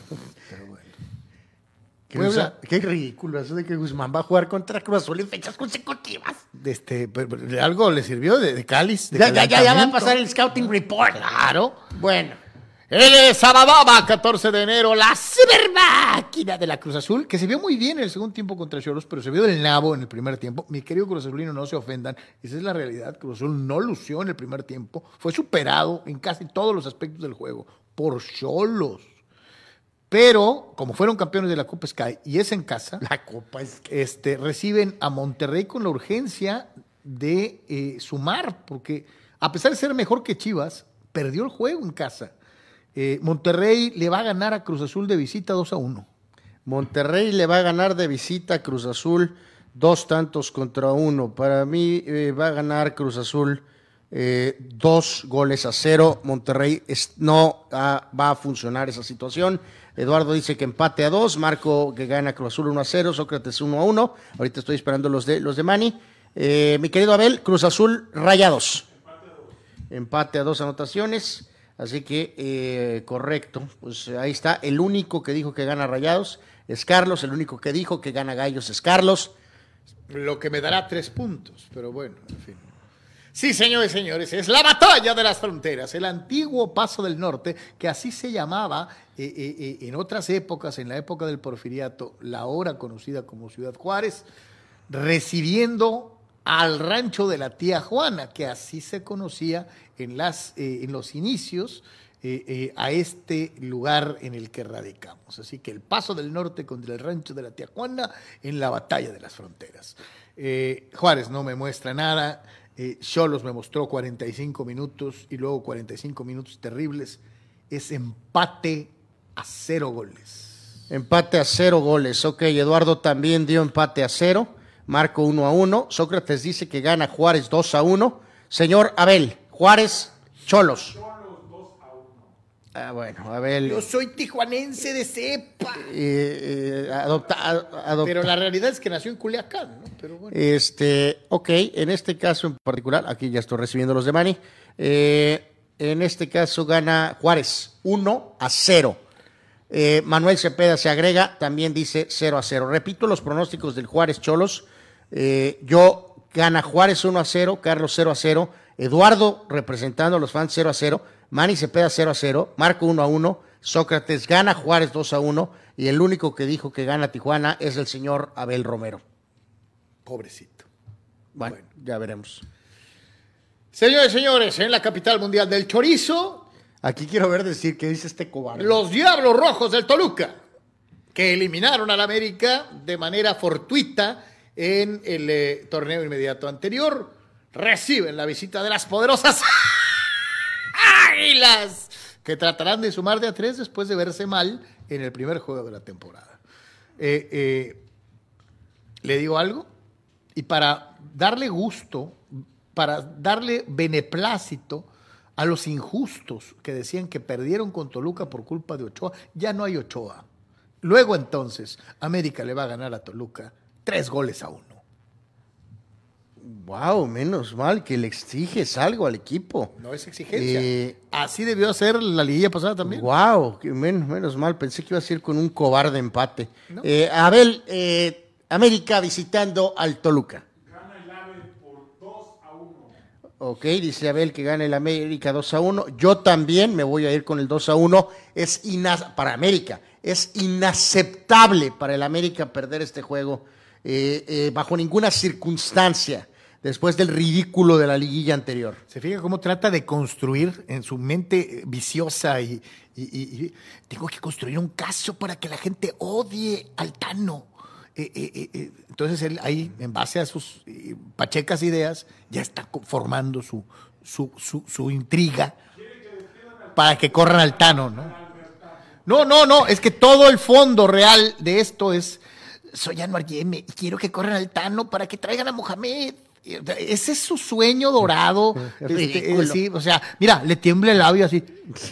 Qué, Puebla. usa- qué ridículo eso de que Guzmán va a jugar contra Cruz Azul en fechas consecutivas. Este, pero- pero algo le sirvió de, de cáliz. de Ya, ya, ya, ya va a pasar el scouting report. Claro. Bueno. El Sabadaba, 14 de enero, la super máquina de la Cruz Azul, que se vio muy bien en el segundo tiempo contra Choros, pero se vio del nabo en el primer tiempo. Mi querido Cruz Azulino, no se ofendan, esa es la realidad. Cruz Azul no lució en el primer tiempo, fue superado en casi todos los aspectos del juego por Cholos. Pero, como fueron campeones de la Copa Sky y es en casa, La copa es este, reciben a Monterrey con la urgencia de eh, sumar, porque a pesar de ser mejor que Chivas, perdió el juego en casa. Eh, Monterrey le va a ganar a Cruz Azul de visita 2 a 1. Monterrey le va a ganar de visita a Cruz Azul dos tantos contra uno. Para mí eh, va a ganar Cruz Azul eh, dos goles a cero. Monterrey no va a funcionar esa situación. Eduardo dice que empate a dos. Marco que gana Cruz Azul 1 a 0. Sócrates 1 a 1. Ahorita estoy esperando los de, los de Mani. Eh, mi querido Abel, Cruz Azul rayados. Empate a dos anotaciones. Así que, eh, correcto. Pues ahí está. El único que dijo que gana Rayados es Carlos. El único que dijo que gana Gallos es Carlos. Lo que me dará tres puntos, pero bueno, en fin. Sí, señores señores, es la batalla de las fronteras, el antiguo Paso del Norte, que así se llamaba eh, eh, en otras épocas, en la época del Porfiriato, la ahora conocida como Ciudad Juárez, recibiendo al rancho de la tía Juana, que así se conocía en, las, eh, en los inicios eh, eh, a este lugar en el que radicamos. Así que el paso del norte contra el rancho de la tía Juana en la batalla de las fronteras. Juárez no me muestra nada, Cholos me mostró 45 minutos y luego 45 minutos terribles. Es empate a cero goles. Empate a cero goles. Ok, Eduardo también dio empate a cero. Marco 1 a 1. Sócrates dice que gana Juárez 2 a 1. Señor Abel, Juárez, Cholos. Ah, bueno, Abel. Yo soy tijuanense de cepa. eh, eh, adopta- ad- adopta- Pero la realidad es que nació en Culiacán, ¿no? Pero bueno. Este, ok, en este caso en particular, aquí ya estoy recibiendo los de Mani. eh, en este caso gana Juárez 1 a 0. Eh, Manuel Cepeda se agrega, también dice 0 a 0. Repito los pronósticos del Juárez Cholos. Eh, yo gana Juárez 1 a 0, Carlos 0 a 0, Eduardo representando a los fans 0 a 0, Manny Cepeda 0 a 0, Marco 1 a 1, Sócrates gana Juárez 2 a 1 y el único que dijo que gana Tijuana es el señor Abel Romero. Pobrecito. Bueno, ya veremos. Señores, señores, en la capital mundial del chorizo, Aquí quiero ver decir que dice este cobarde. los Diablos Rojos del Toluca, que eliminaron al América de manera fortuita en el eh, torneo inmediato anterior, reciben la visita de las poderosas Águilas, que tratarán de sumar de a tres después de verse mal en el primer juego de la temporada. Eh, eh, ¿Le digo algo? Y para darle gusto, para darle beneplácito a los injustos que decían que perdieron con Toluca por culpa de Ochoa, ya no hay Ochoa. Luego entonces, América le va a ganar a Toluca tres goles a uno. Wow, menos mal que le exiges algo al equipo. No es exigencia. Eh, Así debió ser la liguilla pasada también. Wow, que menos, menos mal. Pensé que iba a ser con un cobarde empate. Eh, Abel, eh, América visitando al Toluca. Ok, dice Abel que gana el América 2 a 1. Yo también me voy a ir con el 2 a 1. Es inas para América. Es inaceptable para el América perder este juego eh, eh, bajo ninguna circunstancia después del ridículo de la liguilla anterior. Se fija cómo trata de construir en su mente viciosa y, tengo que construir un caso para que la gente odie al Tano. Eh, eh, eh, eh, entonces él ahí, en base a sus eh, pachecas ideas, ya está formando su, su, su- su intriga para que corran al Tano, ¿no? No, no, no, es que todo el fondo real de esto es, soy Anuar Yeme y quiero que corran al Tano para que traigan a Mohamed. Ese es su sueño dorado. este, eh, sí, o sea, mira, le tiembla el labio así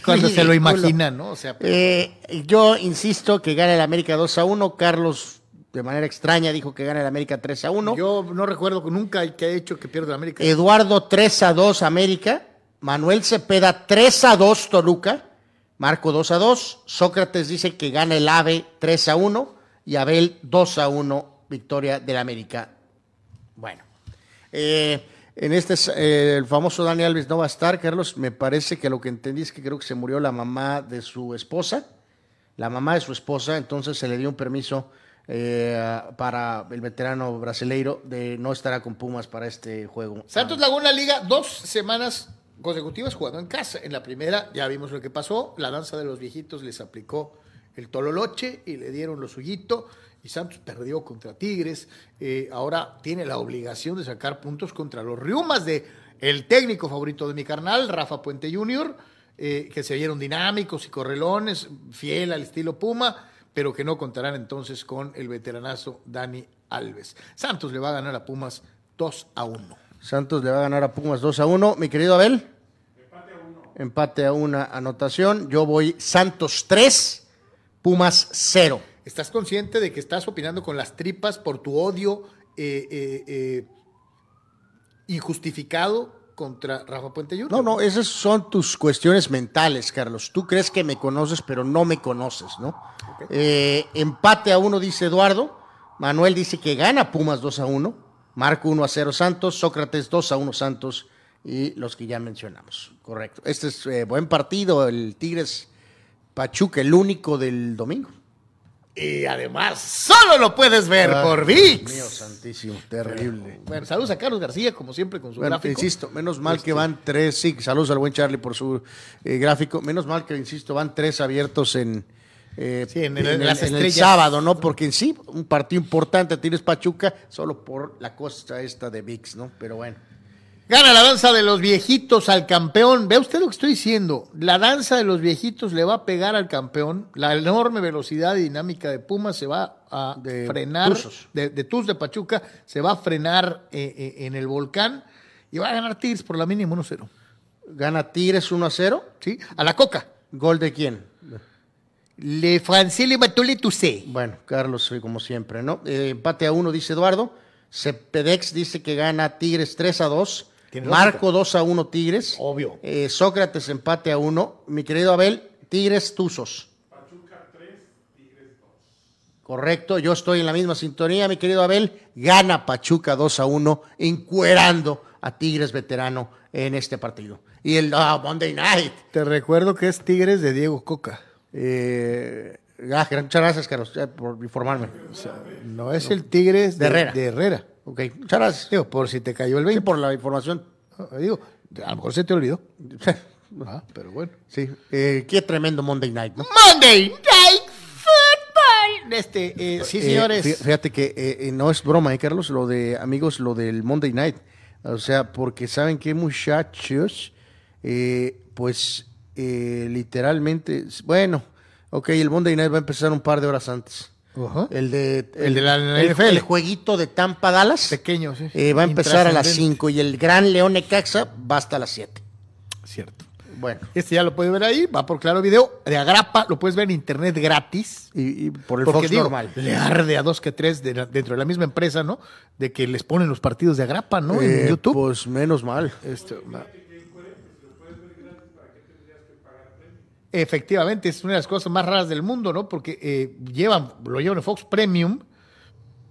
cuando se lo imagina, ¿no? O sea, Eh, yo insisto que gana el América 2 a 1. Carlos, de manera extraña, dijo que gana el América 3 a 1. yo no recuerdo nunca que ha hecho que pierda la América. Eduardo 3 a 2 América. Manuel Cepeda 3 a 2 Toluca. Marco 2 a 2. Sócrates dice que gana el AVE 3 a 1. Y Abel 2 a 1. Victoria del América. Bueno. eh, en este, eh, el famoso Dani Alves no va a estar, Carlos. Me parece que lo que entendí es que creo que se murió la mamá de su esposa. La mamá de su esposa, entonces se le dio un permiso eh, para el veterano brasileiro de no estar con Pumas para este juego. Santos Laguna Liga, dos semanas consecutivas jugando en casa. En la primera ya vimos lo que pasó. La danza de los viejitos les aplicó el tololoche y le dieron lo suyito. Y Santos perdió contra Tigres. Eh, ahora tiene la obligación de sacar puntos contra los Riumas de el técnico favorito de mi carnal, Rafa Puente Jr., eh, que se vieron dinámicos y correlones, fiel al estilo Puma, pero que no contarán entonces con el veteranazo Dani Alves. Santos le va a ganar a Pumas 2 a 1. Santos le va a ganar a Pumas 2 a 1. Mi querido Abel. Empate a 1. Empate a una anotación. Yo voy Santos 3, Pumas 0. ¿Estás consciente de que estás opinando con las tripas por tu odio eh, eh, eh, injustificado contra Rafa Puente Jr.? No, no, esas son tus cuestiones mentales, Carlos. Tú crees que me conoces, pero no me conoces, ¿no? Empate a uno, dice Eduardo. Manuel dice que gana Pumas 2 a 1. Marco 1 a 0 Santos. Sócrates 2 a 1 Santos. Y los que ya mencionamos. Correcto. Este es buen partido, el Tigres Pachuca, el único del domingo. Y además, solo lo puedes ver Ay, por Dios VIX. mío, santísimo, terrible. Bueno, saludos a Carlos García, como siempre, con su Bueno, gráfico. insisto, menos mal Este, que van tres, sí, saludos al buen Charlie por su eh, gráfico, menos mal que, insisto, van tres abiertos en, eh, Sí, en en, el- el, las en el estrellas. sábado, ¿no? Porque en sí, un partido importante tienes Pachuca, solo por la costa esta de VIX, ¿no? Pero bueno. Gana la danza de los viejitos al campeón. Vea usted lo que estoy diciendo. La danza de los viejitos le va a pegar al campeón. La enorme velocidad y dinámica de Pumas se va a De frenar. Tuzos. De, de Tuz de Pachuca se va a frenar eh, eh, en el volcán y va a ganar Tigres por la mínima 1-0. Gana Tigres 1 a 0. ¿Sí? A la coca. ¿Gol de quién? Le Francés le mató le Tucé. Bueno, Carlos, eh, como siempre, ¿no? Eh, empate a 1, dice Eduardo. Cepedex dice que gana Tigres 3 a 2. Tiene Marco 2 a 1 Tigres. Obvio. Eh, Sócrates empate a 1. Mi querido Abel, Tigres Tuzos. Correcto, yo estoy en la misma sintonía, mi querido Abel. Gana Pachuca 2 a 1, encuerando a Tigres veterano en este partido. Y el ah, Monday Night. Te recuerdo que es Tigres de Diego Coca. Eh, ah, muchas gracias, Carlos, ya por informarme. No es el Tigres De Herrera. De Herrera. Ok, muchas gracias. Digo, por si te cayó el Sí, 20. por la información. Digo, a lo mejor se te olvidó. Ah, pero bueno. Sí, eh, qué tremendo Monday Night, ¿no? Monday Night Football. Este, eh, sí, Eh, señores. fí- fíjate que eh, eh, no es broma, ¿eh, Carlos? Lo de, amigos, lo del Monday Night. O sea, porque saben que muchachos, eh, pues eh, literalmente, bueno, ok, el Monday Night va a empezar un par de horas antes. El de, El de la el- NFL. el jueguito de Tampa Dallas Pequeño, sí. eh, va a empezar a las Intrascendente. 5 y el Gran León Necaxa va hasta las 7. Cierto. Bueno, Este ya lo puedes ver ahí, va por Claro Video, de Agrapa, lo puedes ver en internet gratis. y, y por el Fox digo, normal. le arde a dos que tres de la- dentro de la misma empresa, ¿no? De que les ponen los partidos de Agrapa, ¿no? en Eh, YouTube. Pues menos mal. Esto, Efectivamente, es una de las cosas más raras del mundo, ¿no? Porque eh, llevan, lo llevan en Fox Premium,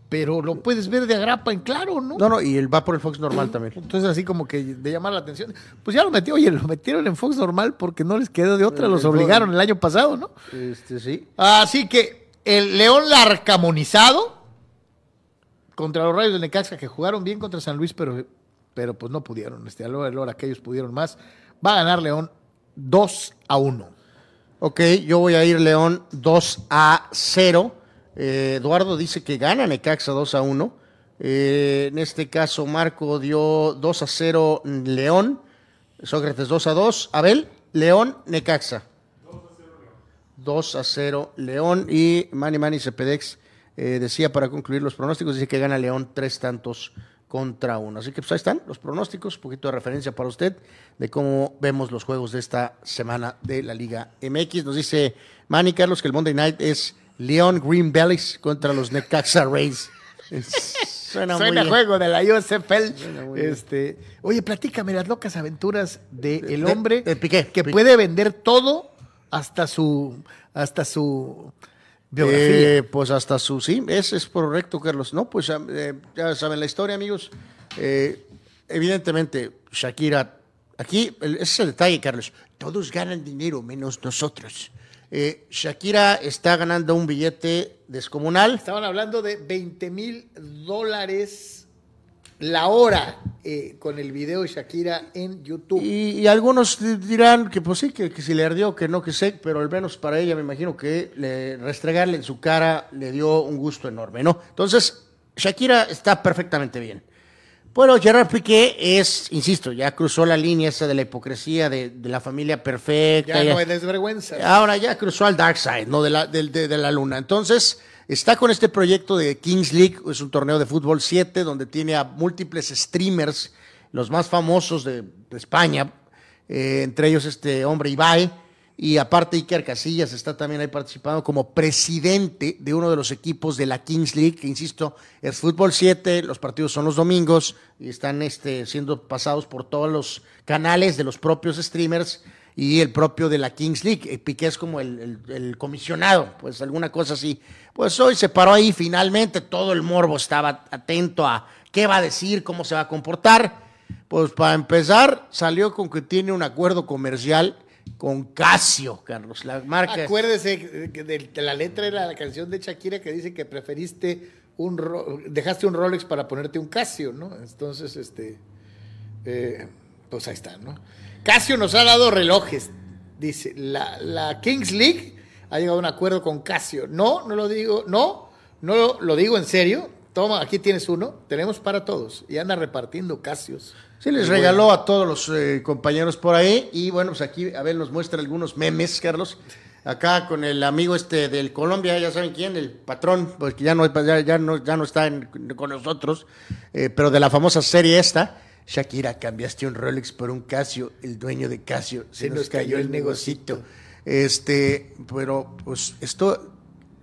pero lo puedes ver de agrapa en claro, ¿no? No, no, y él va por el Fox normal también. Entonces, así como que de llamar la atención. Pues ya lo metió, oye, lo metieron en Fox normal porque no les quedó de otra, los Eh, obligaron el año pasado, ¿no? Este, sí. Así que el León larcamonizado contra los Rayos de Necaxa que jugaron bien contra San Luis, pero, pero pues no pudieron. Este, a la hora de la hora que ellos pudieron más. Va a ganar León 2 a 1. Ok, yo voy a ir León 2 a 0. Eh, Eduardo dice que gana Necaxa 2 a 1. Eh, en este caso, Marco dio 2 a 0 León. Sócrates 2 a 2. Abel, León, Necaxa. 2 a 0 León. Y Manny Manny Cepedex eh, decía para concluir los pronósticos, dice que gana León tres tantos contra uno. Así que pues ahí están los pronósticos, un poquito de referencia para usted de cómo vemos los juegos de esta semana de la Liga MX. Nos dice Manny Carlos que el Monday Night es León Green Bellies contra los Necaxa Rays. Suena, muy Suena bien. juego de la USFL. muy. Este, oye, platícame las locas aventuras de el de- hombre de Piqué. que Piqué. puede vender todo hasta su hasta su biografía. Eh, pues hasta su, sí, es, es correcto, Carlos. No, pues eh, ya saben la historia, amigos. Eh, evidentemente, Shakira, aquí, el- ese es el detalle, Carlos. Todos ganan dinero, menos nosotros. Eh, Shakira está ganando un billete descomunal. Estaban hablando de 20 mil dólares la hora eh, con el video de Shakira en YouTube. Y, y algunos di- dirán que pues sí, que, que si le ardió, que no, que sé, pero al menos para ella me imagino que le, restregarle en su cara le dio un gusto enorme, ¿no? Entonces, Shakira está perfectamente bien. Bueno, Gerard Piqué es, insisto, ya cruzó la línea esa de la hipocresía de, de la familia perfecta. ya ya- no hay desvergüenza. Ahora ya cruzó al Dark Side, ¿no? De la, de, de la luna. Entonces, está con este proyecto de Kings League, es un torneo de fútbol 7, donde tiene a múltiples streamers, los más famosos de, España, eh, entre ellos este hombre Ibai, y aparte Iker Casillas está también ahí participando como presidente de uno de los equipos de la Kings League, que insisto, es fútbol 7, los partidos son los domingos y están este, siendo pasados por todos los canales de los propios streamers y el propio de la Kings League. Eh, Piqué es como el, comisionado, pues alguna cosa así. Pues hoy se paró ahí finalmente, todo el morbo estaba atento a qué va a decir, cómo se va a comportar. Pues para empezar, salió con que tiene un acuerdo comercial con Casio, Carlos, la marca. Acuérdese de, de- de la letra de la canción de Shakira que dice que preferiste un ro- dejaste un Rolex para ponerte un Casio, ¿no? Entonces, este, eh, pues ahí está, ¿no? Casio nos ha dado relojes, dice. La, la Kings League ha llegado a un acuerdo con Casio. No, no lo digo, no, no lo, lo digo en serio. Toma, aquí tienes uno, tenemos para todos. Y anda repartiendo Casios. Sí, les regaló a todos los eh, compañeros por ahí. Y bueno, pues aquí Abel nos muestra algunos memes, Carlos. Acá con el amigo este del Colombia, ya saben quién, el patrón, porque ya no, ya, ya no, ya no está en- con nosotros, eh, pero de la famosa serie esta. Shakira, cambiaste un Rolex por un Casio, el dueño de Casio. Se, nos, cayó el negocito. Este, pero pues esto,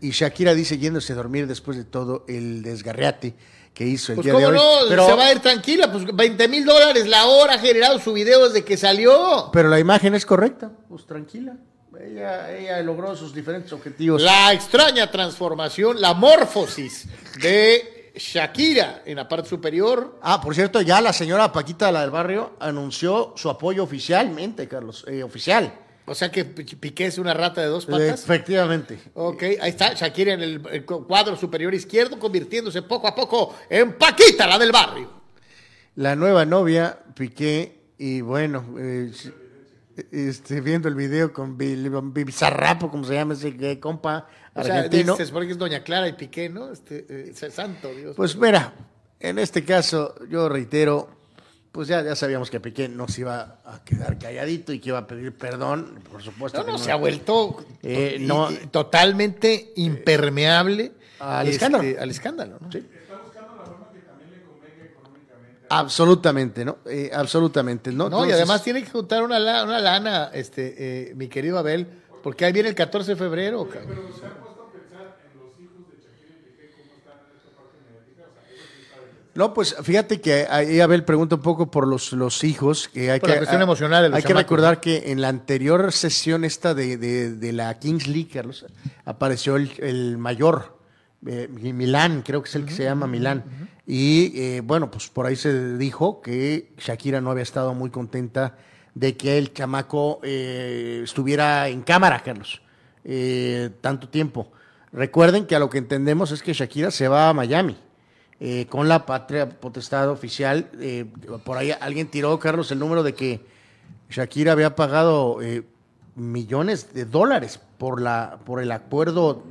y Shakira dice yéndose a dormir después de todo el desgarreate que hizo el Pues día cómo de hoy. no, pero, se va a ir tranquila, pues 20 mil dólares la hora ha generado su video desde que salió. pero la imagen es correcta, pues tranquila. Ella, ella logró sus diferentes objetivos. La extraña transformación, la morfosis de Shakira en la parte superior. Ah, por cierto, ya la señora Paquita, la del barrio, anunció su apoyo oficialmente, Carlos. eh, oficial. O sea que Piqué es una rata de dos patas. Efectivamente. Ok, ahí está Shakira en el, el cuadro superior izquierdo, convirtiéndose poco a poco en Paquita, la del barrio. La nueva novia, Piqué, y bueno, eh, este, viendo el video con Bizarrapo, como se llama ese eh, compa O sea, se supone que es Doña Clara y Piqué, ¿no? Este, eh, santo Dios. Pues mira, en este caso, yo reitero, pues ya, ya sabíamos que Piqué no se iba a quedar calladito y que iba a pedir perdón, por supuesto. No, no, se ha vuelto Eh, no. totalmente impermeable Al este, escándalo. Al escándalo, ¿no? Absolutamente, ¿no? Eh, absolutamente, ¿no? No, y Entonces, además tiene que juntar una, la- una lana, este, eh, mi querido Abel, porque ahí viene el 14 de febrero. cabrón. No, pues fíjate que ahí Abel pregunta un poco por los, los hijos. Que hay Por que, la cuestión emocional de los Hay que recordar que en la anterior sesión esta de, de- de la Kings League, Carlos, apareció el, el mayor, eh, Milán, creo que es el que se llama Milán. Y eh, bueno, pues por ahí se dijo que Shakira no había estado muy contenta de que el chamaco eh, estuviera en cámara, Carlos, eh, tanto tiempo. Recuerden que a lo que entendemos es que Shakira se va a Miami eh, con la patria potestad oficial. eh, por ahí alguien tiró, Carlos, el número de que Shakira había pagado eh, millones de dólares por la por el acuerdo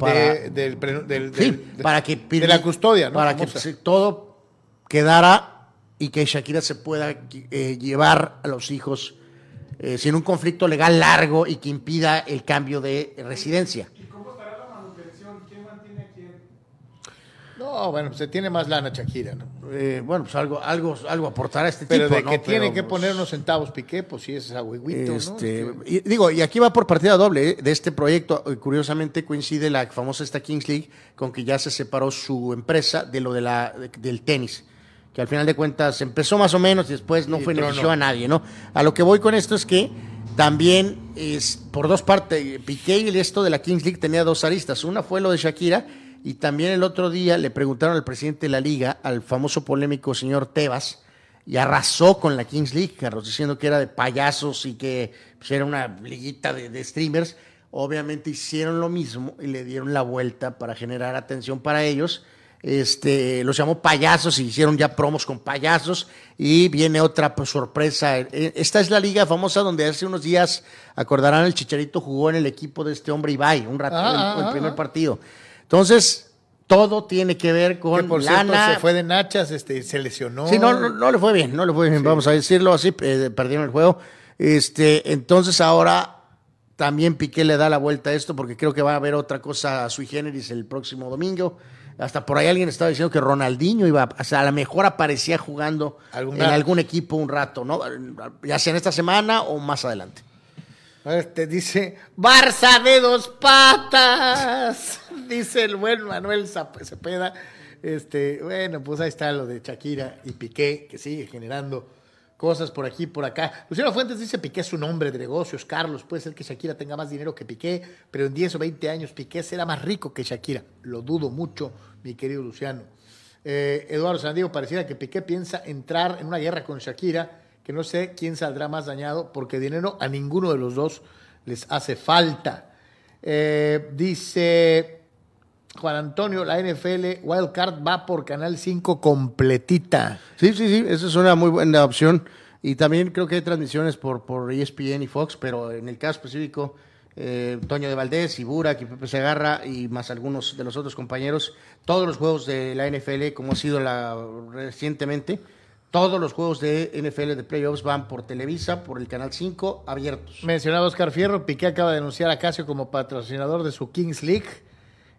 para, De- del, Sí, para que de la custodia, ¿no? para que se- todo quedara y que Shakira se pueda eh, llevar a los hijos eh, sin un conflicto legal largo y que impida el cambio de residencia. No, bueno, se tiene más lana Shakira, ¿no? Eh, bueno, pues algo, algo, algo aportará este Pero tipo. de ¿no? que tiene Pero, que pues, poner unos centavos Piqué, pues sí, es agüiguito, Este, ¿no? y digo, y aquí va por partida doble ¿eh? de este proyecto. eh, Curiosamente coincide la famosa esta Kings League con que ya se separó su empresa de lo de la, de- del tenis. Que al final de cuentas empezó más o menos y después no Y benefició a nadie, ¿no? A lo que voy con esto es que también es por dos partes. Piqué y esto de la Kings League tenía dos aristas. Una fue lo de Shakira y también el otro día le preguntaron al presidente de la liga, al famoso polémico señor Tebas, y arrasó con la Kings League, Carlos, diciendo que era de payasos y que pues, era una liguita de, de streamers. Obviamente hicieron lo mismo y le dieron la vuelta para generar atención para ellos. Este, los llamó payasos y hicieron ya promos con payasos. Y viene otra pues, sorpresa. Eh, Esta es la liga famosa donde hace unos días, acordarán, el Chicharito jugó en el equipo de este hombre Ibai, un rato, Ah, el, el ah, primer ah. partido. Entonces, todo tiene que ver con que por cierto lana. se fue de nachas, este, se lesionó. Sí, no, no, no le fue bien, no le fue bien, vamos a decirlo así, eh, perdieron el juego. Este, entonces ahora también Piqué le da la vuelta a esto porque creo que va a haber otra cosa sui generis el próximo domingo. Hasta por ahí alguien estaba diciendo que Ronaldinho iba, o sea, a lo mejor aparecía jugando en algún equipo un rato, ¿no? Ya sea en esta semana o más adelante. Este dice, Barça de dos patas, dice el buen Manuel Cepeda. Este, bueno, pues ahí está lo de Shakira y Piqué, que sigue generando cosas por aquí por acá. Luciano Fuentes dice, Piqué es un hombre de negocios, Carlos, puede ser que Shakira tenga más dinero que Piqué, pero en 10 o 20 años Piqué será más rico que Shakira. Lo dudo mucho, mi querido Luciano. Eh, Eduardo Sandiego, pareciera que Piqué piensa entrar en una guerra con Shakira, que no sé quién saldrá más dañado, porque dinero a ninguno de los dos les hace falta. Eh, dice Juan Antonio, la NFL Wildcard va por Canal 5 completita. Sí, sí, sí, esa es una muy buena opción. Y también creo que hay transmisiones por, por ESPN y Fox, pero en el caso específico, eh, Toño de Valdés y Burak y Pepe Segarra y más algunos de los otros compañeros, todos los juegos de la NFL, como ha sido la recientemente, todos los juegos de NFL de playoffs van por Televisa, por el Canal 5, abiertos. Mencionaba Oscar Fierro, Piqué acaba de denunciar a Casio como patrocinador de su Kings League.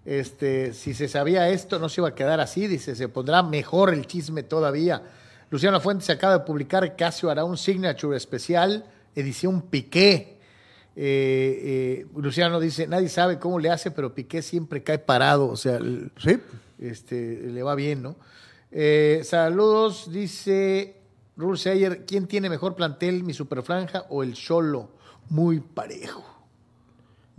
Este, si se sabía esto, no se iba a quedar así, dice, se pondrá mejor el chisme todavía. Luciano Fuentes acaba de publicar Casio hará un signature especial, edición Piqué. Eh, eh, Luciano dice, nadie sabe cómo le hace, pero Piqué siempre cae parado, o sea, Sí, este, le va bien, ¿no? Eh, saludos, dice Rule Sayer, ¿quién tiene mejor plantel, mi superfranja o el Cholo? muy parejo.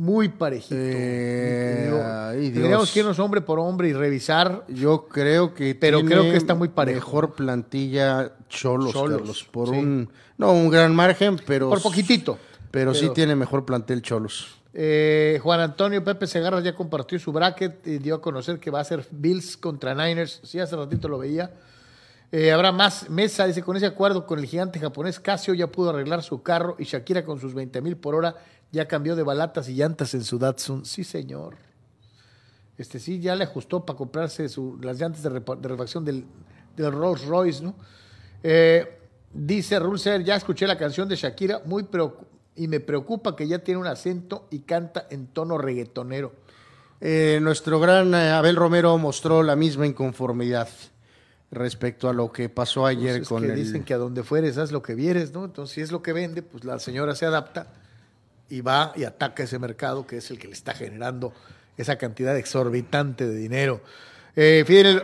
Muy parejito. Eh. Tendríamos que irnos hombre por hombre y revisar. Yo creo que Pero tiene creo que está muy parejo. Mejor plantilla Cholos, Cholos, Carlos, por sí. un no un gran margen, pero Por poquitito. Pero, sí tiene mejor plantel Cholos. Eh, Juan Antonio Pepe Segarra ya compartió su bracket y dio a conocer que va a ser Bills contra Niners. Sí, hace ratito lo veía. Eh, habrá más mesa, dice, con ese acuerdo con el gigante japonés, Casio ya pudo arreglar su carro y Shakira con sus 20 mil por hora ya cambió de balatas y llantas en su Datsun. Sí, señor. Este sí, ya le ajustó para comprarse su- las llantas de, refacción del, del Rolls Royce, ¿no? Eh, dice Rulser, ya escuché la canción de Shakira muy y me preocupa que ya tiene un acento y canta en tono reggaetonero. Eh, nuestro gran eh, Abel Romero mostró la misma inconformidad respecto a lo que pasó ayer Pues es con que el dicen que a donde fueres haz lo que vieres, ¿no? Entonces, si es lo que vende, pues la señora se adapta y va y ataca ese mercado que es el que le está generando esa cantidad exorbitante de dinero. Eh, Fidel,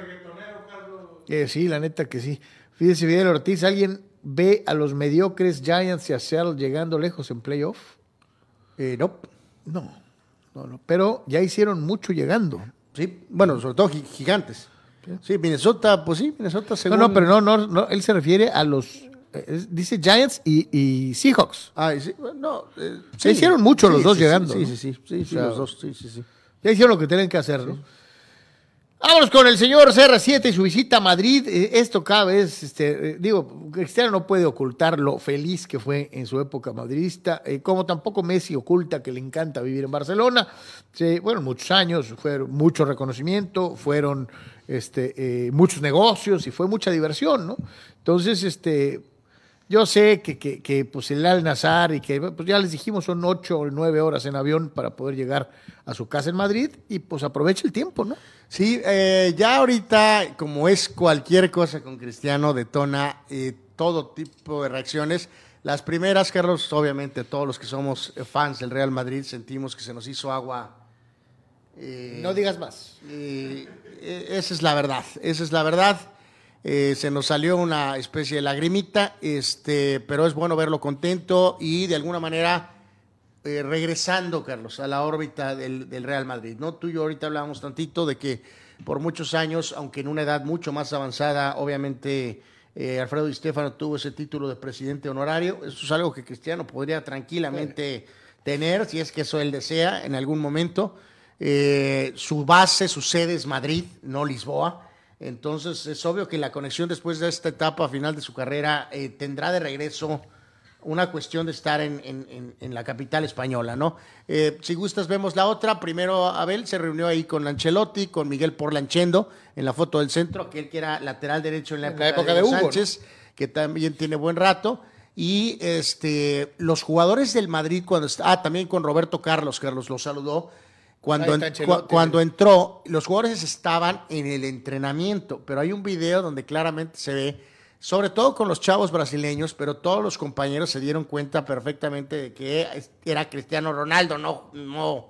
eh, sí, la neta que sí. Fíjese, Fidel Ortiz, ¿alguien ve a los mediocres Giants y a Seattle llegando lejos en playoff? Eh, no. No, no, no. Pero ya hicieron mucho llegando. Sí, bueno, sobre todo gi- gigantes. Sí, Minnesota, pues sí, Minnesota No, según... no, pero no, no, no, él se refiere a los, es- dice Giants y, y Seahawks. Ah, sí, no, eh, Se hicieron mucho los dos llegando, Sí, ¿no? sí, sí, sí, sí, O sea, los dos, sí, sí, sí. Ya hicieron lo que tienen que hacer, ¿no? Vámonos con el señor CR7 y su visita a Madrid. Eh, Esto cada vez, este, eh, digo, Cristiano no puede ocultar lo feliz que fue en su época madridista, eh, como tampoco Messi oculta que le encanta vivir en Barcelona. Sí, bueno, muchos años, fue mucho reconocimiento, fueron este, eh, muchos negocios y fue mucha diversión, ¿no? Entonces, este, yo sé que, que, que, pues el Al Nazar y que pues ya les dijimos son ocho o nueve horas en avión para poder llegar a su casa en Madrid y pues aproveche el tiempo, ¿no? Sí, eh, ya ahorita, como es cualquier cosa con Cristiano, detona eh, todo tipo de reacciones. Las primeras, Carlos, obviamente todos los que somos fans del Real Madrid sentimos que se nos hizo agua. eh, No digas más. eh, esa es la verdad, esa es la verdad. Eh, se nos salió una especie de lagrimita, este, pero es bueno verlo contento y de alguna manera eh, regresando, Carlos, a la órbita del, del Real Madrid. ¿no? Tú y yo ahorita hablábamos tantito de que por muchos años, aunque en una edad mucho más avanzada, obviamente eh, Alfredo Di Stefano tuvo ese título de presidente honorario. Eso es algo que Cristiano podría tranquilamente tener, si es que eso él desea en algún momento. Eh, su base, su sede es Madrid, no Lisboa. Entonces es obvio que la conexión después de esta etapa final de su carrera eh, tendrá de regreso una cuestión de estar en, en- en- en la capital española, ¿no? Eh, si gustas, vemos la otra. Primero, Abel se reunió ahí con Ancelotti, con Miguel Porlanchendo, en la foto del centro, aquel que era lateral derecho en la En época, la época de, de Hugo. Sánchez, que también tiene buen rato. Y este, los jugadores del Madrid, cuando est- ah, también con Roberto Carlos, Carlos lo saludó. Cuando, en- cuando entró, los jugadores estaban en el entrenamiento, pero hay un video donde claramente se ve, sobre todo con los chavos brasileños, pero todos los compañeros se dieron cuenta perfectamente de que era Cristiano Ronaldo, no, no,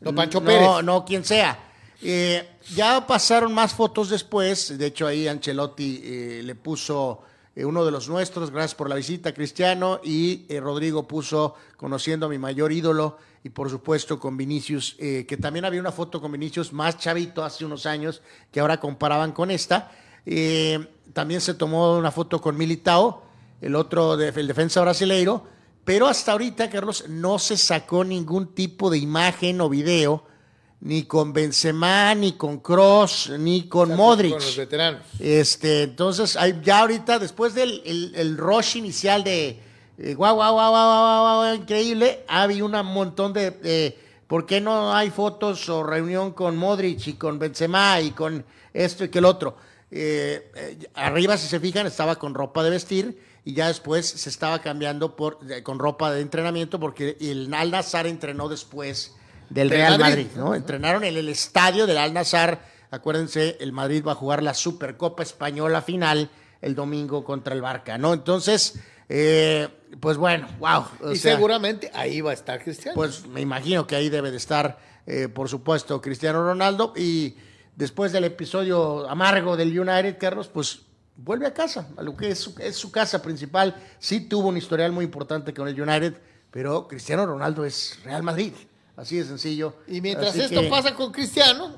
No Pancho no, Pérez. no quien sea. Eh, ya pasaron más fotos después, de hecho ahí Ancelotti eh, le puso eh, uno de los nuestros, gracias por la visita, Cristiano, y eh, Rodrigo puso conociendo a mi mayor ídolo, y por supuesto con Vinicius, eh, que también había una foto con Vinicius más chavito hace unos años, que ahora comparaban con esta. Eh, también se tomó una foto con Militao, el otro, de, el defensa brasileiro, pero hasta ahorita, Carlos, no se sacó ningún tipo de imagen o video, ni con Benzema, ni con Cross, ni con Modric. Con los veteranos. Este, entonces, ya ahorita, después del el, el rush inicial de eh, guau, guau, guau, guau, guau, increíble, había un montón de eh, ¿por qué no hay fotos o reunión con Modric y con Benzema y con esto y que el otro? Eh, eh, arriba, si se fijan, estaba con ropa de vestir y ya después se estaba cambiando por, con ropa de entrenamiento porque el Al Nazar entrenó después del Del Real Madrid. Madrid, ¿no? Entrenaron en el estadio del Al Nazar. Acuérdense, el Madrid va a jugar la Supercopa Española final el domingo contra el Barca, ¿no? Entonces, eh, pues bueno, wow. o y sea, seguramente ahí va a estar Cristiano. Pues me imagino que ahí debe de estar, eh, por supuesto, Cristiano Ronaldo. Y después del episodio amargo del United, Carlos, pues vuelve a casa, a lo que es su, es su casa principal. Sí tuvo un historial muy importante con el United, pero Cristiano Ronaldo es Real Madrid. Así de sencillo. Y mientras Así esto que- pasa con Cristiano,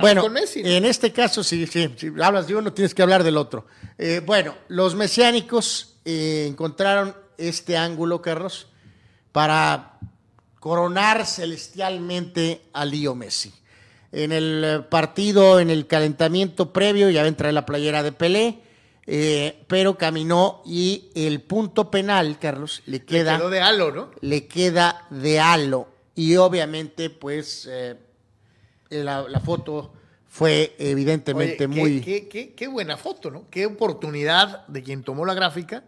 bueno, con Messi. ¿no? en este caso, sí, sí, si hablas de uno, tienes que hablar del otro. Eh, bueno, los mesiánicos eh, encontraron este ángulo, Carlos, para coronar celestialmente a Lío Messi. En el eh, partido, en el calentamiento previo, ya entra en la playera de Pelé, eh, pero caminó y el punto penal, Carlos, le queda Quedó de halo, ¿no? le queda de halo. Y obviamente, pues, la, la foto fue evidentemente Oye, qué- muy... Qué, qué- qué buena foto, ¿no? Qué oportunidad de quien tomó la gráfica.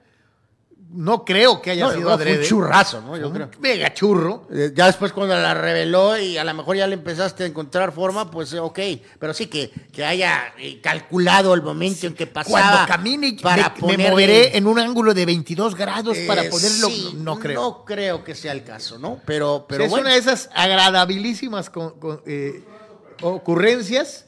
No creo que haya No, sido no, fue un churrazo, ¿no? Yo Un creo. Mega churro. Eh, Ya después cuando la reveló y a lo mejor ya le empezaste a encontrar forma, pues eh, ok, pero sí que, que haya eh, calculado el momento en que pasaba. Cuando camine, para me, moveré en un ángulo de 22 grados para ponerlo. sí, no creo. No creo que sea el caso, ¿no? Pero, pero es bueno. una de esas agradabilísimas con- con, eh, ocurrencias,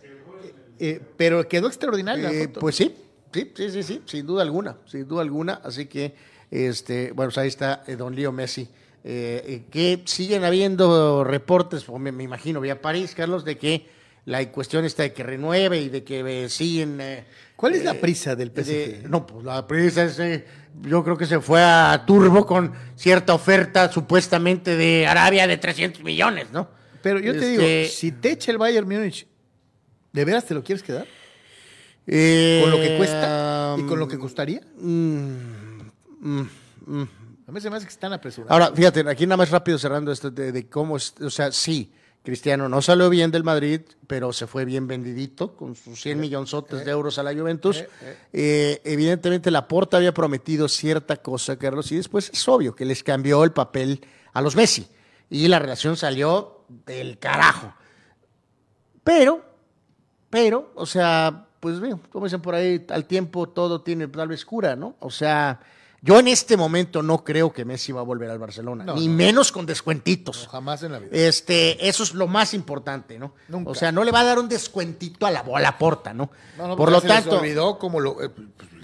eh, pero quedó extraordinaria. la Eh, foto. pues sí, sí, sí, sí, sí, sin duda alguna, sin duda alguna. Así que, este, bueno, pues ahí está eh, don Leo Messi. Eh, que siguen habiendo reportes, o me, me imagino, vía París, Carlos, de que la cuestión está de que renueve y de que siguen. eh, ¿Cuál es la prisa del de- PSG? no, pues la prisa es, yo creo que se fue a Turbo con cierta oferta supuestamente de Arabia de 300 millones, ¿no? Pero yo te este- digo, si te echa el Bayern Múnich, ¿de veras te lo quieres quedar? Eh, ¿Con lo que cuesta? ¿Y con lo que costaría? mm, mm, mm. A mí se me hace que están apresurados. Ahora, fíjate, aquí nada más rápido cerrando esto de, de cómo, es- o sea, sí, Cristiano no salió bien del Madrid, pero se fue bien vendidito con sus 100 millonzotes de euros a la Juventus. Eh, evidentemente, Laporta había prometido cierta cosa, Carlos, y después es obvio que les cambió el papel a los Messi y la relación salió del carajo. Pero, pero, o sea, pues bien, como dicen por ahí, al tiempo todo tiene tal vez cura, ¿no? O sea, yo en este momento no creo que Messi va a volver al Barcelona, No, ni no. menos con descuentitos. No, jamás en la vida. Este, eso es lo más importante, ¿no? Nunca. O sea, no le va a dar un descuentito a la, a la porta, ¿no? No, no, Por lo se tanto, olvidó como lo. eh,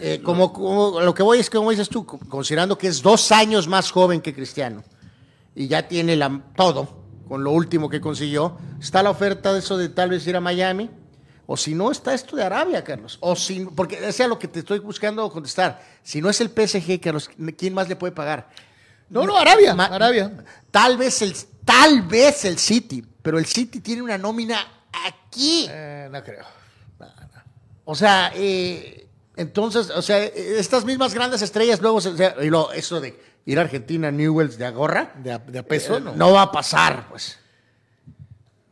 eh, como, como- lo que voy es que, como dices tú, co- considerando que es dos años más joven que Cristiano y ya tiene la, todo con lo último que consiguió, está la oferta de eso de tal vez ir a Miami, o si no, está esto de Arabia, Carlos. O si, porque ese es lo que te estoy buscando contestar. Si no es el PSG, Carlos, ¿quién más le puede pagar? No, no, Arabia. Ma- Arabia. Tal vez el, tal vez el City, pero el City tiene una nómina aquí. Eh, no creo. O sea, eh, entonces, o sea, estas mismas grandes estrellas luego, o sea, y lo- eso de ir a Argentina, Newells de agorra, De a, de a peso, eh, no. no va a pasar, pues.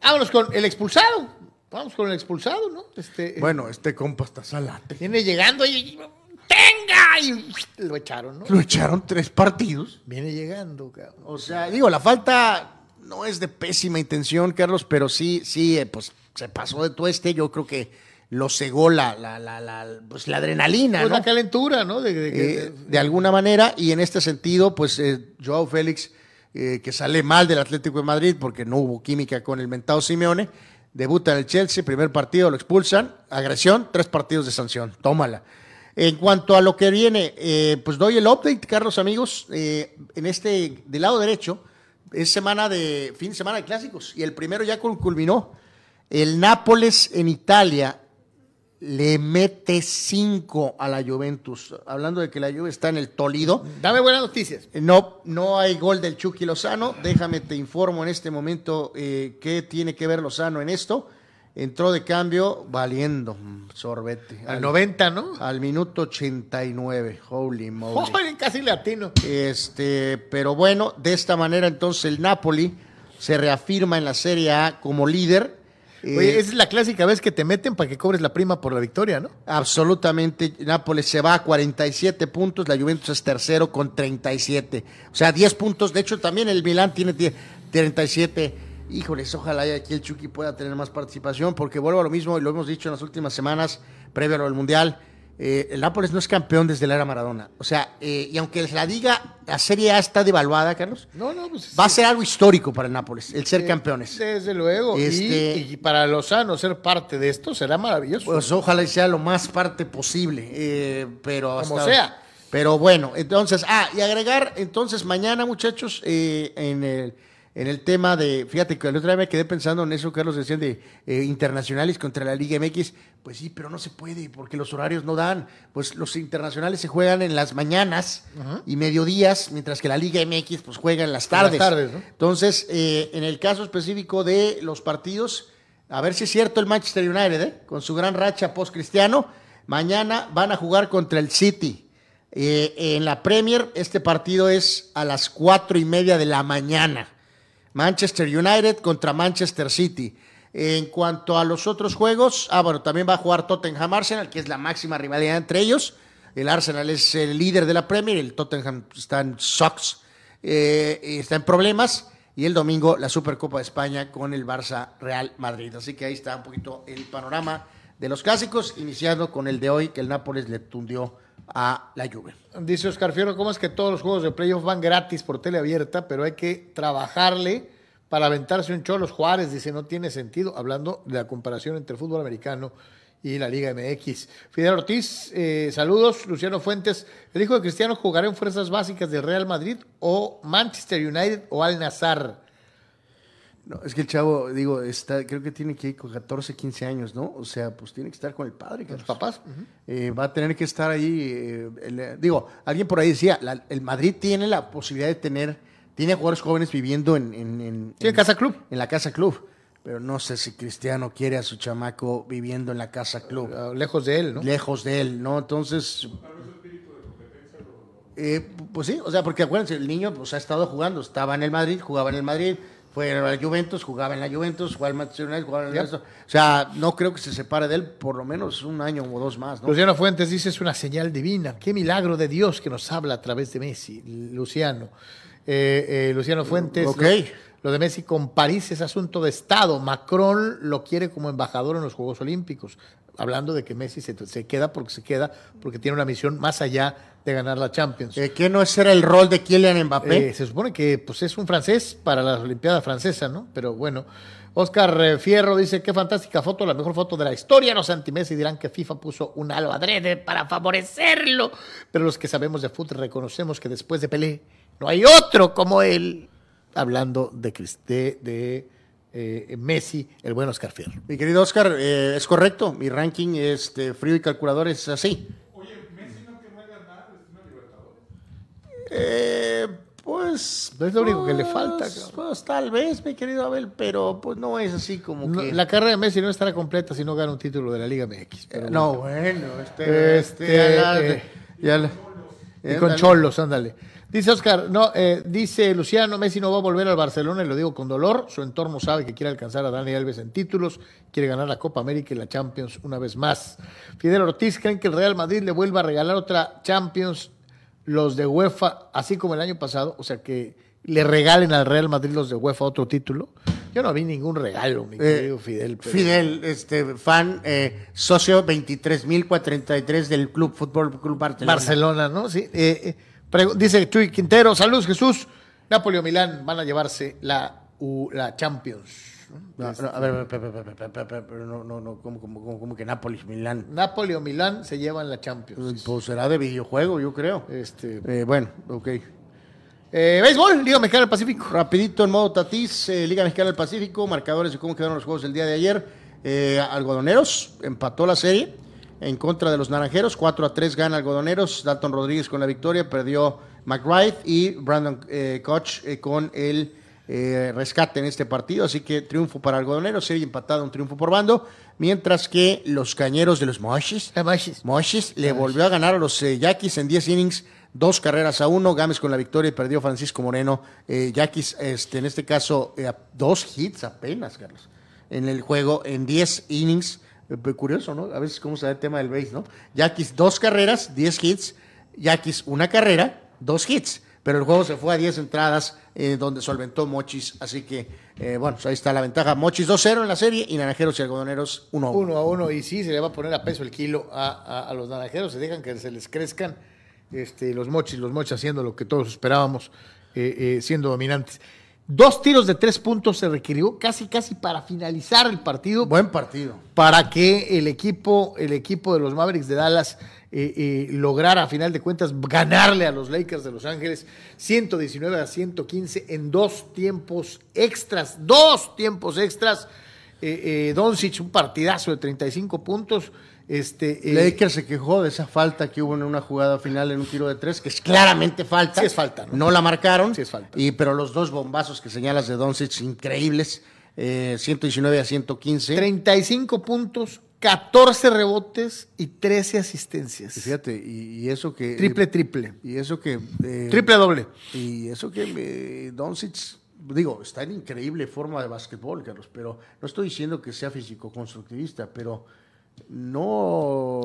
Vámonos con el expulsado. Vamos con el expulsado, ¿no? Este, eh, Bueno, este compa está salate. Viene llegando y. ¡Tenga! Y lo echaron, ¿no? Lo echaron tres partidos. Viene llegando, cabrón. O sea, digo, la falta no es de pésima intención, Carlos, pero sí, sí, eh, pues se pasó de tueste. Yo creo que lo cegó la, la, la, la, pues, la adrenalina, Pues ¿no? la calentura, ¿no? De, de- de- Eh, de alguna manera, y en este sentido, pues eh, Joao Félix, eh, que sale mal del Atlético de Madrid porque no hubo química con el mentado Simeone, debuta en el Chelsea, primer partido lo expulsan, agresión, tres partidos de sanción, tómala. En cuanto a lo que viene, eh, pues doy el update, Carlos, amigos, eh, en este, del lado derecho, es semana de, fin de semana de clásicos, y el primero ya cul- culminó. El Nápoles en Italia le mete cinco a la Juventus. Hablando de que la Juve está en el Tolido. Dame buenas noticias. No, no hay gol del Chucky Lozano. Déjame te informo en este momento eh, qué tiene que ver Lozano en esto. Entró de cambio valiendo mm, sorbete. Al 90, ¿no? Al minuto 89. Holy moly. Joder, casi latino. Este, pero bueno, de esta manera entonces el Napoli se reafirma en la Serie A como líder. Eh, Oye, es la clásica vez que te meten para que cobres la prima por la victoria, ¿no? Absolutamente, Nápoles se va a 47 puntos, la Juventus es tercero con 37. O sea, 10 puntos. De hecho, también el Milán tiene 10 37. Híjoles, ojalá y aquí el Chucky pueda tener más participación, porque vuelvo a lo mismo, y lo hemos dicho en las últimas semanas, previo a lo del Mundial. Eh, el Nápoles no es campeón desde la era Maradona. O sea, eh, y aunque la diga, la Serie A está devaluada, Carlos, No, no, pues. va a ser algo histórico para el Nápoles, el ser campeones. Desde luego. Y- Este- Y, para Lozano ser parte de esto será maravilloso. Pues ojalá y sea lo más parte posible, eh, pero como hasta- sea. Pero bueno, entonces, ah, y agregar, entonces mañana, muchachos, en el en el tema de, fíjate que el otro día me quedé pensando en eso, Carlos, decían de eh, internacionales contra la Liga MX, pues sí, pero no se puede porque los horarios no dan, pues los internacionales se juegan en las mañanas y mediodías, mientras que la Liga MX pues juega en las tardes. tardes, ¿no? Entonces, eh, en el caso específico de los partidos, a ver si es cierto el Manchester United, ¿eh? con su gran racha post-cristiano, mañana van a jugar contra el City. Eh, en la Premier, este partido es a las cuatro y media de la mañana. Manchester United contra Manchester City. En cuanto a los otros juegos, ah, bueno, también va a jugar Tottenham Arsenal, que es la máxima rivalidad entre ellos. El Arsenal es el líder de la Premier, el Tottenham está en socks, eh, está en problemas. Y el domingo la Supercopa de España con el Barça Real Madrid. Así que ahí está un poquito el panorama de los clásicos, iniciando con el de hoy, que el Nápoles le tundió a la Juve. Dice Oscar Fierro, ¿cómo es que todos los juegos de playoff van gratis por tele abierta, pero hay que trabajarle para aventarse un Cholos Juárez? Dice, no tiene sentido, hablando de la comparación entre el fútbol americano y la Liga MX. Fidel Ortiz, eh, saludos. Luciano Fuentes, el hijo de Cristiano jugará en fuerzas básicas del Real Madrid o Manchester United o Al Nazar. No, es que el chavo, digo, está, creo que tiene que ir con 14, 15 años, ¿no? O sea, pues tiene que estar con el padre, con los papás. Eh, va a tener que estar ahí. eh, el- digo, alguien por ahí decía, la- el Madrid tiene la posibilidad de tener, tiene jugadores jóvenes viviendo en, en, en- Sí, en Casa Club. En la Casa Club. Pero no sé si Cristiano quiere a su chamaco viviendo en la Casa Club. Ah, Lejos de él, ¿no? Lejos de él, ¿no? Entonces. Eh, pues sí, o sea, porque acuérdense, el niño pues ha estado jugando, estaba en el Madrid, jugaba en el Madrid, fue a la Juventus, jugaba en la Juventus, jugaba en Manchester United, jugaba en el Ya. resto. O sea, no creo que se separe de él por lo menos un año o dos más, ¿no? Luciano Fuentes dice es una señal divina. Qué milagro de Dios que nos habla a través de Messi. Luciano. Eh, eh, Luciano Fuentes. Ok. Lo, lo de Messi con París es asunto de Estado. Macron lo quiere como embajador en los Juegos Olímpicos. Hablando de que Messi se, se queda porque se queda, porque tiene una misión más allá de ganar la Champions. Eh, ¿Qué no ese era el rol de Kylian Mbappé? Eh, se supone que pues, es un francés para las Olimpiadas francesas, ¿no? Pero bueno. Oscar eh, Fierro dice, qué fantástica foto, la mejor foto de la historia. Los anti-Messi dirán que FIFA puso un halo adrede para favorecerlo. Pero los que sabemos de fútbol reconocemos que después de Pelé no hay otro como él. Hablando de, de, de, eh, Messi, el buen Oscar Fierro. Mi querido Oscar, eh, es correcto, mi ranking este, frío y calculador es así. Eh, pues. Es lo único que le pues, falta, cabrón. Pues tal vez, mi querido Abel, pero pues no es así como No, que. la carrera de Messi no estará completa si no gana un título de la Liga MX. pero Eh, no, bueno. bueno, este. Este, ya la- eh, ya la- Y con. Cholos, ándale. Dice Oscar, no, eh, dice Luciano, Messi no va a volver al Barcelona y lo digo con dolor. Su entorno sabe que quiere alcanzar a Dani Alves en títulos, quiere ganar la Copa América y la Champions una vez más. Fidel Ortiz, ¿creen que el Real Madrid le vuelva a regalar otra Champions los de UEFA, así como el año pasado? O sea, que le regalen al Real Madrid los de UEFA otro título. Yo no vi ningún regalo, mi Eh, querido Fidel. pero- Fidel, este, fan, eh, socio 23.043 del Club Fútbol Club Barcelona. Barcelona, ¿no? Sí. eh, eh, dice Chuy Quintero, saludos Jesús. Napoli o Milán van a llevarse la, U- la Champions. No, no, a ver, pero no, no, no, ¿cómo, cómo, cómo, que Nápoles, Milán? Napoli o Milán se llevan la Champions. Pues será de videojuego, yo creo. Este, Eh, bueno, ok. eh, béisbol, Liga Mexicana del Pacífico. Rapidito en modo Tatís, eh, Liga Mexicana del Pacífico, marcadores de cómo quedaron los juegos del día de ayer. Algodoneros empató la serie en contra de los Naranjeros, 4 a 3 gana Algodoneros, Dalton Rodríguez con la victoria, perdió McBride y Brandon eh, Koch eh, con el eh, rescate en este partido, así que triunfo para Algodoneros, serie empatada, un triunfo por bando, mientras que los Cañeros de los Mochis, Mochis le volvió a ganar a los Yaquis en 10 innings, dos carreras a uno. Gámez con la victoria y perdió Francisco Moreno. Eh, Yaquis, este, en este caso, eh, dos hits apenas, Carlos, en el juego en 10 innings. Eh, pues, curioso, ¿no? A veces cómo se da el tema del base, ¿no? Yaquis, dos carreras, 10 hits. Yaquis, una carrera, dos hits. Pero el juego se fue a 10 entradas, eh, donde solventó Mochis. Así que, eh, bueno, pues ahí está la ventaja. Mochis 2-0 en la serie y Naranjeros y Algodoneros 1-1. Uno a uno, y sí, se le va a poner a peso el kilo a, los naranjeros, se dejan que se les crezcan este, los mochis, los mochis haciendo lo que todos esperábamos, siendo dominantes. Dos tiros de tres puntos se requirió casi, casi para finalizar el partido. Buen partido. Para que el equipo, el equipo de los Mavericks de Dallas eh, eh, lograra, a final de cuentas, ganarle a los Lakers de Los Ángeles 119 a 115 en dos tiempos extras. Dos tiempos extras. Eh, eh, Doncic, un partidazo de 35 puntos. Este, eh, Lakers se quejó de esa falta que hubo en una jugada final en un tiro de tres, que es claramente falta. Sí es falta, ¿no? ¿no? la marcaron. Sí es falta. Y, pero los dos bombazos que señalas de Doncic, increíbles. eh, 119 a 115. 35 puntos, 14 rebotes y 13 asistencias. Y fíjate, y, y eso que... Triple, triple. Y eso que... eh, Triple doble. Y eso que eh, Doncic, digo, está en increíble forma de básquetbol, Carlos, pero no estoy diciendo que sea físico-constructivista, pero no...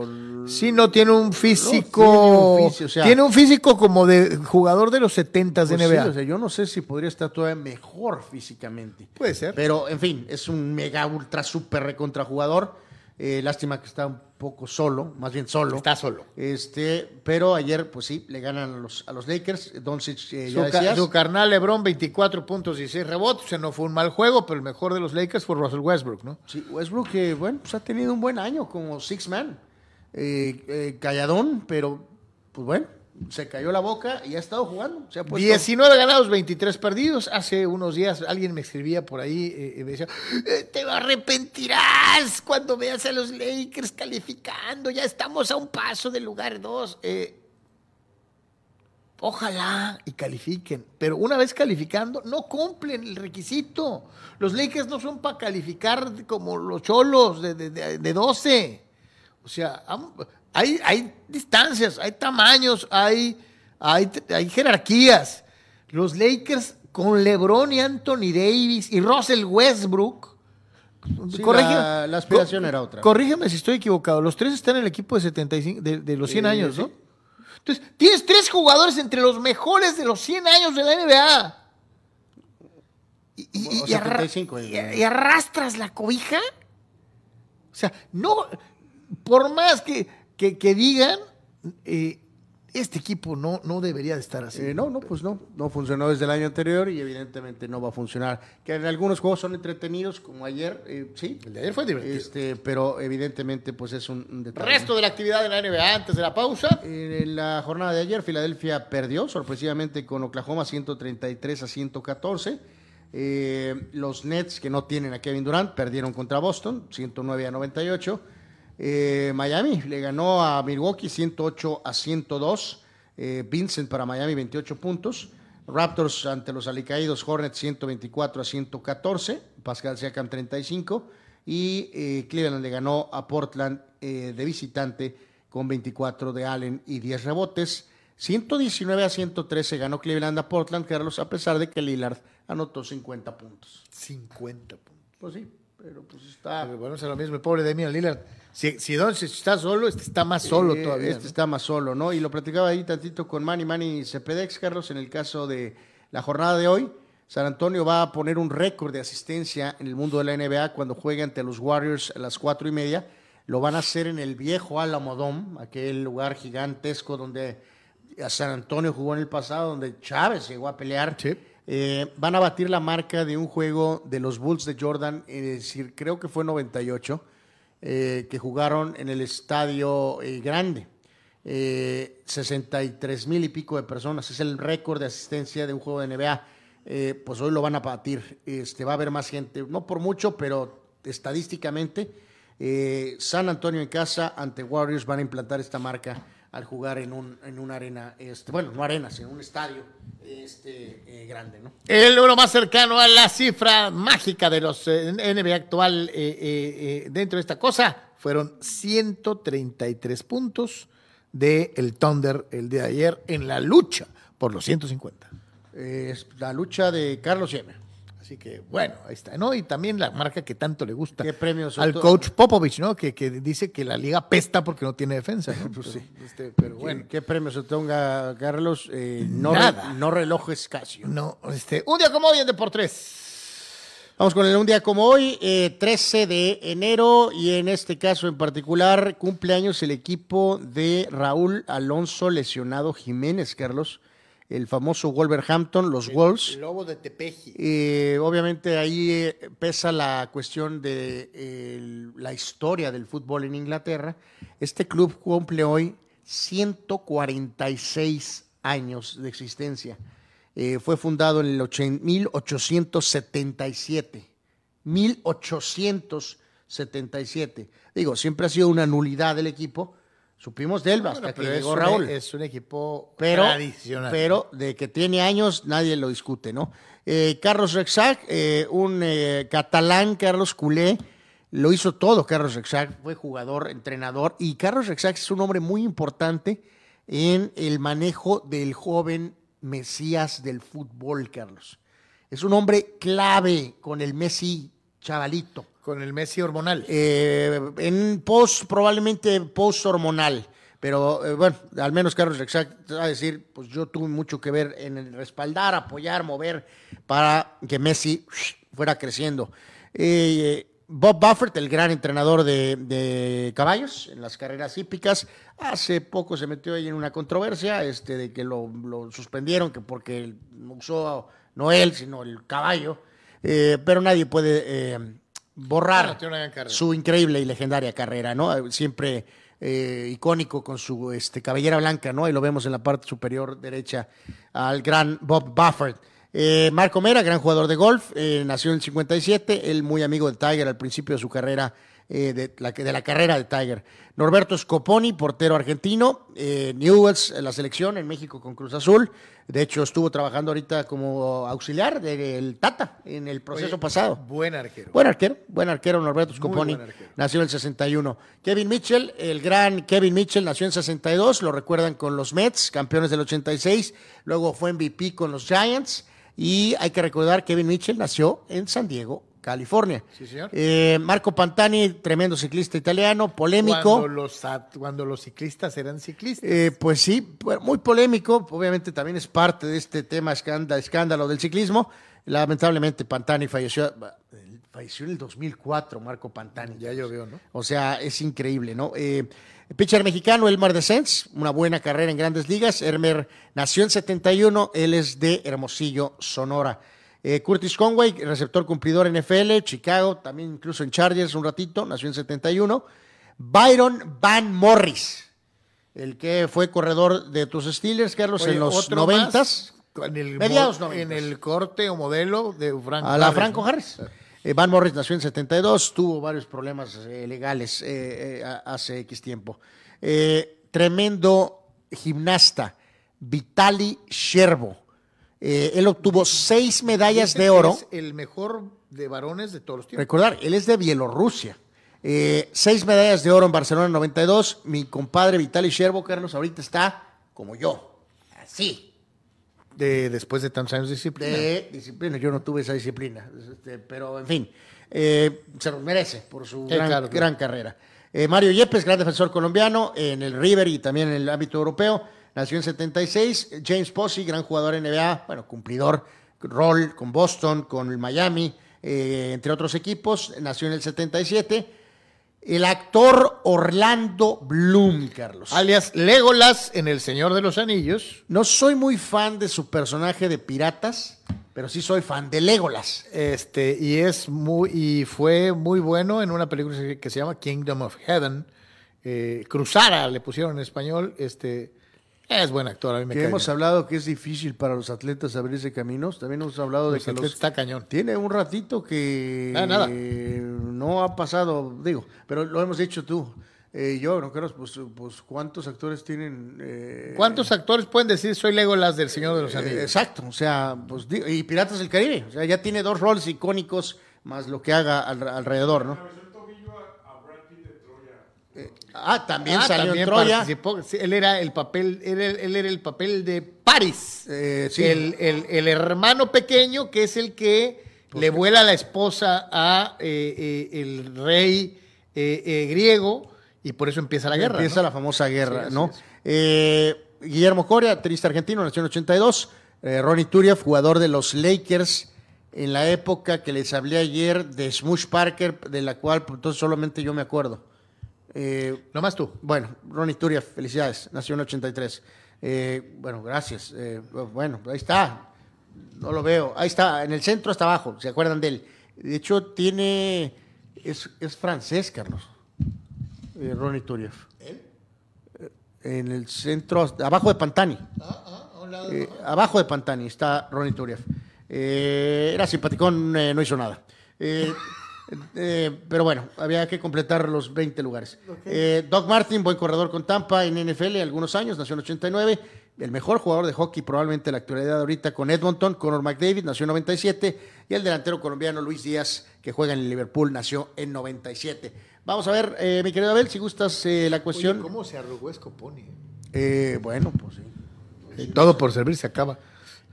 Sí, no tiene un físico. No, tiene un físico, o sea- tiene un físico como de jugador de los 70 de Pues sí, NBA. o sea, yo no sé si podría estar todavía mejor físicamente. Puede ser. Pero, en fin, es un mega, ultra, super recontrajugador. Eh, lástima que está un poco solo, más bien solo. Está solo. Este, pero ayer, pues sí, le ganan a los, a los Lakers. Doncic, eh, Su, ya decías. su carnal LeBron, 24 puntos y 6 rebotes. O sea, no fue un mal juego, pero el mejor de los Lakers fue Russell Westbrook, ¿no? Sí, Westbrook, que bueno, pues ha tenido un buen año como six man. Eh, eh, calladón, pero pues bueno, se cayó la boca y ha estado jugando. Se ha puesto- 19 ganados, 23 perdidos. Hace unos días alguien me escribía por ahí eh, y me decía, "Eh, te arrepentirás cuando veas a los Lakers calificando. Ya estamos a un paso del lugar 2. ojalá y califiquen. Pero una vez calificando, no cumplen el requisito. Los Lakers no son para calificar como los cholos de, de, de- de 12. O sea, hay, hay distancias, hay tamaños, hay, hay, hay jerarquías. Los Lakers con LeBron y Anthony Davis y Russell Westbrook. Sí, la- la aspiración co- era otra. Corrígeme si estoy equivocado. Los tres están en el equipo de 75, de, de los 100 Eh, años, sí. ¿no? Entonces, tienes tres jugadores entre los mejores de los 100 años de la NBA. Y, y- O y arra- 75, y- eh. y arrastras la cobija. O sea, no, por más que, que, que digan, eh, este equipo no, no debería de estar así. Eh, no, no, pues no, no funcionó desde el año anterior y evidentemente no va a funcionar. Que en algunos juegos son entretenidos, como ayer, eh, sí. El de ayer fue divertido. Este, pero evidentemente pues es un, un detalle. Resto de la actividad de la NBA antes de la pausa. En la jornada de ayer, Filadelfia perdió sorpresivamente con Oklahoma 133 a 114. Eh, los Nets, que no tienen a Kevin Durant, perdieron contra Boston 109 a 98. Eh, Miami le ganó a Milwaukee 108 a 102. Eh, Vincent para Miami 28 puntos. Raptors ante los alicaídos Hornets 124 a 114. Pascal Siakam 35. Y eh, Cleveland le ganó a Portland de visitante con 24 de Allen y 10 rebotes. 119 a 113 ganó Cleveland a Portland, Carlos, a pesar de que Lillard anotó 50 puntos. 50 puntos. Pues sí, pero pues está... Bueno, es lo mismo, el pobre Damian Lillard. Si, si está solo, este está más solo Eh, todavía. Este ¿no? está más solo, ¿no? Y lo platicaba ahí tantito con Manny Manny Cepedex, Carlos, en el caso de la jornada de hoy. San Antonio va a poner un récord de asistencia en el mundo de la NBA cuando juegue ante los Warriors a las cuatro y media. Lo van a hacer en el viejo Alamodón, aquel lugar gigantesco donde a San Antonio jugó en el pasado, donde Chávez llegó a pelear. Sí. Eh, van a batir la marca de un juego de los Bulls de Jordan, es decir, creo que fue 98, eh, que jugaron en el estadio eh, grande. Eh, 63 mil y pico de personas, es el récord de asistencia de un juego de NBA. Eh, pues hoy lo van a batir. Este, va a haber más gente, no por mucho, pero estadísticamente, eh, San Antonio en casa ante Warriors van a implantar esta marca al jugar en, un, en una arena, este, bueno, no arena, sino un estadio este, eh, grande, ¿no? El número más cercano a la cifra mágica de los eh, NBA actual eh, dentro de esta cosa fueron 133 puntos del el Thunder el día de ayer en la lucha por los 150. Eh, es la lucha de Carlos Yemer. Así que bueno, ahí está, ¿no? Y también la marca que tanto le gusta ¿Qué premios al coach Popovich, ¿no? Que, que dice que la liga pesta porque no tiene defensa. ¿no? Pues sí. Pero, este, pero ¿Qué, bueno. ¿Qué premios otorga Carlos? Eh, no, re- Nada. no relojes Casio. No, este, un día como hoy en Deportes. Vamos con el un día como hoy, eh, 13 de enero, y en este caso en particular, cumpleaños el equipo de Raúl Alonso Lesionado Jiménez, Carlos. El famoso Wolverhampton, los Wolves. Lobo de Tepeji. Eh, obviamente ahí eh, pesa la cuestión de el- la historia del fútbol en Inglaterra. Este club cumple hoy 146 años de existencia. Eh, fue fundado en el ochen- 1877. 1877. Digo, siempre ha sido una nulidad del equipo. Supimos de él hasta Bueno, que llegó un- Raúl Es un equipo pero, tradicional. pero de que tiene años nadie lo discute, ¿no? Eh, Carlos Rexach, eh, un eh, catalán, Carlos Culé, lo hizo todo Carlos Rexach, fue jugador, entrenador, y Carlos Rexach es un hombre muy importante en el manejo del joven Mesías del fútbol, Carlos. Es un hombre clave con el Messi chavalito. Con el Messi hormonal. Eh, en post, probablemente post hormonal. Pero eh, bueno, al menos Carlos Rexach va a decir, pues yo tuve mucho que ver en respaldar, apoyar, mover para que Messi fuera creciendo. Eh, Bob Buffett, el gran entrenador de, de caballos en las carreras hípicas, hace poco se metió ahí en una controversia este, de que lo, lo suspendieron, que porque usó no él, sino el caballo. Eh, pero nadie puede eh, borrar Bueno, su increíble y legendaria carrera, ¿no? Siempre eh, icónico con su este, cabellera blanca, ¿no? Y lo vemos en la parte superior derecha al gran Bob Buffett. Eh, Marco Mera, gran jugador de golf, eh, nació en el 57, él muy amigo de Tiger al principio de su carrera, eh, de, la, de la carrera de Tiger. Norberto Scoponi, portero argentino, eh, Newells en la selección en México con Cruz Azul. De hecho, estuvo trabajando ahorita como auxiliar del Tata en el proceso Oye, pasado. Buen arquero. Buen arquero, buen arquero Norberto Scoponi, arquero. nació en el 61. Kevin Mitchell, el gran Kevin Mitchell, nació en 62, lo recuerdan con los Mets, campeones del 86, luego fue MVP con los Giants y hay que recordar Kevin Mitchell nació en San Diego, California. Sí, señor. Eh, Marco Pantani, tremendo ciclista italiano, polémico. Cuando los, at- cuando los ciclistas eran ciclistas. Eh, pues sí, pu- muy polémico. Obviamente también es parte de este tema escándalo, escándalo del ciclismo. Lamentablemente Pantani falleció, falleció en el 2004, Marco Pantani. ya llovió, ¿no? O sea, es increíble, ¿no? Eh, pitcher mexicano, Elmar Descens, una buena carrera en grandes ligas. Elmer nació en 71, él es de Hermosillo, Sonora. Eh, Curtis Conway, receptor cumplidor en FL, Chicago, también incluso en Chargers un ratito, nació en 71. Byron Van Morris, el que fue corredor de tus Steelers, Carlos, Oye, en los otro noventas. más, en el, mediados mo- noventas. En el corte o modelo de Franco A la Harris, Franco ¿no? Harris. Eh, Van Morris nació en 72, tuvo varios problemas eh, legales hace X tiempo. Tremendo gimnasta, Vitali Sherbo. Eh, él obtuvo seis medallas de oro. Es el mejor de varones de todos los tiempos. Recordar, él es de Bielorrusia. Eh, seis medallas de oro en Barcelona 92. Mi compadre Vitali Sherbo, Carlos, ahorita está como yo. Así. De, después de tantos años de disciplina. de disciplina. Yo no tuve esa disciplina, este, pero en fin, eh, se lo merece por su Sí, gran, claro, claro. gran carrera. Eh, Mario Yepes, gran defensor colombiano en el River y también en el ámbito europeo, nació en 76. James Posey, gran jugador NBA, bueno, cumplidor, rol con Boston, con el Miami, eh, entre otros equipos, nació en el 77. El actor Orlando Bloom, Carlos. Alias Legolas en El Señor de los Anillos. No soy muy fan de su personaje de piratas, pero sí soy fan de Legolas. Este, y es muy, y fue muy bueno en una película que se llama Kingdom of Heaven. Eh, Cruzara le pusieron en español. Este, es buen actor. A mí me Que cae hemos bien. hablado que es difícil para los atletas abrirse caminos. También hemos hablado de que atletas los- está cañón. tiene un ratito que Ah, nada. eh, no ha pasado, digo, pero lo hemos dicho tú. Eh, yo, no creo, pues, pues cuántos actores tienen. eh, ¿Cuántos actores pueden decir soy Legolas del Señor de los eh, Anillos? exacto, o sea, pues digo, y Piratas del Caribe, o sea, ya tiene dos roles icónicos más lo que haga al- alrededor, ¿no? Ah, también Ah, salió también en Troya. participó. Sí, él era el papel, él, era- él era el papel de Paris. Eh, sí. el, el- el hermano pequeño que es el que le vuela la esposa a eh, eh, el rey griego y por eso empieza la guerra. Empieza ¿no? la famosa guerra, Sí, ¿no? Guillermo Coria, triste argentino, nació en 82. Eh, Ronnie Turiaf, jugador de los Lakers en la época que les hablé ayer de Smush Parker, de la cual pues, entonces solamente yo me acuerdo. Eh, Nomás tú. bueno, Ronnie Turiaf, felicidades, nació en 83. Eh, bueno, gracias. Eh, bueno, ahí está. No lo veo. Ahí está, en el centro hasta abajo. ¿Se acuerdan de él? De hecho, tiene. Es, es francés, Carlos. Eh, Ronnie Turiev. ¿Él? en el centro, abajo de Pantani. Ah, ah, a un lado, abajo de Pantani está Ronnie Turiev. era simpaticón, no hizo nada. Eh, pero bueno, había que completar los 20 lugares. Eh, Doc Martin, buen corredor con Tampa en NFL algunos años, nació en 89. El mejor jugador de hockey probablemente en la actualidad ahorita con Edmonton, Conor McDavid, nació en 97. Y el delantero colombiano Luis Díaz, que juega en el Liverpool, nació en 97. Vamos a ver, eh, mi querido Abel, si gustas la cuestión. ¿Cómo se arrugó Scoponi? bueno, pues sí. Todo por servir se acaba.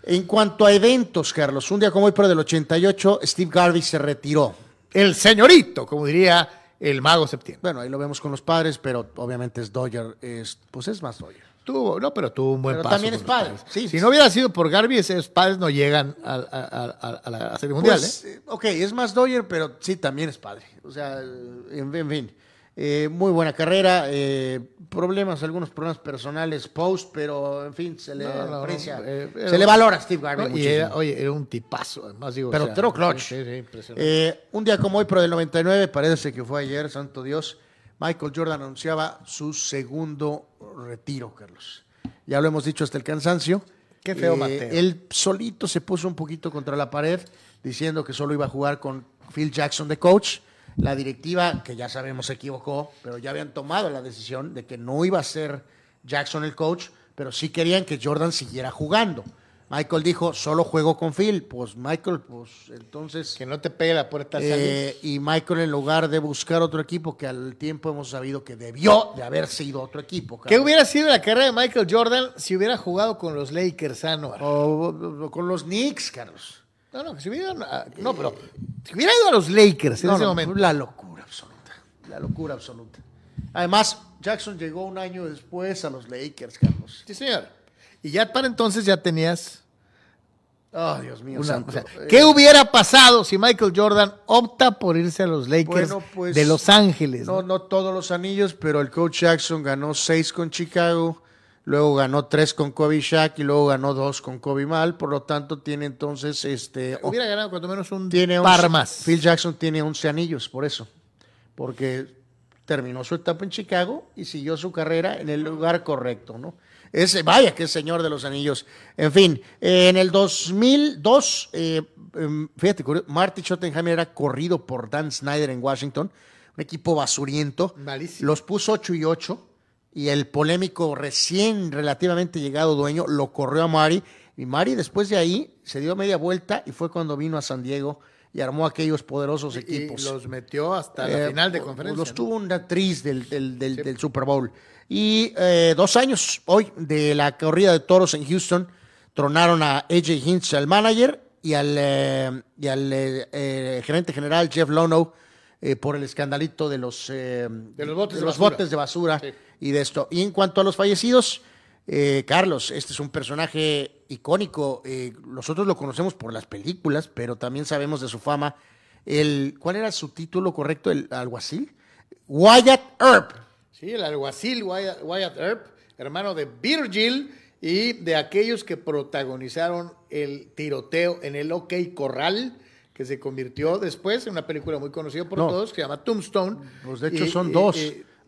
En cuanto a eventos, Carlos, un día como hoy, pero del 88, Steve Garvey se retiró el señorito, como diría el mago septiembre. Bueno, ahí lo vemos con los padres, pero obviamente es Dodger, es, pues es más Dodger. Tuvo, no, pero tuvo un buen pero paso. También es padre. Sí, si no hubiera sido por Garvey, esos padres no llegan a, a, la Serie Mundial. Pues, ¿eh? Ok, es más Dodger, pero sí, también es padre. O sea, en, en fin. Eh, muy buena carrera, eh, problemas, algunos problemas personales post, pero en fin, se le aprecia, eh, se le valora a Steve Garvey. era, oye, era un tipazo, además digo. Pero o clutch. un día como hoy, pero del 99, parece que fue ayer, santo Dios, Michael Jordan anunciaba su segundo retiro, Carlos. Ya lo hemos dicho hasta el cansancio. Qué feo, Mateo. Él solito se puso un poquito contra la pared, diciendo que solo iba a jugar con Phil Jackson de coach la directiva, que ya sabemos se equivocó, pero ya habían tomado la decisión de que no iba a ser Jackson el coach, pero sí querían que Jordan siguiera jugando. Michael dijo, solo juego con Phil. Pues Michael, pues entonces... Que no te pegue la puerta. Eh, y Michael en lugar de buscar otro equipo, que al tiempo hemos sabido que debió de haber sido otro equipo. ¿Qué hubiera sido la carrera de Michael Jordan si hubiera jugado con los Lakers, ¿no? o con los Knicks, Carlos. No, no, que si hubiera, no, pero si hubiera ido a los Lakers en ese momento. La locura absoluta. La locura absoluta. Además, Jackson llegó un año después a los Lakers, Carlos. Sí, señor. Y ya para entonces ya tenías. Oh, Dios mío. ¿Qué hubiera pasado si Michael Jordan opta por irse a los Lakers pues, de Los Ángeles? No, no todos los anillos, pero el coach Jackson ganó seis con Chicago luego ganó tres con Kobe Shaq y luego ganó dos con Kobe Mal, por lo tanto tiene entonces este hubiera ganado cuando menos un tiene par más. Phil Jackson tiene 11 anillos por eso, porque terminó su etapa en Chicago y siguió su carrera en el lugar correcto, ¿no? Ese, vaya que es señor de los anillos. En fin, en el 2002, eh, em, fíjate, Marty Schottenheimer era corrido por Dan Snyder en Washington, un equipo basuriento. Los puso 8 y 8 y el polémico recién relativamente llegado dueño lo corrió a Mari y Mari después de ahí se dio media vuelta y fue cuando vino a San Diego y armó aquellos poderosos equipos. Y los metió hasta la eh, final de conferencia. Los tuvo una actriz del, del, Super Bowl. Y eh, dos años hoy de la corrida de toros en Houston, tronaron a AJ Hinch, al manager, y al, eh, y al gerente general Jeff Lono por el escandalito de los, de los botes de, los botes de basura y de esto. Y en cuanto a los fallecidos, eh, Carlos, este es un personaje icónico. Eh, nosotros lo conocemos por las películas, pero también sabemos de su fama. El, ¿Cuál era su título correcto? ¿El alguacil? Wyatt Earp. Sí, el alguacil Wyatt, Wyatt Earp, hermano de Virgil y de aquellos que protagonizaron el tiroteo en el OK Corral que se convirtió después en una película muy conocida por todos que se llama Tombstone. Pues de hecho son dos.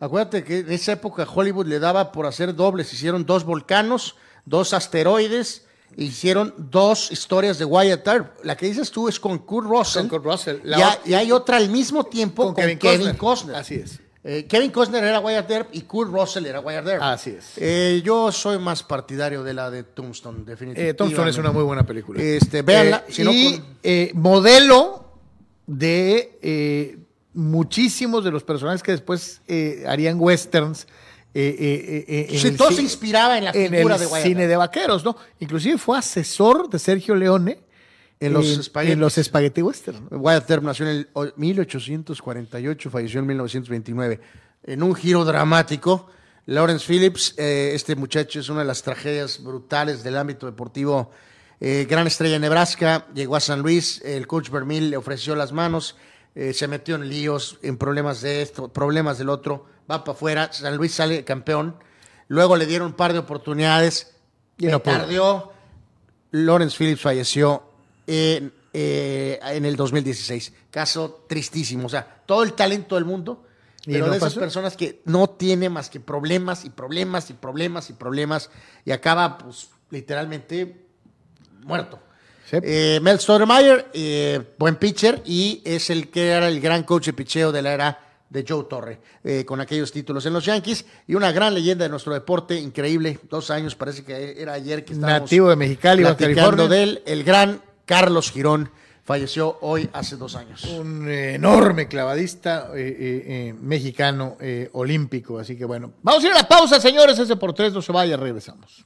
Acuérdate que en esa época Hollywood le daba por hacer dobles. Hicieron dos volcanos, dos asteroides, hicieron dos historias de Wyatt Earp. La que dices tú es con Kurt Russell. Con Kurt Russell. y, hay otra al mismo tiempo con, Kevin, Costner. Así es. Eh, Kevin Costner era Wyatt Earp y Kurt Russell era Wyatt Earp. Así es. Eh, yo soy más partidario de la de Tombstone, definitivamente. Eh, Tombstone es una muy buena película. Este, véanla. y modelo de muchísimos de los personajes que después eh, harían westerns. Eh, eh, todo se inspiraba en la figura de Wyatt cine de vaqueros, ¿no? Inclusive fue asesor de Sergio Leone en los, en los Spaghetti Western. Wyatt Earp nació en el 1848, falleció en 1929. En un giro dramático, Lawrence Phillips, este muchacho es una de las tragedias brutales del ámbito deportivo. gran estrella en Nebraska, llegó a San Luis, el coach Vermil le ofreció las manos, eh, se metió en líos, en problemas de esto, problemas del otro, va para afuera, San Luis sale campeón, luego le dieron un par de oportunidades, Y no pudo. tardeó. Lawrence Phillips falleció en, eh, en el 2016. Caso tristísimo. O sea, todo el talento del mundo, ¿Y pero no de esas pasó? personas que no tiene más que problemas y problemas y problemas y problemas y acaba, pues, literalmente muerto. Sí. Eh, Mel Stoudemire, eh, buen pitcher y es el que era el gran coach de picheo de la era de Joe Torre, eh, con aquellos títulos en los Yankees y una gran leyenda de nuestro deporte, increíble, dos años, parece que era ayer que estábamos Nativo de Mexicali, platicando de él, el gran Carlos Girón, falleció hoy hace dos años. Un enorme clavadista mexicano olímpico. Así que bueno, vamos a ir a la pausa, señores. Ese por tres no se vaya, regresamos.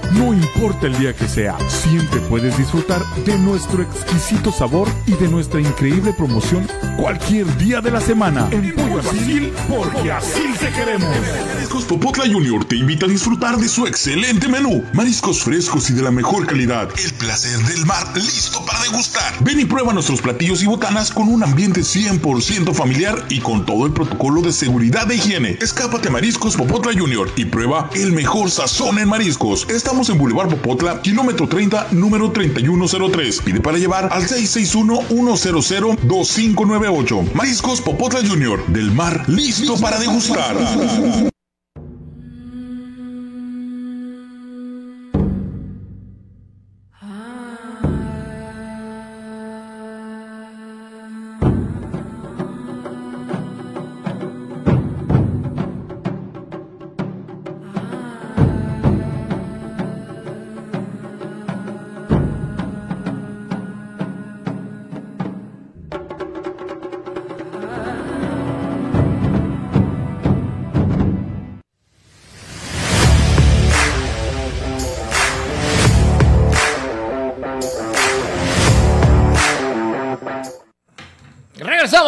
No importa el día que sea, siempre puedes disfrutar de nuestro exquisito sabor y de nuestra increíble promoción cualquier día de la semana. En Pollo Asil, porque así te queremos. Mariscos Popotla Junior te invita a disfrutar de su excelente menú. Mariscos frescos y de la mejor calidad. Placer del mar listo para degustar. Ven y prueba nuestros platillos y botanas con un ambiente 100% familiar y con todo el protocolo de seguridad de higiene. Escápate a Mariscos Popotla Junior y prueba el mejor sazón en mariscos. Estamos en Boulevard Popotla, kilómetro 30, número 3103. Pide para llevar al 661-100-2598. Mariscos Popotla Junior, del mar listo para degustar.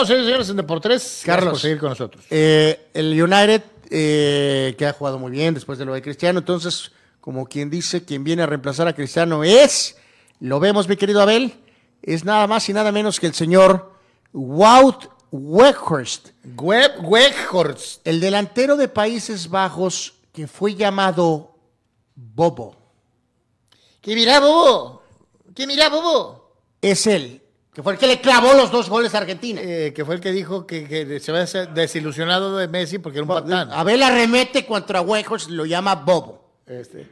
Señores y señores, en Deportes. Carlos. por seguir con nosotros. Eh, el United, eh, que ha jugado muy bien después de lo de Cristiano, entonces, como quien dice, quien viene a reemplazar a Cristiano es, lo vemos, mi querido Abel, es nada más y nada menos que el señor Wout Weghorst, Web, Weghorst. el delantero de Países Bajos que fue llamado Bobo. ¿Qué mira, Bobo? ¿Qué mira, Bobo? Es él, que fue el que le clavó los dos goles a Argentina. Eh, que fue el que dijo que, que se había desilusionado de Messi porque era un patán. Abel arremete contra Weghorst, lo llama Bobo. Este,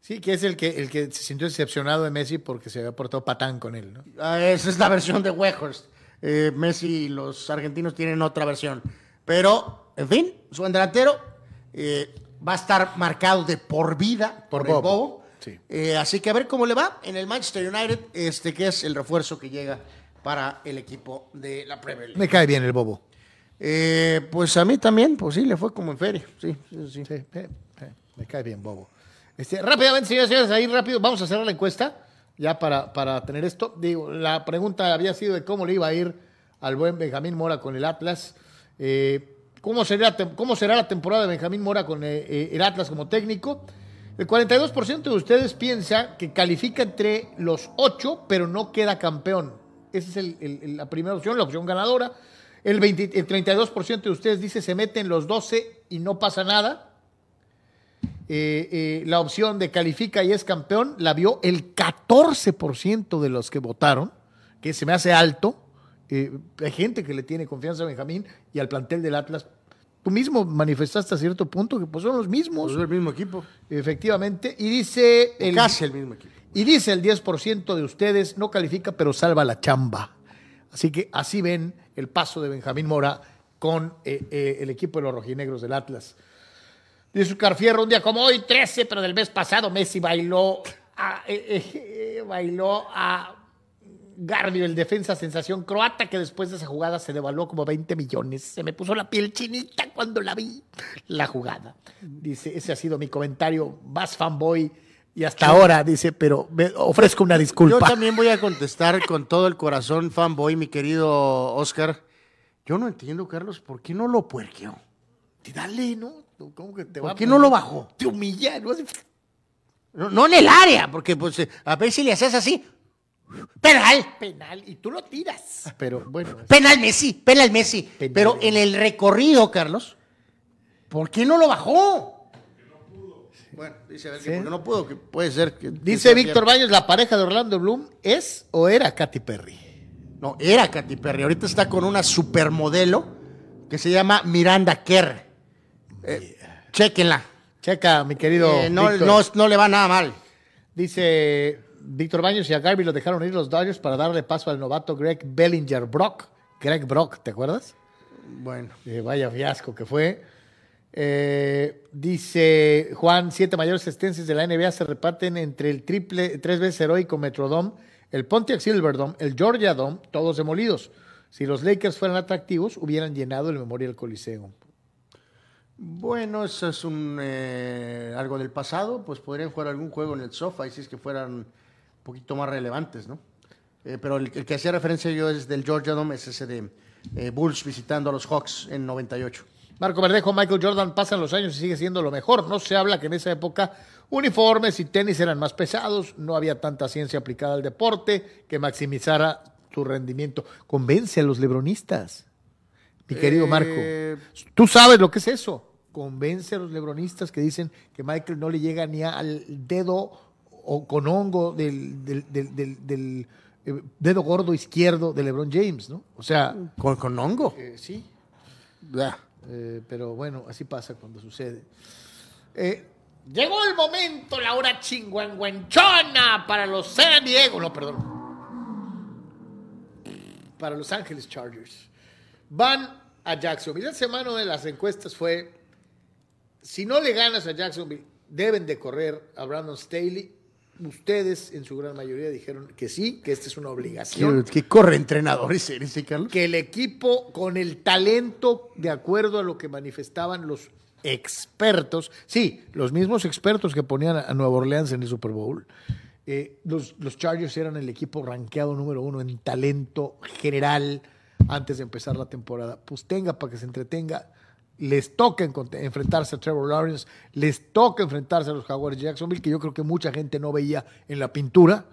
sí, que es el que, el que se sintió decepcionado de Messi porque se había portado patán con él. ¿no? Ah, esa es la versión de Weghorst. Eh, Messi y los argentinos tienen otra versión. Pero, en fin, su delantero eh, va a estar marcado de por vida por, Por el Bobo. Bobo. Sí. Eh, así que a ver cómo le va en el Manchester United, este que es el refuerzo que llega para el equipo de la Premier League. Me cae bien el Bobo. Eh, pues a mí también, pues sí, le fue como en feria. Sí, sí, sí. Sí, eh, eh, me cae bien, Bobo. Este, rápidamente, señores y señores, ahí rápido, vamos a cerrar la encuesta ya para, para tener esto. Digo, la pregunta había sido de cómo le iba a ir al buen Benjamín Mora con el Atlas. Eh, ¿cómo, será, ¿Cómo será la temporada de Benjamín Mora con el Atlas como técnico? El 42% de ustedes piensa que califica entre los ocho, pero no queda campeón. Esa es la primera opción, la opción ganadora. El, 20 el 32% de ustedes dice se meten los 12 y no pasa nada. Eh, eh, la opción de califica y es campeón la vio el 14% de los que votaron, que se me hace alto. Eh, hay gente que le tiene confianza a Benjamín y al plantel del Atlas Tú mismo manifestaste a cierto punto que pues son los mismos. Pues es el mismo equipo. Efectivamente. Y dice... El, Casi el mismo equipo. Y dice el 10% de ustedes no califica, pero salva la chamba. Así que así ven el paso de Benjamín Mora con eh, eh, el equipo de los rojinegros del Atlas. Dice Oscar Fierro, un día como hoy, 13, pero del mes pasado, Messi bailó a, eh, bailó a Gardio, el defensa sensación croata, que después de esa jugada se devaluó como 20 millones. Se me puso la piel chinita cuando la vi, la jugada. Dice, ese ha sido mi comentario más fanboy y hasta ahora, dice, pero me ofrezco una disculpa. Yo también voy a contestar con todo el corazón, fanboy, mi querido Oscar. Yo no entiendo, Carlos, ¿por qué no lo puerqueó? Dale, ¿no? ¿Cómo que te va ¿Por a qué no lo bajó? Te humilla, ¿no? No, no en el área, porque pues a ver si le haces así. Penal. Penal, y tú lo tiras. Pero bueno. Penal Messi, penal Messi. Pero en el recorrido, Carlos, ¿por qué no lo bajó? Bueno, dice a ver que Sí. porque no pudo, que puede ser que. que Dice Víctor. Baños, ¿la pareja de Orlando Bloom es o era Katy Perry? No, era Katy Perry. Ahorita está con una supermodelo que se llama Miranda Kerr. Eh, chéquenla. Checa, mi querido. Eh, no, no, no le va nada mal. Dice Víctor Baños y a Garby lo dejaron ir los Dodgers para darle paso al novato Greg Bellinger Brock. Greg Brock, ¿te acuerdas? Bueno. Eh, vaya fiasco que fue. Eh, dice Juan, siete mayores asistencias de la NBA se reparten entre el triple, tres veces heroico Metrodome, el Pontiac Silverdome, el Georgia Dome, todos demolidos. Si los Lakers fueran atractivos, hubieran llenado el Memorial Coliseo. Bueno, eso es un eh, algo del pasado, pues podrían jugar algún juego en el sofá y si es que fueran poquito más relevantes, ¿no? Eh, pero el, el que hacía referencia yo es del Georgia Dome, es ese de eh, Bulls visitando a los Hawks en 98. Marco Verdejo, Michael Jordan, pasan los años y sigue siendo lo mejor. No se habla que en esa época uniformes y tenis eran más pesados, no había tanta ciencia aplicada al deporte que maximizara su rendimiento. Convence a los lebronistas, mi querido Eh, Marco. Tú sabes lo que es eso. Convence a los lebronistas que dicen que Michael no le llega ni al dedo o con hongo del, del- del- del- del, eh, dedo gordo izquierdo de LeBron James, ¿no? O sea, ¿Con, con hongo? eh, sí. Eh, pero bueno, así pasa cuando sucede. Eh, llegó el momento, la hora chingüengüenchona para los San Diego, no, perdón. Para Los Ángeles Chargers. Van a Jacksonville. La semana de las encuestas fue, si no le ganas a Jacksonville, deben de correr a Brandon Staley. Ustedes, en su gran mayoría, dijeron que sí, que esta es una obligación ¿Qué, qué corre entrenador ese, ese Carlos? que el equipo con el talento, de acuerdo a lo que manifestaban los expertos, sí, los mismos expertos que ponían a Nueva Orleans en el Super Bowl, eh, los, los Chargers eran el equipo rankeado número uno en talento general antes de empezar la temporada. Pues tenga para que se entretenga. Les toca enfrentarse a Trevor Lawrence, les toca enfrentarse a los Jaguars Jacksonville, que yo creo que mucha gente no veía en la pintura.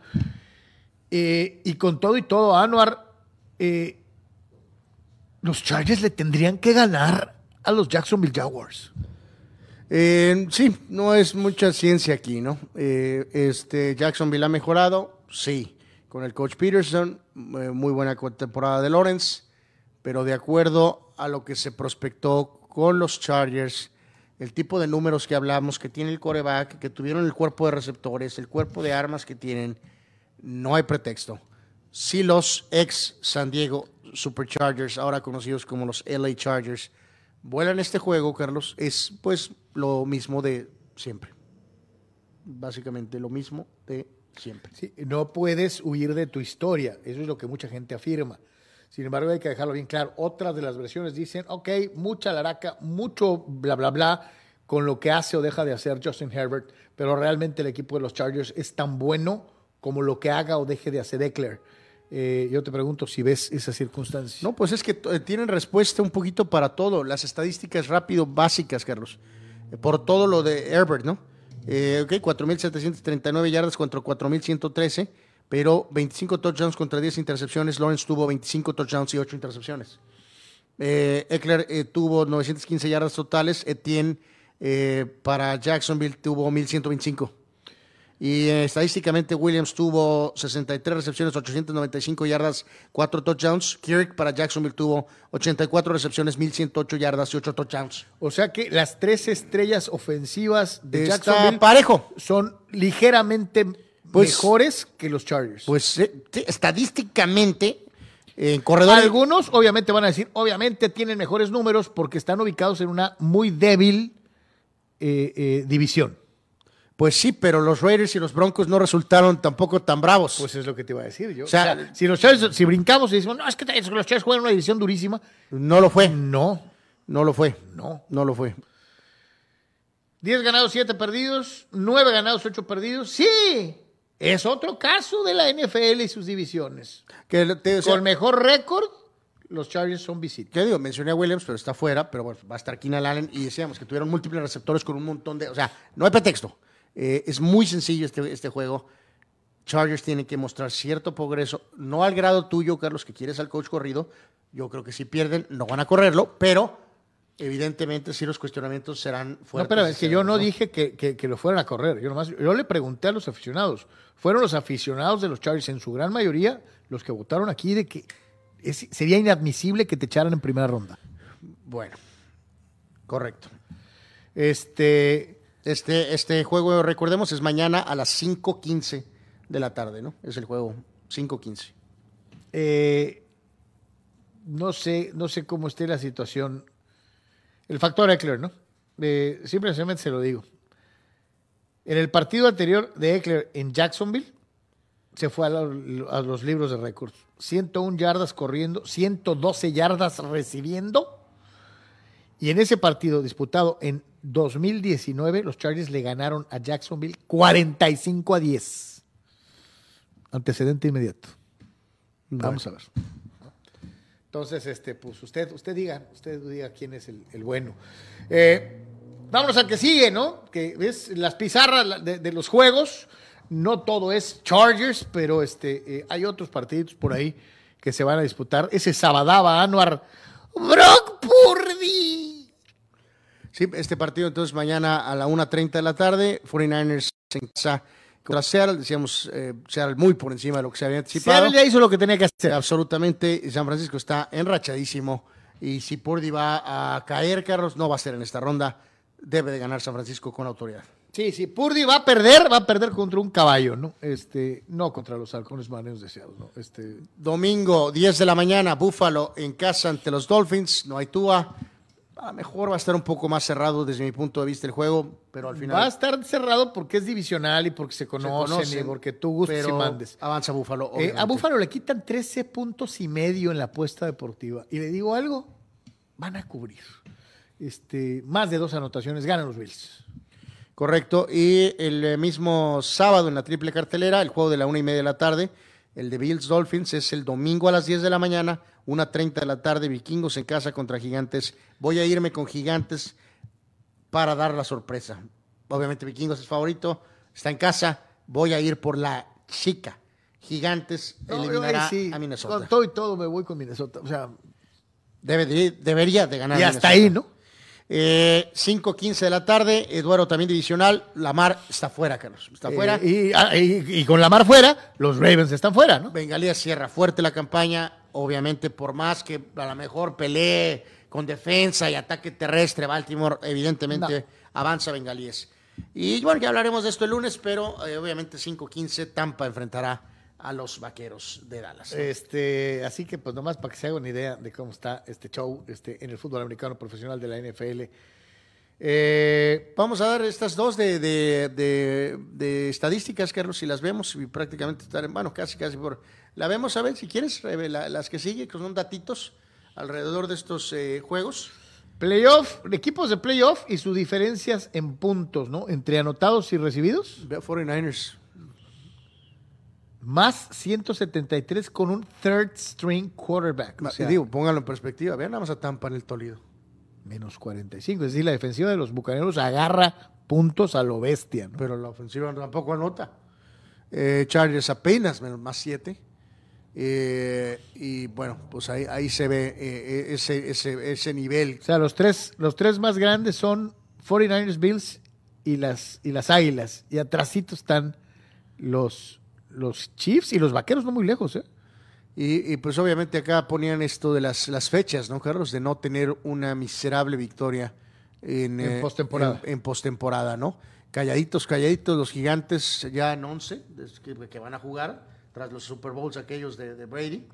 Eh, y con todo y todo, Anuar, eh, los Chargers le tendrían que ganar a los Jacksonville Jaguars. Eh, sí, no es mucha ciencia aquí, ¿no? Este Jacksonville ha mejorado, sí. Con el coach Peterson, muy buena temporada de Lawrence, pero de acuerdo a lo que se prospectó con los Chargers, el tipo de números que hablamos, que tiene el coreback, que tuvieron el cuerpo de receptores, el cuerpo de armas que tienen, no hay pretexto. Si los ex San Diego Superchargers, ahora conocidos como los LA Chargers, vuelan este juego, Carlos, es pues lo mismo de siempre. Básicamente lo mismo de siempre. No puedes huir de tu historia, eso es lo que mucha gente afirma. Sin embargo, hay que dejarlo bien claro. Otras de las versiones dicen, ok, mucha laraca, mucho bla, bla, bla, con lo que hace o deja de hacer Justin Herbert, pero realmente el equipo de los Chargers es tan bueno como lo que haga o deje de hacer Eckler. Eh, yo te pregunto si ves esa circunstancia. No, pues es que eh, tienen respuesta un poquito para todo. Las estadísticas rápido básicas, Carlos. Eh, por todo lo de Herbert, ¿no? Eh, ok, 4.739 yardas contra 4.113, pero 25 touchdowns contra 10 intercepciones. Lawrence tuvo 25 touchdowns y 8 intercepciones. Eh, Eckler eh, tuvo 915 yardas totales. Etienne eh, para Jacksonville tuvo 1.125. Y eh, estadísticamente Williams tuvo 63 recepciones, 895 yardas, 4 touchdowns. Kirk para Jacksonville tuvo 84 recepciones, 1108 yardas y 8 touchdowns. O sea que las tres estrellas ofensivas de Está Jacksonville parejo. son ligeramente Pues- mejores que los Chargers. Pues eh, estadísticamente, en corredor Algunos obviamente van a decir, obviamente tienen mejores números porque están ubicados en una muy débil eh, eh, división. Pues sí, pero los Raiders y los Broncos no resultaron tampoco tan bravos. Pues es lo que te iba a decir yo. O sea, si los Chargers, si brincamos y decimos, no, es que los Chargers juegan una división durísima. no lo fue. No, No lo fue. no. No lo fue. 10 ganados, 7 perdidos, 9 ganados, 8 perdidos. Sí, es otro caso de la NFL y sus divisiones. Que te- o sea, Con mejor récord, los Chargers son visita. ¿Qué digo? Mencioné a Williams, pero está fuera, pero bueno, va a estar Keenan Allen y decíamos que tuvieron múltiples receptores con un montón de... O sea, no hay pretexto. Eh, es muy sencillo este, este juego. Chargers tienen que mostrar cierto progreso, no al grado tuyo, Carlos, que quieres al coach corrido. Yo creo que si pierden, no van a correrlo, pero evidentemente sí los cuestionamientos serán No, fuertes. pero y es que yo no dije que, que- que lo fueran a correr. Yo, nomás, yo le pregunté a los aficionados. Fueron los aficionados de los Chargers, en su gran mayoría, los que votaron aquí de que es- sería inadmisible que te echaran en primera ronda. Bueno, correcto. Este, Este, este juego, recordemos, es mañana a las 5.15 de la tarde, ¿no? Es el juego 5.15. eh, no sé, no sé cómo esté la situación. El factor Eckler, ¿no? Eh, simplemente se lo digo. En el partido anterior de Eckler en Jacksonville, se fue a, lo- a los libros de récords. 101 yardas corriendo, 112 yardas recibiendo. Y en ese partido disputado en 2019, los Chargers le ganaron a Jacksonville 45 a 10. Antecedente inmediato. Vamos a ver. Entonces, este, pues usted, usted diga, usted diga quién es el, bueno. Eh, vámonos al que sigue, ¿no? Que es las pizarras de los juegos. No todo es Chargers, pero este, eh, hay otros partidos por ahí que se van a disputar. Ese Sabadaba Anuar Brock Purdy. Sí, este partido entonces mañana a la 1.30 de la tarde, 49ers en casa contra Seattle, decíamos eh, Seattle muy por encima de lo que se había anticipado. Seattle ya hizo lo que tenía que hacer. Absolutamente, San Francisco está enrachadísimo y si Purdy va a caer, Carlos, no va a ser en esta ronda, debe de ganar San Francisco con autoridad. Sí, sí, Purdy va a perder, va a perder contra un caballo, ¿no? Este, no contra los halcones marinos de Seattle, ¿no? Este, Domingo, 10 de la mañana, Buffalo en casa ante los Dolphins, no hay Tua. A lo mejor va a estar un poco más cerrado desde mi punto de vista el juego, pero al final Va a estar cerrado porque es divisional y porque se conocen, conocen, y porque tú gustes y mandes. avanza Buffalo. Eh, a Búfalo le quitan 13 puntos y medio en la apuesta deportiva. Y le digo algo, van a cubrir. Este, más de dos anotaciones ganan los Bills. Correcto. Y el mismo sábado en la triple cartelera, el juego de la una y media de la tarde, el de Bills Dolphins es el domingo a las 10 de la mañana, una 30 de la tarde, Vikingos en casa contra Gigantes. Voy a irme con Gigantes para dar la sorpresa. Obviamente Vikingos es favorito, está en casa, voy a ir por la chica. Gigantes No, eliminará sí, a Minnesota. Con todo y todo me voy con Minnesota. O sea, Debe de- debería de ganar. y hasta Minnesota. ahí, ¿no? Eh, 5.15 de la tarde, Eduardo también divisional, Lamar está fuera, Carlos. Está fuera. Eh, y, ah, y- y con la mar fuera, los Ravens están fuera, ¿no? Bengalías cierra fuerte la campaña, obviamente por más que a lo mejor pelee con defensa y ataque terrestre, Baltimore evidentemente avanza Bengalíes. Y bueno, ya hablaremos de esto el lunes, pero eh, obviamente 5-15 Tampa enfrentará a los Vaqueros de Dallas. Este, así que pues nomás para que se haga una idea de cómo está este show este, en el fútbol americano profesional de la NFL. Eh, Vamos a dar estas dos de, de- de- de estadísticas, Carlos, si las vemos y prácticamente estar en bueno, casi, casi por... La vemos, a ver, si quieres, Rebe, la- las que sigue, que son datitos alrededor de estos eh, juegos. playoff, equipos de playoff y sus diferencias en puntos, ¿no? Entre anotados y recibidos. Ve a 49ers. Más 173 con un third string quarterback. O sea, digo, pónganlo en perspectiva, vean nada más a Tampa en el Toledo. menos 45. Es decir, la defensiva de los bucaneros agarra puntos a lo bestia, ¿no? pero la ofensiva tampoco anota. Eh, Chargers apenas menos más 7. y bueno, pues ahí, ahí se ve eh, ese, ese, ese nivel. O sea, los tres, los tres más grandes son 49ers, Bills y las, y las Águilas. Y atrasito están los, los Chiefs y los Vaqueros no muy lejos, ¿eh? Y, y, pues obviamente acá ponían esto de las, las fechas, ¿no, Carlos? De no tener una miserable victoria en, En eh, postemporada. En, en postemporada, ¿no? Calladitos, calladitos, los gigantes ya en 11, es que, que van a jugar, tras los Super Bowls aquellos de, de Brady.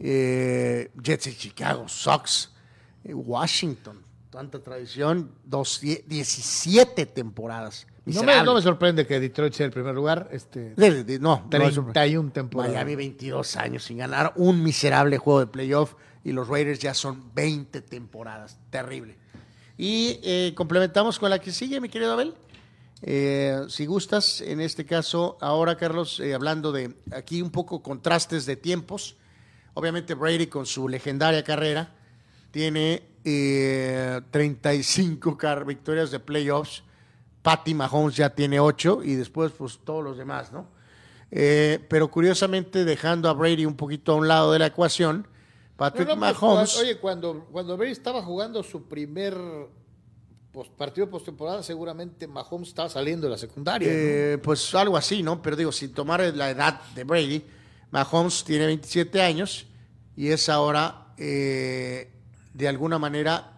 Eh, Jets y Chicago, Sox, eh, Washington, tanta tradición, dos, die- 17 temporadas. No me, no sorprende que Detroit sea el primer lugar. Este, De- de- no, no es un- 31 temporadas. Miami 22 años sin ganar un miserable juego de playoff y los Raiders ya son 20 temporadas. Terrible. Y eh, complementamos con la que sigue, mi querido Abel. Eh, si gustas, en este caso, ahora, Carlos, eh, hablando de aquí un poco contrastes de tiempos. Obviamente Brady con su legendaria carrera tiene eh, 35 car- victorias de playoffs. Patty Mahomes ya tiene 8 y después pues todos los demás, ¿no? Eh, pero curiosamente dejando a Brady un poquito a un lado de la ecuación, Patrick No, no, pues, Mahomes... oye, cuando, cuando Brady estaba jugando su primer pos- partido postemporada, seguramente Mahomes estaba saliendo de la secundaria. ¿no? Eh, Pues algo así, ¿no? Pero digo, sin tomar la edad de Brady, Mahomes tiene 27 años y es ahora, eh, de alguna manera,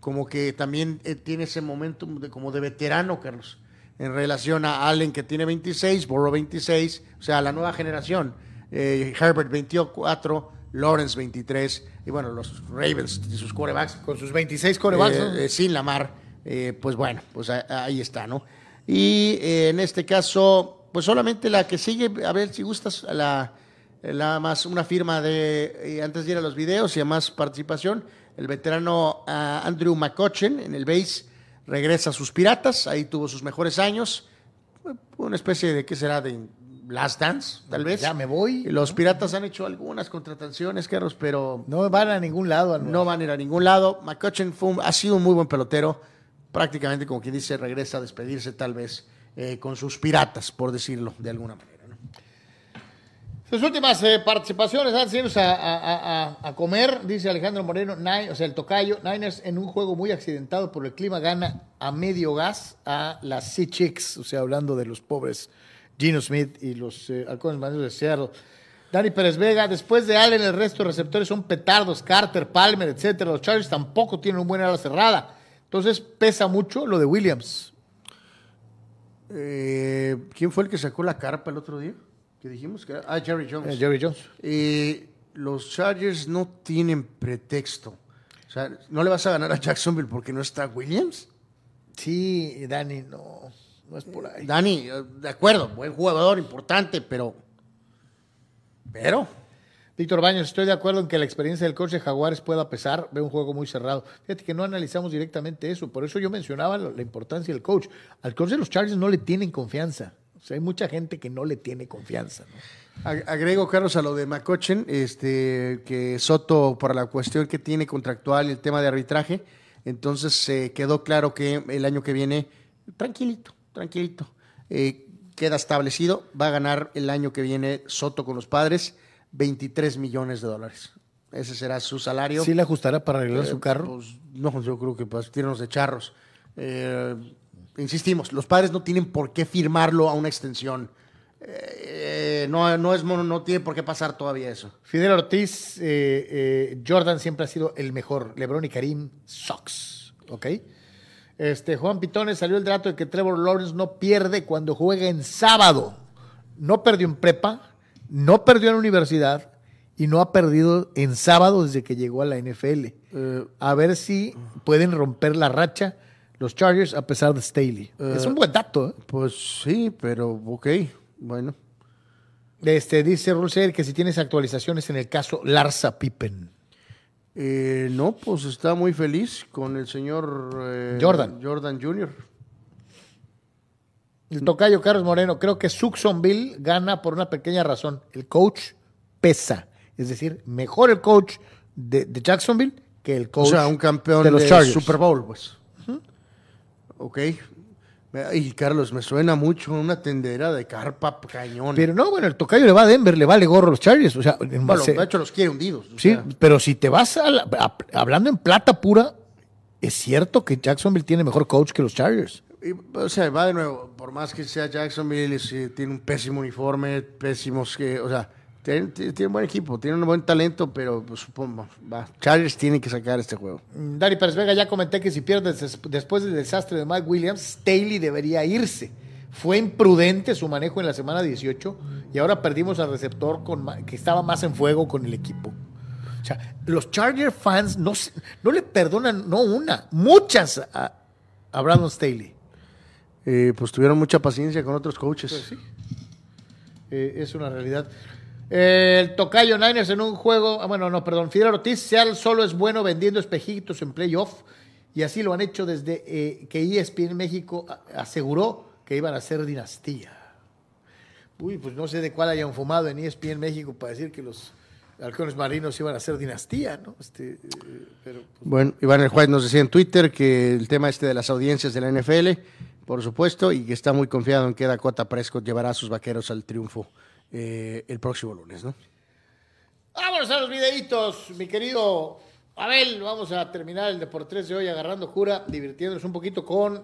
como que también eh, tiene ese momento de, como de veterano, Carlos, en relación a Allen que tiene 26, Burrow 26, o sea, la nueva generación, eh, Herbert 24, Lawrence 23, y bueno, los Ravens y sus quarterbacks Con sus 26 corebacks. eh, ¿no? eh, sin Lamar, eh, pues bueno, pues ahí está, ¿no? Y en este caso, pues solamente la que sigue, a ver si gustas, la, la más, una firma de, antes de ir a los videos y a más participación, el veterano ah, Andrew McCutcheon en el base regresa a sus piratas, ahí tuvo sus mejores años, una especie de, ¿qué será? De Last Dance, tal vez. Ya me voy. Los piratas han hecho algunas contrataciones, Carlos, pero No van a ningún lado. No van a ir a ningún lado. McCutcheon fue un- ha sido un muy buen pelotero. Prácticamente, como quien dice, regresa a despedirse tal vez eh, con sus piratas, por decirlo de alguna manera. Sus últimas eh, participaciones de irnos a, a- comer, dice Alejandro Moreno, Ni- o sea, el tocayo, Niners en un juego muy accidentado por el clima gana a medio gas a las Sea Chicks, o sea, hablando de los pobres Gino Smith y los eh, halcones de Seattle. Dani Pérez Vega, después de Allen, el resto de receptores son petardos, Carter, Palmer, etcétera. Los Chargers tampoco tienen un buen ala cerrada. Entonces pesa mucho lo de Williams. Eh, ¿Quién fue el que sacó la carpa el otro día? ¿Qué dijimos? que era? Ah, Jerry Jones. Eh, Jerry Jones. Eh, los Chargers no tienen pretexto. O sea, no le vas a ganar a Jacksonville porque no está Williams. Sí, Dani, no, no es por ahí. Dani, eh, de acuerdo, buen jugador, importante, pero. Pero. Víctor Baños, estoy de acuerdo en que la experiencia del coach de Jaguares pueda pesar. Ve un juego muy cerrado. Fíjate que no analizamos directamente eso. Por eso yo mencionaba la importancia del coach. Al coach de los Chargers no le tienen confianza. O sea, hay mucha gente que no le tiene confianza. Agrego, Carlos, a lo de McCutcheon, este, que Soto, para la cuestión que tiene contractual y el tema de arbitraje, entonces se quedó claro que el año que viene, tranquilito, tranquilito, eh, queda establecido, va a ganar el año que viene Soto con los padres 23 millones de dólares. Ese será su salario. ¿Sí le ajustará para arreglar Eh, su carro? pues, no, yo creo que pues tirarnos de charros. Eh, insistimos, los padres no tienen por qué firmarlo a una extensión. Eh, no, no, es, no tiene por qué pasar todavía eso. Fidel Ortiz, eh, eh, Jordan siempre ha sido el mejor. LeBron y Karim, Sox. ¿Ok? Este, Juan Pitones salió el dato de que Trevor Lawrence no pierde cuando juega en sábado. No perdió en prepa, no perdió en universidad y no ha perdido en sábado desde que llegó a la NFL. A ver si pueden romper la racha los Chargers a pesar de Staley. es un buen dato. ¿eh? Pues sí, pero ok, bueno. Este, dice Russell que si tienes actualizaciones en el caso Larsa Pippen. Eh, no, pues está muy feliz con el señor eh, Jordan. Jordan Jr. El tocayo Carlos Moreno, creo que Suxonville gana por una pequeña razón. El coach pesa. Es decir, mejor el coach de, de Jacksonville que el O coach sea, un campeón de de, los Chargers. Super Bowl, pues. Ok. Y Carlos, me suena mucho una tendera de carpa cañón. Pero no, bueno, el tocayo le va a Denver, le vale gorro a los Chargers. O sea, en Bueno, base- de hecho los quiere hundidos. sí, sea. pero si te vas a, la- a- hablando en plata pura, es cierto que Jacksonville tiene mejor coach que los Chargers. y, o sea, va de nuevo, por más que sea Jacksonville, sí, tiene un pésimo uniforme, pésimos que, o sea, tiene, tiene un buen equipo, tiene un buen talento, pero pues, supongo, va, Chargers tiene que sacar este juego. Mm, Dani Pérez Vega, ya comenté que si pierdes des- después del desastre de Mike Williams, Staley debería irse. Fue imprudente su manejo en la semana 18 y ahora perdimos al receptor con que estaba más en fuego con el equipo. O sea, los Charger fans no, le perdonan, no una, muchas a, a Brandon Staley. Eh, pues tuvieron mucha paciencia con otros coaches. Pues sí. Eh, es una realidad. El Tocayo Niners en un juego, ah, bueno, no, perdón, Fidel Ortiz, Seattle solo es bueno vendiendo espejitos en playoff y así lo han hecho desde eh, que ESPN México aseguró que iban a ser dinastía. Uy, pues no sé de cuál hayan fumado en ESPN México para decir que los halcones marinos iban a ser dinastía, ¿no? Este, eh, pero Bueno, Iván El Juez nos decía en Twitter que el tema este de las audiencias de la NFL, por supuesto, y que está muy confiado en que Dakota Prescott llevará a sus vaqueros al triunfo eh, el próximo lunes, ¿no? Vámonos a los videitos, mi querido Abel. Vamos a terminar el Deportes de hoy agarrando cura, divirtiéndonos un poquito con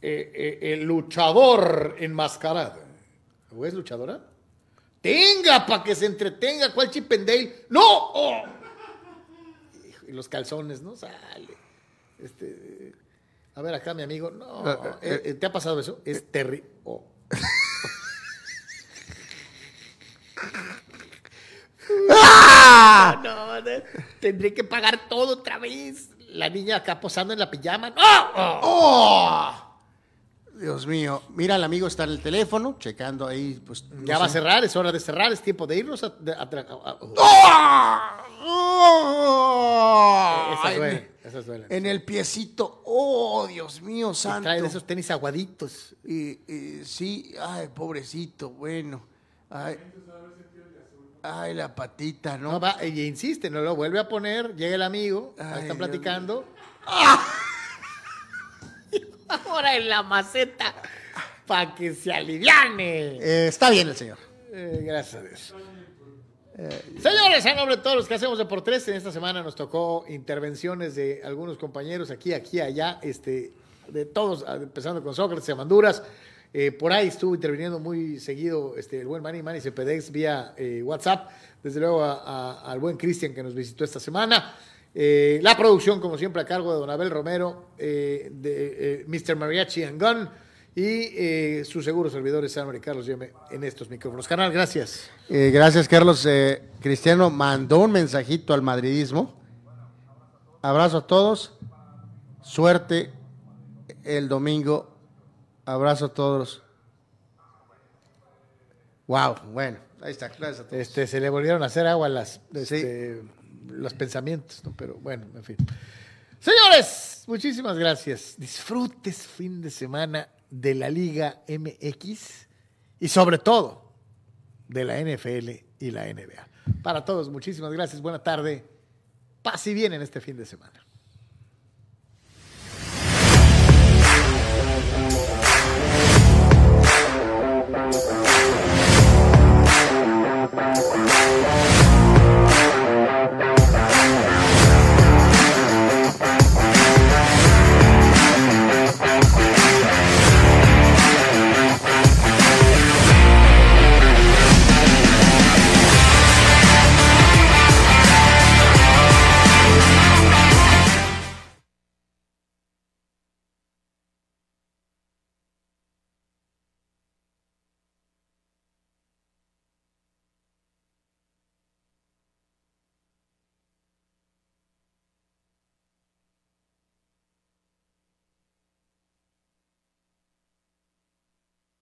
eh, eh, el luchador enmascarado. ¿O es luchadora? Tenga, para que se entretenga. ¿Cuál Chip and Dale? ¡No! ¡Oh! Y los calzones, ¿no? Sale. Este, a ver, acá, mi amigo. No, Ah, ¿te ha pasado eso? Es terrible. ¡Ah! No, no, tendré que pagar todo otra vez. La niña acá posando en la pijama. ¡No! ¡Oh! Dios mío, mira, el amigo está en el teléfono, checando ahí, pues... no Ya va a cerrar, es hora de cerrar, es tiempo de irnos a... a tra- a- a- ¡Oh! Esas En- el piecito, ¡oh, Dios mío, Y santo! trae de esos tenis aguaditos. Y, y sí, ay, pobrecito, bueno. Ay, ay la patita, ¿no? No, va, y insiste, no lo vuelve a poner, llega el amigo, ahí Ay, están platicando. Ahora en la maceta, para que se aliviane. Eh, está bien el señor. Eh, gracias a Dios. Eh, Señores, a nombre de todos los que hacemos de por tres, en esta semana nos tocó intervenciones de algunos compañeros aquí, aquí, allá, este, de todos, empezando con Sócrates y Amanduras. Eh, por ahí estuvo interviniendo muy seguido este, el buen Manny Manny Cepedex vía eh, WhatsApp. Desde luego al buen Cristian que nos visitó esta semana. Eh, la producción, como siempre, a cargo de Don Abel Romero, de Mr. Mariachi and Gun y sus seguros servidores, San María Carlos Yeme, en estos micrófonos. Canal, gracias. Gracias, Carlos. Cristiano mandó un mensajito al madridismo. Abrazo a todos. Suerte el domingo. Abrazo a todos. Wow, bueno, ahí está. Gracias a todos. Este, se le volvieron a hacer agua las, este, los pensamientos, ¿no? pero bueno, en fin. Señores, muchísimas gracias. Disfrutes fin de semana de la Liga MX y sobre todo de la NFL y la NBA. Para todos, muchísimas gracias. Buena tarde. Paz y bien en este fin de semana.